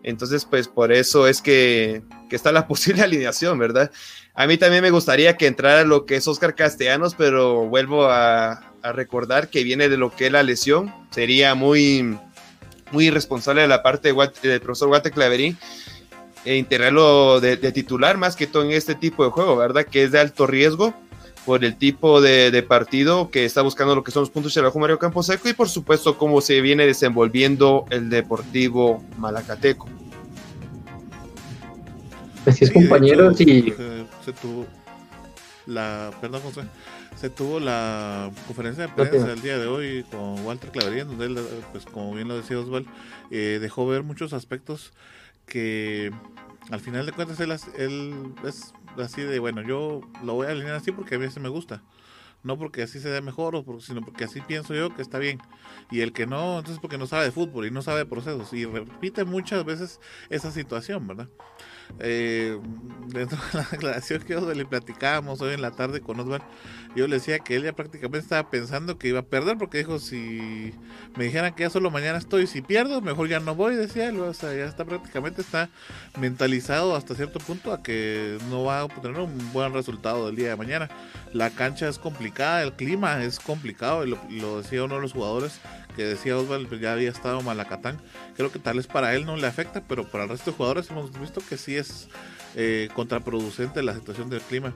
D: Entonces, pues por eso es que, está la posible alineación, ¿verdad? A mí también me gustaría que entrara lo que es Oscar Castellanos, pero vuelvo a, recordar que viene de lo que es la lesión. Sería muy, muy irresponsable de la parte del profesor Guate Claverín e integrarlo de, de, titular más que todo en este tipo de juego, ¿verdad? Que es de alto riesgo por el tipo de, partido que está buscando lo que son los puntos de la Mario Camposeco y por supuesto cómo se viene desenvolviendo el Deportivo Malacateco.
B: Así es, compañeros, y...
A: Se, tuvo la, perdón José, se tuvo la conferencia de prensa el día de hoy con Walter Clavería, donde él, pues como bien lo decía Osval, eh, dejó ver muchos aspectos que al final de cuentas él, él es así de, bueno, yo lo voy a alinear así porque a veces me gusta. No porque así se dé mejor, sino porque así pienso yo que está bien. Y el que no, entonces porque no sabe de fútbol y no sabe de procesos. Y repite muchas veces esa situación, ¿verdad? Eh, dentro de la declaración que le platicábamos hoy en la tarde con Osvaldo, yo le decía que él ya prácticamente estaba pensando que iba a perder porque dijo si me dijeran que ya solo mañana estoy, si pierdo, mejor ya no voy, decía él, o sea, ya está prácticamente está mentalizado hasta cierto punto a que no va a obtener un buen resultado del día de mañana. La cancha es complicada, el clima es complicado, y lo, decía uno de los jugadores que decía Osvaldo, pues ya había estado Malacatán, creo que tal vez para él no le afecta, pero para el resto de jugadores hemos visto que sí es eh, contraproducente la situación del clima.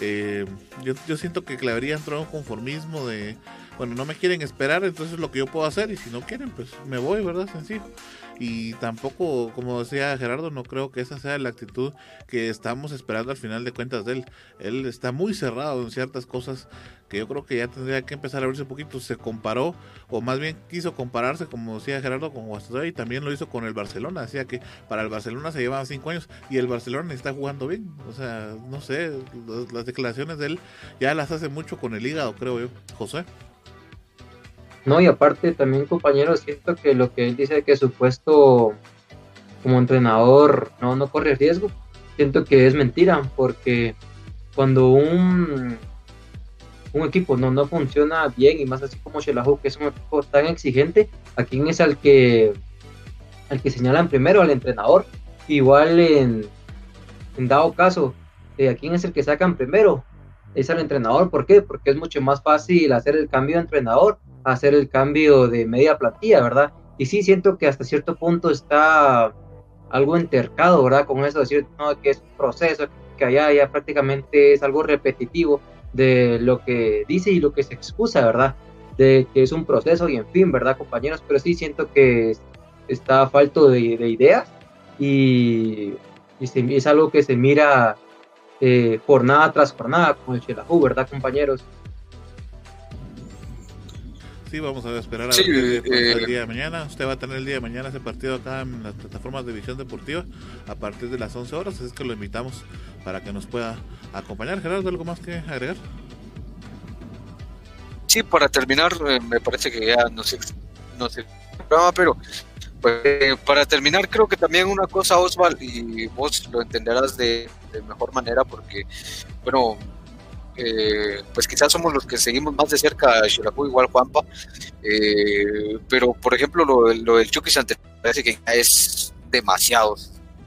A: Eh, yo, yo, siento que Clavería entró en un conformismo de, bueno, no me quieren esperar, entonces lo que yo puedo hacer, y si no quieren, pues me voy, ¿verdad? Sencillo. Y tampoco, como decía Gerardo, no creo que esa sea la actitud que estamos esperando al final de cuentas de él. Él está muy cerrado en ciertas cosas que yo creo que ya tendría que empezar a abrirse un poquito. Se comparó, o más bien quiso compararse, como decía Gerardo, con Guastatoya y también lo hizo con el Barcelona. Decía que para el Barcelona se llevaban cinco años y el Barcelona está jugando bien. O sea, no sé, las declaraciones de él ya las hace mucho con el hígado, creo yo. José.
B: No, y aparte también, compañero, siento que lo que él dice que su puesto como entrenador no, no corre riesgo, siento que es mentira, porque cuando un, un equipo no, no funciona bien, y más así como Shelahu, que es un equipo tan exigente, ¿a quién es al que, al que señalan primero? Al entrenador. Igual en, dado caso, eh, ¿a quién es el que sacan primero? Es al entrenador. ¿Por qué? Porque es mucho más fácil hacer el cambio de entrenador hacer el cambio de media plantilla, ¿verdad? Y sí siento que hasta cierto punto está algo entercado, ¿verdad? Con eso de decir no, que es un proceso, que allá ya prácticamente es algo repetitivo de lo que dice y lo que se excusa, ¿verdad? De que es un proceso y en fin, ¿verdad, compañeros? Pero sí siento que está falto de, ideas y, es algo que se mira eh, jornada tras jornada con el Chelahu, ¿verdad, compañeros?
A: vamos a esperar a ver eh, el día de mañana. Usted va a tener el día de mañana ese partido acá en las plataformas de visión deportiva a partir de las 11 horas, así es que lo invitamos para que nos pueda acompañar. Gerardo, ¿algo más que agregar?
F: Sí, para terminar, eh, me parece que ya no sé, no sé, pero pues, eh, para terminar, creo que también una cosa, Osval, y vos lo entenderás de, mejor manera, porque, bueno, eh, pues quizás somos los que seguimos más de cerca a Xelajú, igual Juanpa, eh, pero por ejemplo lo, lo del Chucky Santa parece que es demasiado,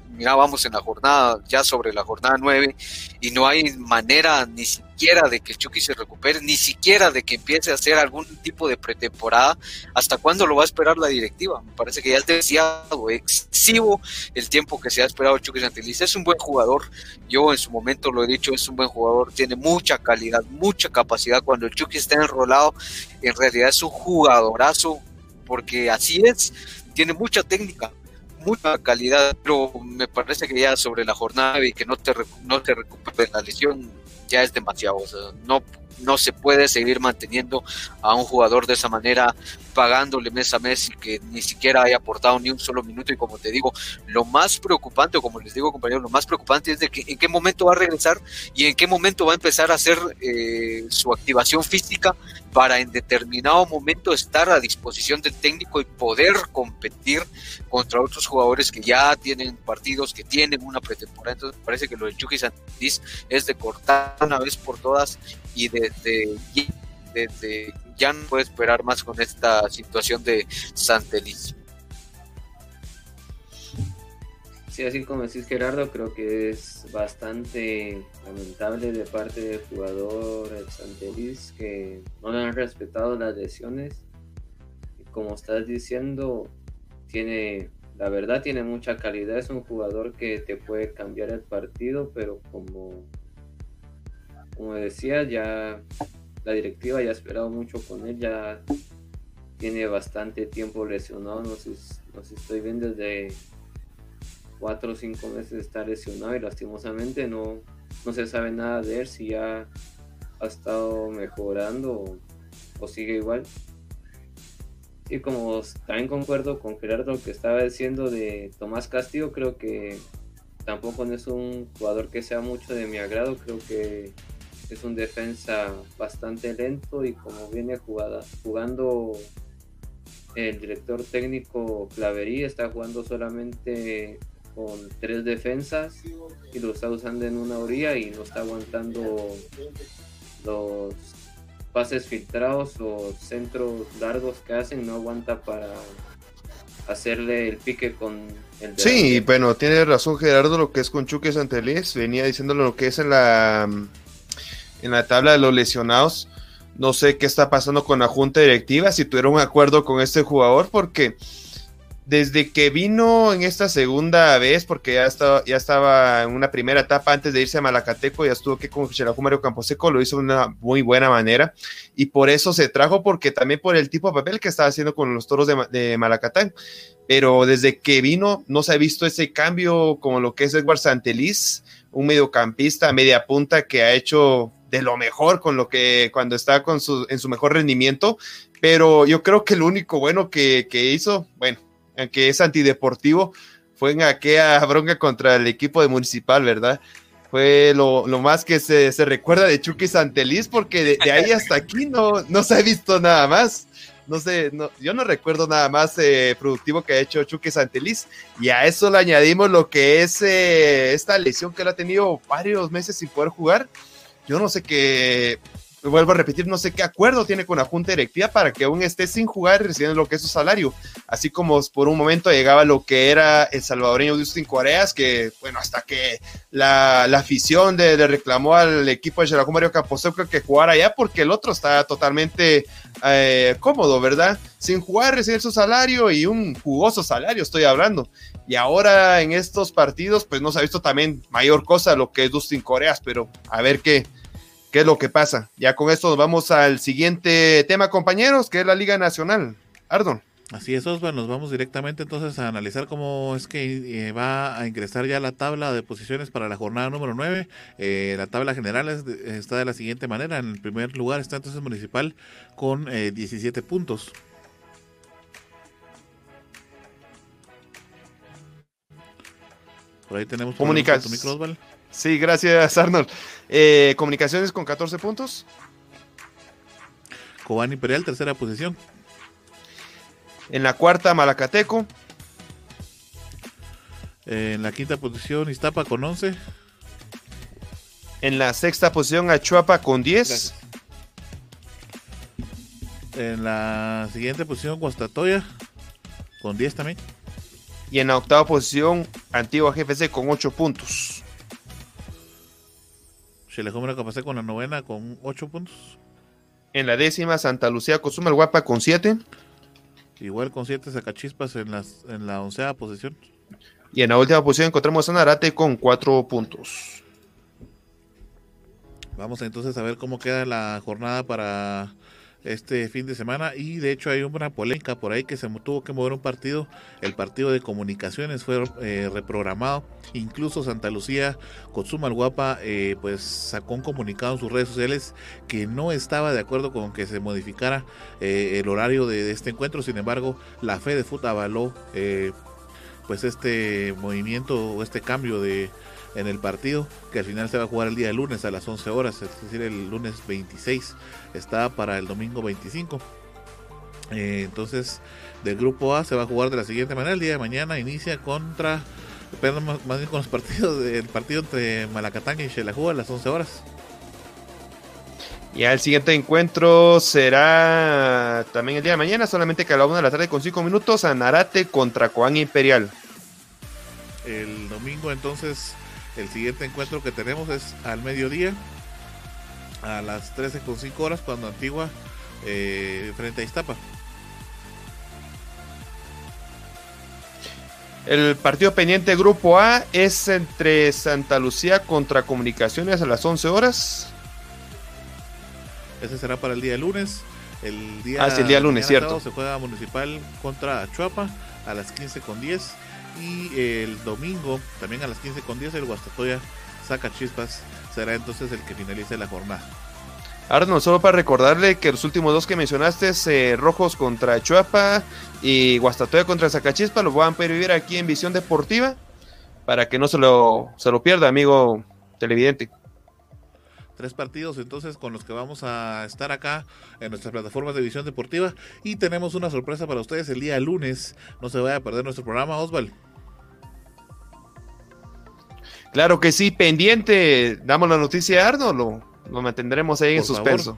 F: mira, vamos en la jornada, ya sobre la jornada 9, y no hay manera ni siquiera de que Chucky se recupere, ni siquiera de que empiece a hacer algún tipo de pretemporada. ¿Hasta cuándo lo va a esperar la directiva? Me parece que ya es demasiado excesivo el tiempo que se ha esperado Chucky Santeliz. Es un buen jugador, yo en su momento lo he dicho, es un buen jugador, tiene mucha calidad, mucha capacidad. Cuando Chucky está enrolado, en realidad es un jugadorazo, porque así es, tiene mucha técnica, mucha calidad, pero me parece que ya sobre la jornada y que no te, no te recuperes la lesión ya es demasiado. no, no se puede seguir manteniendo a un jugador de esa manera, pagándole mes a mes y que ni siquiera haya aportado ni un solo minuto. Y como te digo, lo más preocupante, o como les digo compañeros, lo más preocupante es de que en qué momento va a regresar y en qué momento va a empezar a hacer eh, su activación física para en determinado momento estar a disposición del técnico y poder competir contra otros jugadores que ya tienen partidos, que tienen una pretemporada. Entonces parece que lo de Chucky Santis es de cortar una vez por todas y desde, ya no puede esperar más con esta situación de Santelis.
E: Sí, así como decís Gerardo, creo que es bastante lamentable de parte del jugador el Santelis que no le han respetado las lesiones. Como estás diciendo, tiene, la verdad tiene mucha calidad, es un jugador que te puede cambiar el partido, pero como, como decía, ya la directiva ya ha esperado mucho con él, ya tiene bastante tiempo lesionado, no sé, no sé estoy viendo desde cuatro o cinco meses está lesionado y lastimosamente no, no se sabe nada de él, si ya ha estado mejorando o, sigue igual. Y como también concuerdo con Gerardo que estaba diciendo de Tomás Castillo, creo que tampoco no es un jugador que sea mucho de mi agrado, creo que es un defensa bastante lento y como viene jugada, jugando el director técnico Claverí, está jugando solamente con tres defensas y lo está usando en una orilla y no está aguantando los pases filtrados o centros largos que hacen, no aguanta para hacerle el pique con el
D: Sí, bueno, tiene razón Gerardo lo que es con Chuque Santelés, venía diciéndolo lo que es en la en la tabla de los lesionados. No sé qué está pasando con la junta directiva, si tuvieron un acuerdo con este jugador, porque desde que vino en esta segunda vez, porque ya estaba, ya estaba en una primera etapa antes de irse a Malacateco, ya estuvo aquí con Xelajú Mario Camposeco, lo hizo de una muy buena manera, y por eso se trajo, porque también por el tipo de papel que estaba haciendo con los toros de, de Malacatán. Pero desde que vino, no se ha visto ese cambio como lo que es Edward Santeliz, un mediocampista, media punta que ha hecho de lo mejor con lo que cuando está con su, en su mejor rendimiento. Pero yo creo que lo único bueno que, que hizo, bueno, aunque es antideportivo, fue en aquella bronca contra el equipo de Municipal, ¿verdad? Fue lo, más que se, recuerda de Chucky Santeliz, porque de, ahí hasta aquí no, no se ha visto nada más. No sé, no, yo no recuerdo nada más eh, productivo que ha hecho Chucky Santeliz. Y a eso le añadimos lo que es eh, esta lesión que él ha tenido varios meses sin poder jugar. Yo no sé qué, vuelvo a repetir, no sé qué acuerdo tiene con la junta directiva para que aún esté sin jugar y recibiendo lo que es su salario. Así como por un momento llegaba lo que era el salvadoreño Justin Coreas, que bueno, hasta que la, afición le reclamó al equipo de Xelajú Mario creo que jugara allá porque el otro está totalmente eh, cómodo, ¿verdad? Sin jugar, recibir su salario y un jugoso salario, estoy hablando. Y ahora en estos partidos, pues no se ha visto también mayor cosa lo que es Justin Coreas, pero a ver qué, qué es lo que pasa. Ya con esto nos vamos al siguiente tema, compañeros, que es la Liga Nacional. Ardon.
A: Así es, Osvaldo, nos vamos directamente entonces a analizar cómo es que eh, va a ingresar ya la tabla de posiciones para la jornada número 9. Eh, la tabla general está de la siguiente manera. En el primer lugar está entonces Municipal con 17 eh, puntos. Por ahí tenemos
D: comunicación. Sí, gracias Arnold. Eh, comunicaciones con 14 puntos.
A: Cobán Imperial, tercera posición.
D: En la cuarta, Malacateco.
A: en la quinta posición, Iztapa con 11.
D: En la sexta posición a Chuapa con 10.
A: En la siguiente posición Guastatoya con 10 también.
D: Y en la octava posición Antigua GFC con 8 puntos.
A: Chelejumera Capacé con la novena con 8 puntos.
D: En la décima Santa Lucía Cozumel Guapa con 7.
A: Igual con 7 Sacachispas en, las, en la onceava posición.
D: Y en la última posición encontramos a Narate con 4 puntos.
A: Vamos entonces a ver cómo queda la jornada para este fin de semana y de hecho hay una polémica por ahí que se tuvo que mover un partido, el partido de comunicaciones fue eh, reprogramado, incluso Santa Lucía Consuma Guapa eh, pues sacó un comunicado en sus redes sociales que no estaba de acuerdo con que se modificara eh, el horario de, este encuentro, sin embargo la fe de fútbol avaló pues este movimiento o este cambio de en el partido, que al final se va a jugar el día de lunes a las 11 horas, es decir, el lunes 26, está para el domingo 25. Eh, entonces, del grupo A se va a jugar de la siguiente manera, el día de mañana inicia contra, perdón, más, bien con los partidos, del partido entre Malacatán y Xelajú a las 11 horas.
D: Y el siguiente encuentro será también el día de mañana, solamente que a la 1 de la tarde con 5 minutos, Anarate contra Coan Imperial.
A: El domingo entonces el siguiente encuentro que tenemos es al mediodía, a las 13.5 horas, cuando Antigua eh, frente a Iztapa.
D: El partido pendiente Grupo A es entre Santa Lucía contra Comunicaciones a las 11 horas.
A: Ese será para el día lunes. El día,
D: ah, el día lunes, cierto.
A: Se juega Municipal contra Chuapa a las 15 con 10 y el domingo, también a las 15 con 10, el Guastatoya saca chispas. Será entonces el que finalice la jornada.
D: Arnold, solo para recordarle que los últimos dos que mencionaste, eh, Rojos contra Chuapa y Guastatoya contra Zacachispa, lo van a poder vivir aquí en Visión Deportiva para que no se lo, se lo pierda, amigo televidente.
A: Tres partidos entonces con los que vamos a estar acá en nuestras plataformas de Visión Deportiva y tenemos una sorpresa para ustedes el día lunes. No se vaya a perder nuestro programa, Osval.
D: Claro que sí, pendiente. Damos la noticia a Arnold, lo, mantendremos ahí en suspenso.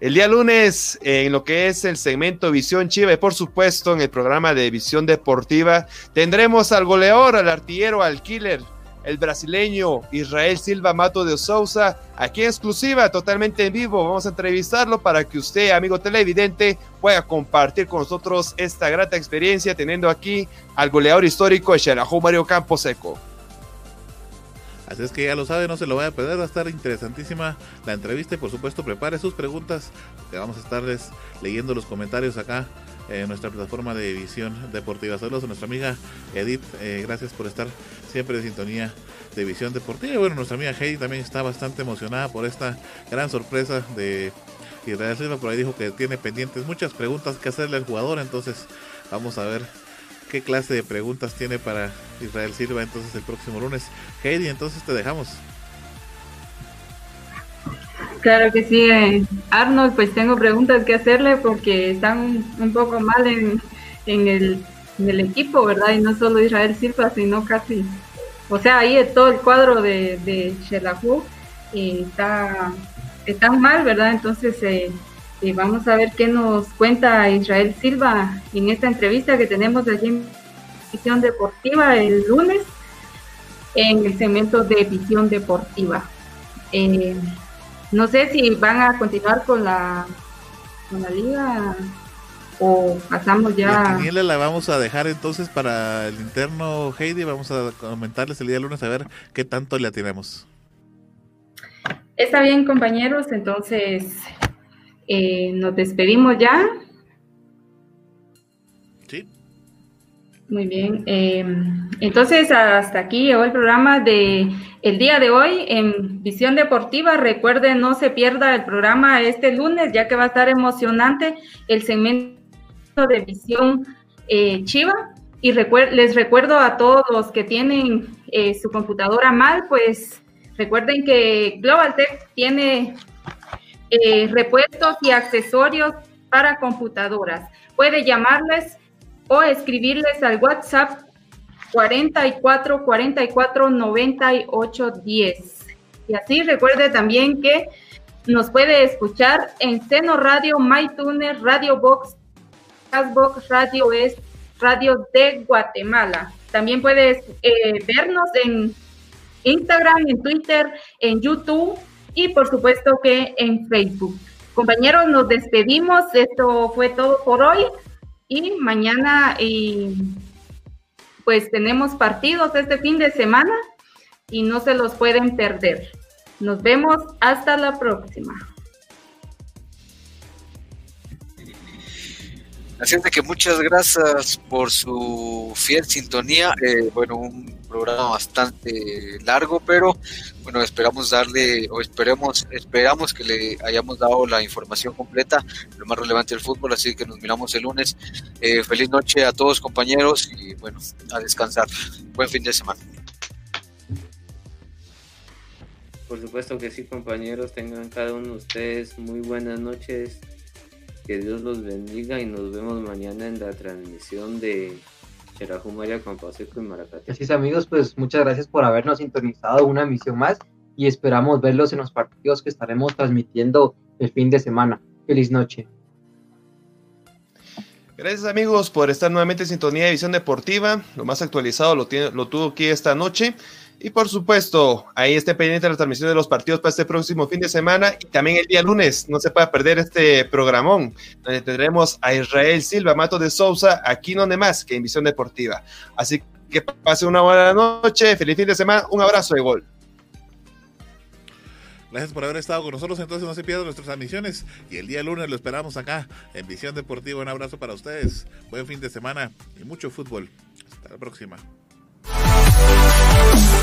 D: El día lunes, en lo que es el segmento Visión Chiva y por supuesto en el programa de Visión Deportiva, tendremos al goleador, al artillero, al killer, el brasileño Israel Silva Mato de Sousa, aquí en exclusiva, totalmente en vivo. Vamos a entrevistarlo para que usted, amigo televidente, pueda compartir con nosotros esta grata experiencia teniendo aquí al goleador histórico de Mario Camposeco.
A: Así es que ya lo sabe, no se lo vaya a perder, va a estar interesantísima la entrevista y por supuesto prepare sus preguntas, que vamos a estarles leyendo los comentarios acá en nuestra plataforma de visión deportiva. Saludos a nuestra amiga Edith, eh, gracias por estar siempre de sintonía de visión deportiva. Y bueno, nuestra amiga Heidi también está bastante emocionada por esta gran sorpresa de Israel Silva, por ahí dijo que tiene pendientes muchas preguntas que hacerle al jugador, entonces vamos a ver qué clase de preguntas tiene para Israel Silva entonces el próximo lunes. Heidi, entonces te dejamos.
C: Claro que sí, eh, Arnold, pues tengo preguntas que hacerle porque están un, poco mal en, en, el, en, el, equipo, ¿verdad? Y no solo Israel Silva, sino casi, o sea, ahí todo el cuadro de, de Shelahu eh, está, está mal, ¿verdad? Entonces, eh, vamos a ver qué nos cuenta Israel Silva en esta entrevista que tenemos allí en Visión Deportiva el lunes en el segmento de Visión Deportiva. Eh, no sé si van a continuar con la, con la liga o pasamos ya.
A: La la vamos a dejar entonces para el interno Heidi. Vamos a comentarles el día lunes a ver qué tanto le tenemos.
C: Está bien, compañeros. Entonces, eh, nos despedimos ya.
A: Sí.
C: Muy bien. Em, entonces, hasta aquí llegó el programa de el día de hoy en Visión Deportiva. Recuerden, no se pierda el programa este lunes, ya que va a estar emocionante el segmento de Visión eh, Chiva. Y les recuerdo a todos los que tienen eh, su computadora mal, pues recuerden que Global Tech tiene eh, repuestos y accesorios para computadoras. Puede llamarles o escribirles al WhatsApp 44 44 98 10. Y así recuerde también que nos puede escuchar en Seno Radio, MyTuner, Radio Box, Castbox, Radio Es, Radio de Guatemala. También puedes eh, vernos en Instagram, en Twitter, en YouTube y por supuesto que en Facebook. Compañeros, nos despedimos. Esto fue todo por hoy y mañana pues tenemos partidos este fin de semana y no se los pueden perder. Nos vemos hasta la próxima.
F: Así es de que muchas gracias por su fiel sintonía. Eh, bueno, un programa bastante largo, pero bueno, esperamos darle o esperemos esperamos que le hayamos dado la información completa, lo más relevante del fútbol. Así que nos miramos el lunes. Eh, feliz noche a todos compañeros y bueno, a descansar. Buen fin de semana.
E: Por supuesto que sí, compañeros. Tengan cada uno de ustedes muy buenas noches. Que Dios los bendiga y nos vemos mañana en la transmisión de María Campaseco y Maracate.
B: Así es, amigos, pues muchas gracias por habernos sintonizado una emisión más y esperamos verlos en los partidos que estaremos transmitiendo el fin de semana. Feliz noche.
D: Gracias amigos por estar nuevamente en sintonía de Visión Deportiva. Lo más actualizado lo, tiene, lo tuvo aquí esta noche. Y por supuesto, ahí esté pendiente la transmisión de los partidos para este próximo fin de semana y también el día lunes. No se puede perder este programón, donde tendremos a Israel Silva, Mato de Sousa, aquí no más que en Visión Deportiva. Así que pase una buena noche, feliz fin de semana, un abrazo de gol.
A: Gracias por haber estado con nosotros. Entonces no se pierdan nuestras transmisiones. Y el día lunes lo esperamos acá en Visión Deportiva. Un abrazo para ustedes. Buen fin de semana y mucho fútbol. Hasta la próxima.